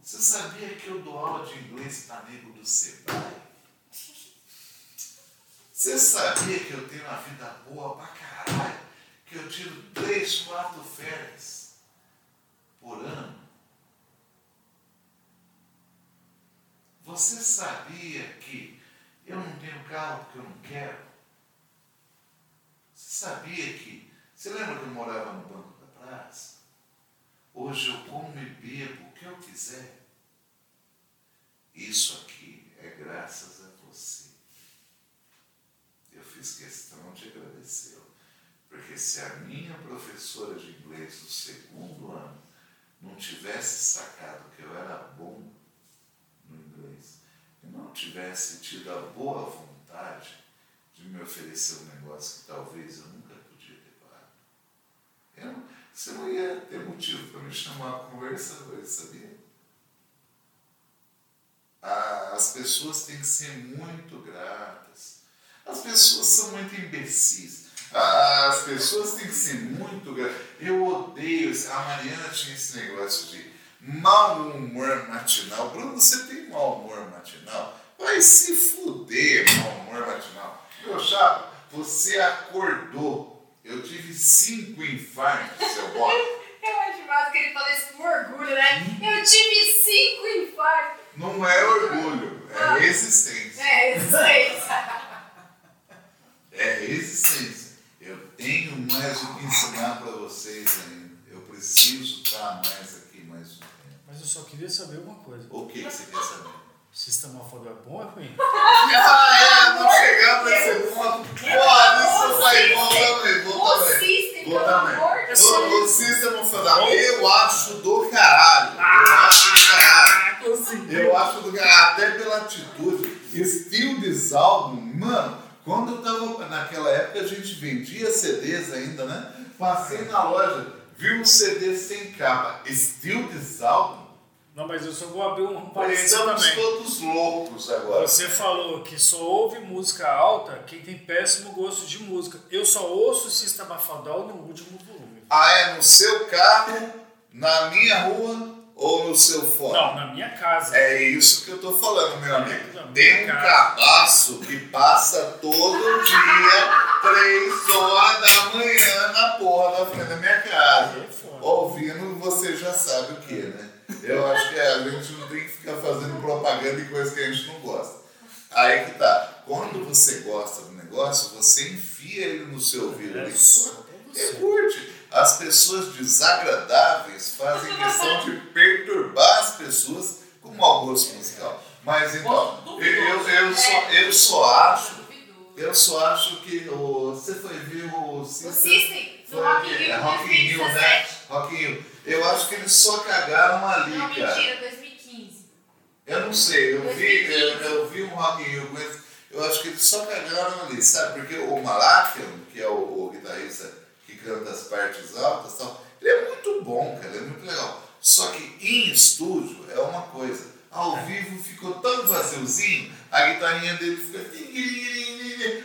Você sabia que eu dou aula de inglês para nego do Sebrae? Você sabia que eu tenho uma vida boa pra caralho? Que eu tiro três, quatro férias por ano? Você sabia que eu não tenho carro porque eu não quero? Você sabia que. Você lembra que eu morava no banco da praça? Hoje eu como e bebo o que eu quiser. Isso aqui é graças a você. Eu fiz questão de agradecê-lo. Porque se a minha professora de inglês do segundo ano não tivesse sacado que eu era bom no inglês e não tivesse tido a boa vontade de me oferecer um negócio que talvez eu nunca podia ter pago, eu, você não ia ter motivo para me chamar a conversa hoje, sabia? Ah, as pessoas têm que ser muito gratas. As pessoas são muito imbecis. Ah, As pessoas têm que ser muito gratas. Eu odeio. A Mariana tinha esse negócio de mau humor matinal. Bruno, você tem mau humor matinal? Vai se fuder, mau humor matinal. Meu chapa, você acordou. Eu tive cinco infartos, seu *laughs* bosta. Eu acho massa que ele fala isso com orgulho, né? Eu tive cinco infartos. Não é orgulho, é resistência. É, resistência. *laughs* É resistência. Eu tenho mais o que ensinar para vocês ainda. Eu preciso estar mais aqui mais um tempo. Mas eu só queria saber uma coisa. O que, que você quer saber? Sistema fodão é bom ou é ruim? Ah, é, não chegar pra esse ponto. Porra, isso vai, volta também, volta também. Volta também. de O, o System of a Down, eu acho do caralho. Eu acho do caralho. Eu acho do caralho, até pela atitude. Estilo this álbum, mano, quando eu tava naquela época a gente vendia CDs ainda, né? Passei na loja, vi um CD sem capa. Steel this álbum, Não, mas eu só vou abrir um parênteses estamos também. todos loucos agora. Você falou que só ouve música alta quem tem péssimo gosto de música. Eu só ouço Sistema Fadal no último volume. Ah, é no seu carro, na minha rua ou no seu fone? Não, na minha casa. É isso que eu tô falando, meu amigo. Tem um cara. cabaço que passa todo dia, três horas da manhã, na porra da frente da minha casa. É. Ouvindo, você já sabe o que, né? Eu acho que a gente não tem que ficar fazendo propaganda de coisa que a gente não gosta. Aí que tá. Quando você gosta do negócio, você enfia ele no seu ouvido É e curte. pra você. curte. As pessoas desagradáveis fazem questão de perturbar as pessoas com mau gosto musical. Mas então, eu, eu, eu, só, eu só acho, eu só acho que o, você foi ver o O System, System, no Foi Rock in Rio é Rock in Rio, né? 2017. Roquinho, eu acho que eles só cagaram ali, Não, cara. mentira, 2015. Eu não sei, eu vi, 2015. eu, eu vi um Rock in Rio com eles, eu acho que eles só cagaram ali, sabe? Porque o Malakian, que é o, o guitarrista que canta as partes altas e tal, ele é muito bom, cara, ele é muito legal. Só que em estúdio é uma coisa, ao vivo ficou tão vaziozinho, a guitarrinha dele fica.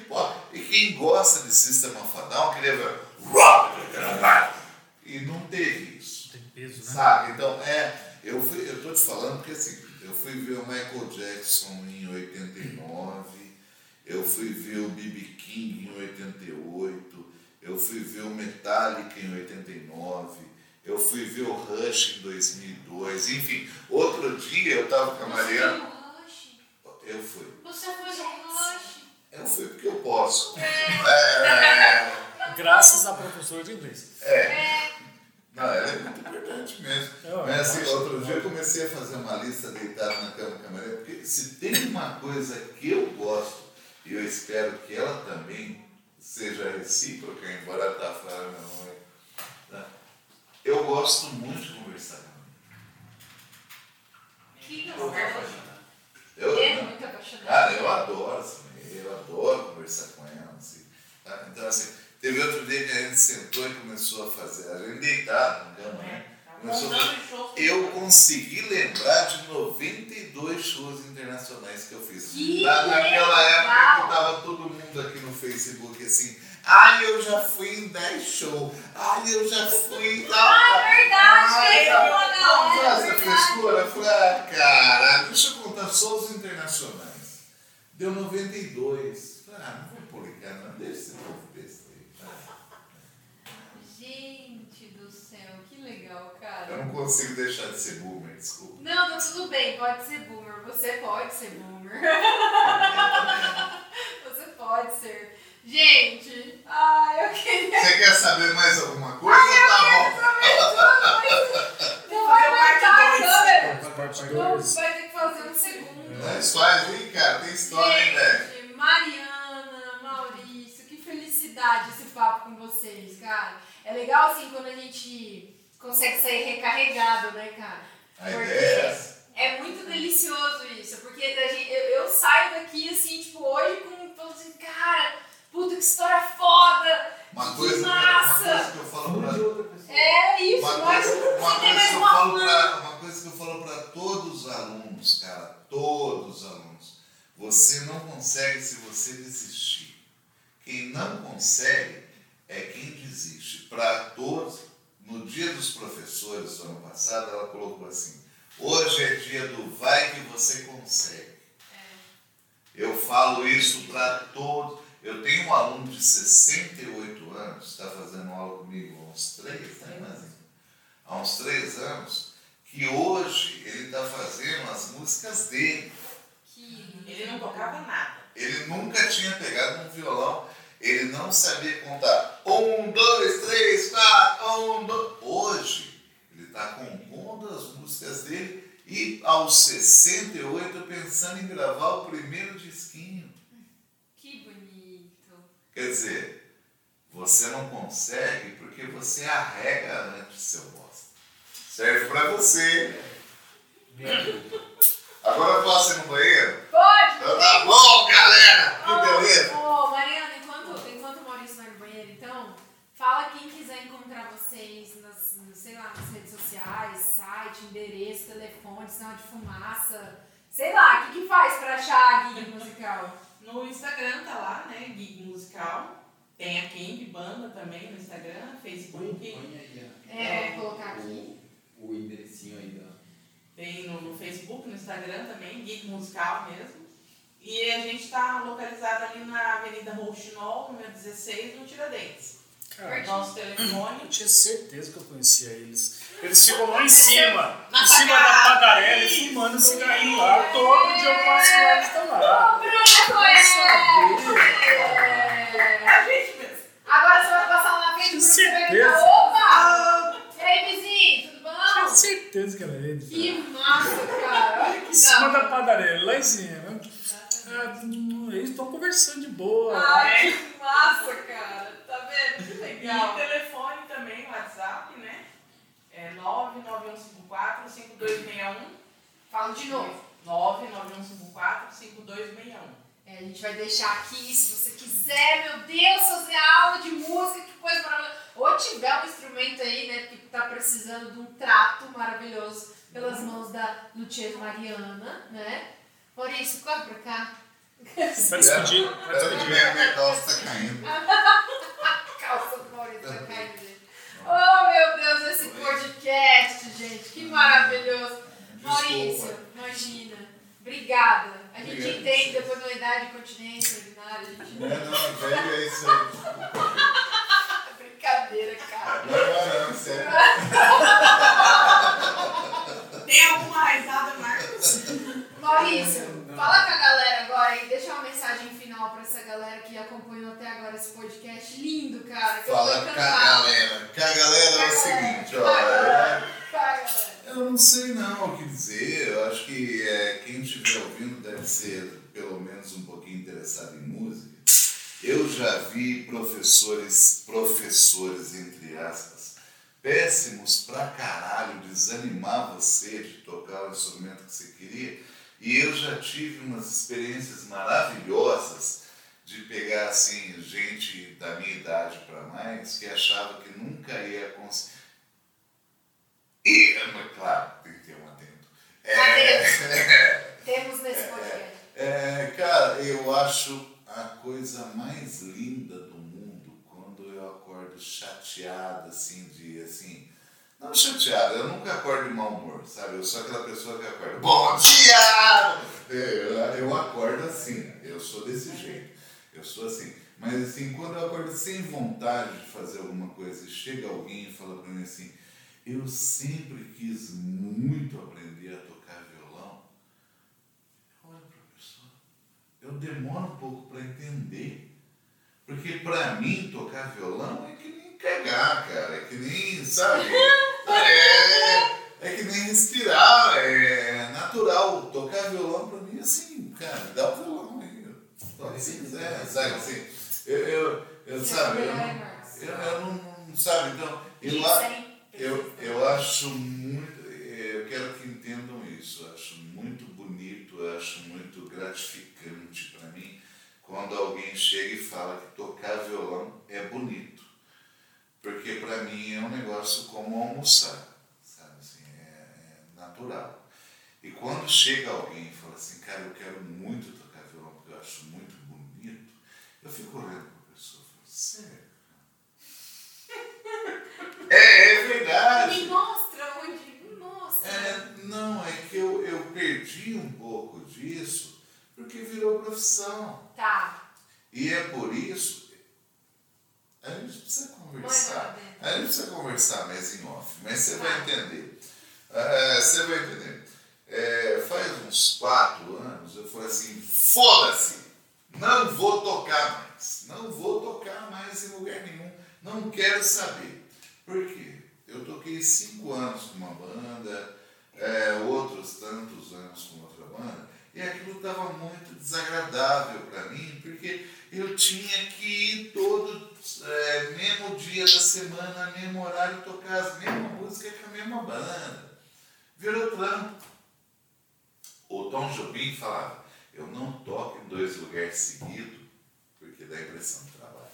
Pô, e quem gosta de System of a Down queria ver. E não teve peso, né? Sabe? Então, é, eu, fui, eu tô te falando porque assim, eu fui ver o Michael Jackson em 89, eu fui ver o B.B. King em 88, eu fui ver o Metallica em 89, eu fui ver o Rush em 2002, enfim, outro dia eu tava com a Mariana, Você foi no Rush? eu fui. Você foi no Rush? Eu fui porque eu posso. É, Graças à professora de inglês. Não, ela é muito importante mesmo. Não, Mas assim, eu outro acho- dia eu comecei a fazer uma lista deitado na cama com a Maria, porque se tem uma coisa que eu gosto, e eu espero que ela também seja recíproca, embora ela tá fora minha mãe, tá? eu gosto muito de conversar com Que apaixonado. ela. É Eu, muito apaixonado. Cara, eu adoro assim, eu adoro conversar com ela. Assim, tá? Então, assim, teve outro dia que a gente sentou e começou a fazer, a gente deitado na cama, né? Começou. Eu consegui lembrar de 92 shows internacionais que eu fiz. Que Na, naquela época que tava todo mundo aqui no Facebook assim, ai, eu já fui em 10 shows, ai, eu já fui em tal. *laughs* Ah, tal." verdade, Ai, tal. uma Não, galera, faz essa frescura. Eu falei, ah, cara, deixa eu contar só os internacionais. Deu 92. Ah, não vou publicar, não. Deixa esse povo besta aí. vai. Gente do céu, legal, Eu cara. não consigo deixar de ser boomer, desculpa. Não, tá tudo bem, pode ser boomer. Você pode ser boomer. *laughs* Você pode ser. Gente, ai, eu queria. Você quer saber mais alguma coisa? tá bom. Não vai aguentar a câmera. Parte Não, 2. vai ter que fazer um segundo. Mas faz aí, cara. Tem história? Gente, Mariana, Maurício, que felicidade esse papo com vocês, cara. É legal assim quando a gente consegue sair recarregado, né, cara? A ideia é. É muito delicioso isso, porque gente- eu, eu saio daqui assim, tipo, hoje com falando assim, cara, puta que história foda! Uma que coisa, uma massa! coisa que eu falo pra É isso, Uma coisa, uma tem coisa que eu uma falo fã. pra, uma coisa que eu falo para todos os alunos, cara, todos os alunos. Você não consegue se você desistir. Quem não consegue é quem desiste. Para todos, no dia dos professores do ano passado, ela colocou assim: hoje é dia do vai que você consegue. Eu falo isso para todos. Eu tenho um aluno de 68 anos, está fazendo aula comigo há uns três, né, Mazinho? Há uns três anos, que hoje ele está fazendo as músicas dele. Que Ele não tocava nada. Ele nunca tinha pegado um violão, ele não sabia contar. Um, dois, três, quatro, um, dois. Hoje, ele está compondo as músicas dele e aos 68 pensando em gravar o primeiro disquinho. Que bonito. Quer dizer, você não consegue porque você arrega antes, seu bosta. Serve pra você. Agora eu posso ir no banheiro? Pode! Então tá bom, galera! Que beleza! Ô, Mariana, enquanto, enquanto o Maurício vai no banheiro, então, fala quem quiser encontrar vocês nas, no- sei lá, nas redes sociais, site, endereço, telefone, sinal de fumaça. Sei lá, o que, que faz pra achar a Guia Musical? *laughs* No Instagram tá lá, né? Gig Musical. Tem a Camp Banda também no Instagram, Põe, Facebook. põe aí ó. É, vou colocar aqui. o, o enderecinho aí da. Tem no, no Facebook, no Instagram também, Gig Musical mesmo. E a gente tá localizado ali na Avenida Rouxinol, número 16, no Tiradentes. Cara, Nosso telefone. eu tinha certeza que eu conhecia eles. Eles ficam lá em cima, Na em cima da eles fumando cigarrinho lá. Todo dia eu passo lá, eles estão lá. Bruno, é! Agora você vai passar lá na frente do você vai gritar, opa! E aí, vizinho, tudo Tinha bom? certeza que era eles. Que massa, cara. Olha Em que cima da da padaria, lá em cima. Ah, hum, Eles estão conversando de boa. Ai, que massa, cara. Tá vendo? Que E legal. telefone também, WhatsApp, né? 99154-5261. Fala de novo. 99154-5261. É, a gente vai deixar aqui, se você quiser, meu Deus, fazer aula de música, que coisa maravilhosa. Ou tiver um instrumento aí, né, que tá precisando de um trato maravilhoso pelas mãos da Lucia Mariana, né? Maurício, corre pra cá. Vai despedir, vai que despedir. minha, minha calça tá caindo. *laughs* A calça do Maurício tá caindo. Oh, meu Deus, esse podcast, gente, que maravilhoso. Maurício, imagina. Obrigada. A gente Obrigado. entende depois da idade, continência, urinária, a gente Não, não, velho, é isso aí. *laughs* Brincadeira, cara. Não, não, não, sério. *laughs* Tem alguma raizada, Marcos? Maurício, fala com a galera agora e deixa uma mensagem final pra essa galera que acompanhou até agora esse podcast lindo, cara. que Fala com a galera. Com a galera é o seguinte, ó. é- galera. Eu não sei não o que dizer. Eu acho que é, quem estiver ouvindo deve ser pelo menos um pouquinho interessado em música. Eu já vi professores, professores entre aspas, péssimos pra caralho, desanimar você de tocar o instrumento que você queria. E eu já tive umas experiências maravilhosas de pegar assim gente da minha idade para mais que achava que nunca ia conseguir. E, mas, claro, tem que ter um atento. *laughs* Temos nesse podcast. É, cara, eu acho a coisa mais linda do mundo quando eu acordo chateado, assim, de assim. Não chateado, eu nunca acordo de mau humor, sabe? Eu sou aquela pessoa que acorda. Bom dia! Eu, eu acordo assim, eu sou desse jeito. Eu sou assim. Mas assim, quando eu acordo sem vontade de fazer alguma coisa chega alguém e fala pra mim assim, eu sempre quis muito aprender a tocar violão. Olha, professor, eu demoro um pouco para entender. Porque para mim tocar violão é que nem cagar, cara. É que nem, sabe? É, é que nem respirar. É natural. Tocar violão para mim é assim, cara, dá o violão aí. Toca se quiser, sabe? Assim, eu, eu, eu, sabe? Eu, não- eu, eu não, não- sabe? Então, eu, eu, eu acho muito, eu quero que entendam isso, eu acho muito bonito, eu acho muito gratificante para mim quando alguém chega e fala que tocar violão é bonito. Porque para mim é um negócio como almoçar, sabe assim, é, é natural. E quando chega alguém e fala assim, cara, eu quero muito tocar violão porque eu acho muito bonito, eu fico olhando para a pessoa e falo, sério? *laughs* É, é verdade. Me mostra onde. Me mostra. É, não, é que eu, eu perdi um pouco disso porque virou profissão. Tá. E é por isso. A gente precisa conversar. A gente precisa conversar mais em off, mas você vai entender. É, você vai entender. É, faz uns quatro anos eu falei assim: foda-se! Não vou tocar mais. Não vou tocar mais em lugar nenhum. Não quero saber. Por quê? Eu toquei cinco anos com uma banda, é, outros tantos anos com outra banda, e aquilo estava muito desagradável para mim, porque eu tinha que ir todo, é, mesmo dia da semana, mesmo horário, tocar as mesmas músicas com a mesma banda. Virou trampo. O Tom Jobim falava, eu não toco em dois lugares seguidos, porque dá impressão de trabalho.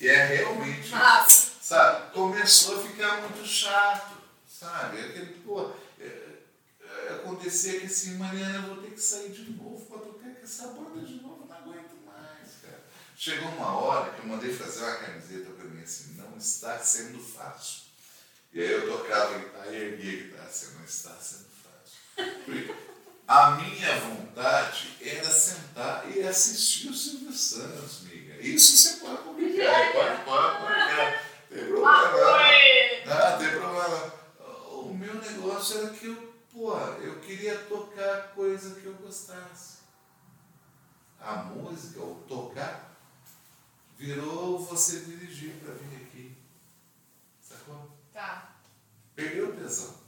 E é realmente Massa. sabe? Começou a ficar muito chato, sabe? Aquele, pô, acontecia que assim, Mariana, eu vou ter que sair de novo para tocar com essa banda de novo, não aguento mais, cara. Chegou uma hora que eu mandei fazer uma camiseta para mim assim, não está sendo fácil. E aí eu tocava guitarra e erguia a guitarra assim, não está sendo fácil. Porque a minha vontade era sentar e assistir o Silvio Santos, amiga. Isso você pode publicar, pode, pode publicar. Tem problema. Não, tem problema. O meu negócio era que eu, pô, eu queria tocar coisa que eu gostasse. A música, o tocar, virou você dirigir para vir aqui. Sacou? Tá. Peguei o tesão.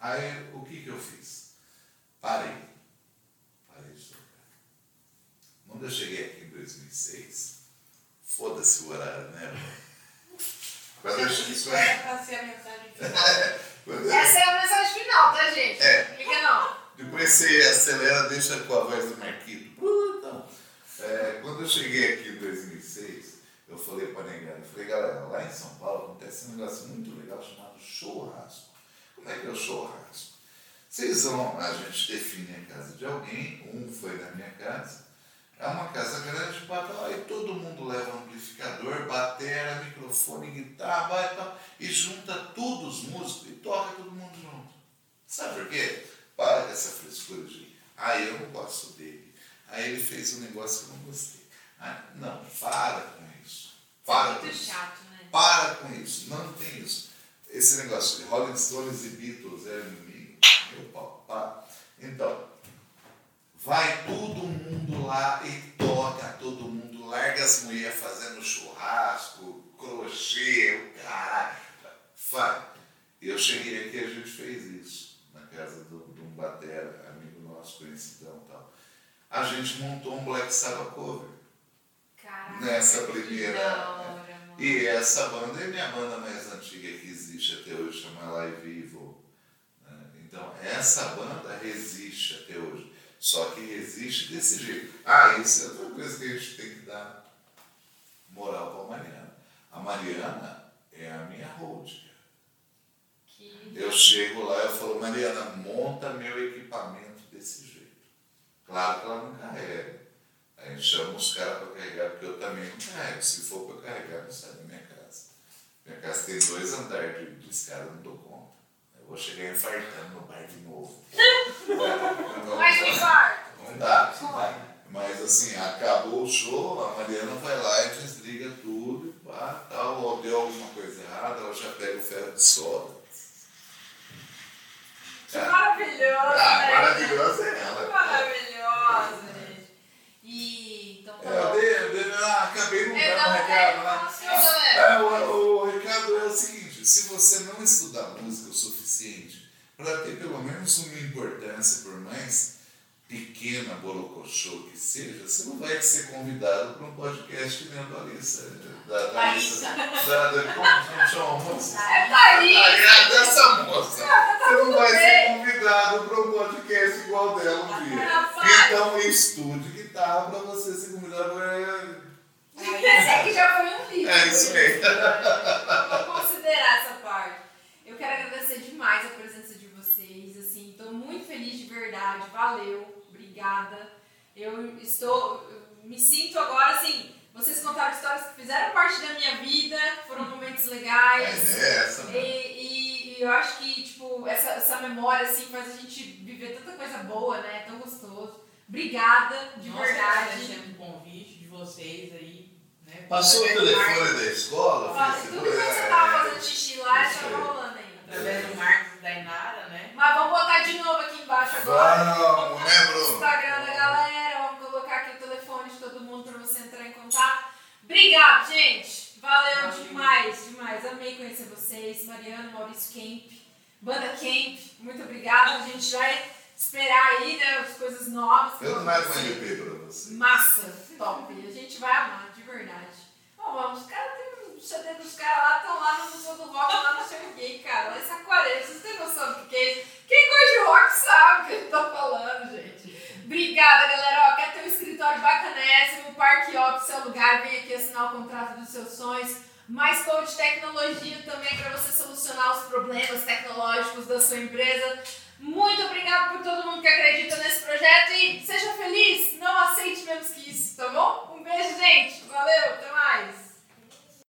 Aí o que, que eu fiz? Parei. Parei de tocar. Quando eu cheguei aqui em 2006, foda-se o horário, né? *laughs* Quando eu cheguei, Isso era pra ser a mensagem final. *laughs* Essa é a mensagem final, tá, gente? É. Liga não. Depois você acelera, deixa com a voz do Marquito. Então, é, quando eu cheguei aqui em 2006, eu falei para a eu falei, galera, lá em São Paulo acontece um negócio muito legal chamado churrasco. Como é que é o churrasco? Vocês vão, a gente define a casa de alguém, um foi na minha casa, é uma casa grande, lá e todo mundo leva amplificador, batera, microfone, guitarra, vai e tal, e junta todos os músicos e toca todo mundo junto. Sabe por quê? Para com essa frescura de, ah, eu não gosto dele. Aí ele fez um negócio que eu não gostei. Ah, não, para com isso. Para é com isso. chato, né? Para com isso, não tem isso. Esse negócio de Rolling Stones e Beatles é inimigo, meu pau, para. Então, vai todo mundo lá e toca, todo mundo larga as mulheres fazendo churrasco, crochê, o caralho. Eu cheguei aqui e a gente fez isso, na casa do- de um batera, amigo nosso, conhecidão e tal. A gente montou um Black Sabbath cover. Caraca, Nessa primeira- hora. E essa banda é minha banda mais antiga que existe até hoje, chama Live Evil. né? Então, essa banda resiste até hoje. Só que resiste desse jeito. Ah, isso é outra coisa que a gente tem que dar moral para a Mariana. A Mariana é a minha hold. Que- Eu chego lá e falo, Mariana, monta meu equipamento desse jeito. Claro que ela não carrega. A gente chama os caras para carregar, porque eu também não carrego. Se for para carregar, não sai da minha casa. Minha casa tem dois andares de, escada, eu não dou conta. Vou chegar infartando no bar de novo. *laughs* Não, farto. não dá, não dá. Mas assim, acabou o show, a Mariana vai lá e desliga tudo, e pá, tal, ou deu alguma coisa errada, ela já pega o ferro de solda. Que maravilhosa, Ah, né? maravilhosa é Que ela. maravilhosa, gente. E então tá É, eu dei, eu dei, ah, acabei não dando o recado, né? galera. É, o, o recado é o seguinte, se você não estudar música o suficiente para ter pelo menos uma importância, por mais pequena borocochô que seja, você não vai ser convidado para um podcast nem a da Alissa. Da, da Larissa. Da, da, como, chama a moça? É. Ah, dessa moça. Você não vai ser convidado para um podcast igual dela um dia. Rapaz. Então estude guitarra para você ser convidado para Esse aqui já foi um livro. É isso aí. Vou considerar essa parte. Eu quero agradecer demais a presença de vocês. Assim, estou muito feliz de verdade. Valeu, obrigada. Eu estou, eu me sinto agora assim. Vocês contaram histórias que fizeram parte da minha vida, foram momentos legais. É essa, E, e- e eu acho que, tipo, essa, essa memória, assim, faz a gente viver tanta coisa boa, né? Tão gostoso. Obrigada, de Nós verdade. agradecemos o convite de vocês aí. Passou o telefone da escola? Olha, tudo que você tava É. fazendo xixi lá, Isso já aí. tava rolando ainda. Através do Marcos da Inara, né? Mas vamos botar de novo aqui embaixo agora. Vamos, né, Bruno? Instagram da galera, vamos colocar aqui o telefone de todo mundo pra você entrar em contato. Obrigado, gente. Valeu demais, demais. Amei conhecer vocês. Mariana, Maurício Kemp, Banda Kemp, muito obrigada. A gente vai esperar aí, né, as coisas novas. Eu não levo um. LP pra você. Massa, top. A gente vai amar, de verdade. Os caras têm um CD dos caras lá, estão lá no Museu do Rock, lá no Serguei, cara, lá em Saquarema. Vocês têm noção do que é isso? Quem gosta de rock sabe o que eu tô falando, gente. Obrigada, galera. Ó, quer ter um escritório bacanésimo, Parque Office é o lugar, vem aqui assinar o contrato dos seus sonhos. Mais coach tecnologia também para você solucionar os problemas tecnológicos da sua empresa. Muito obrigado por todo mundo que acredita nesse projeto e seja feliz, não aceite menos que isso, tá bom? Um beijo, gente. Valeu, até mais.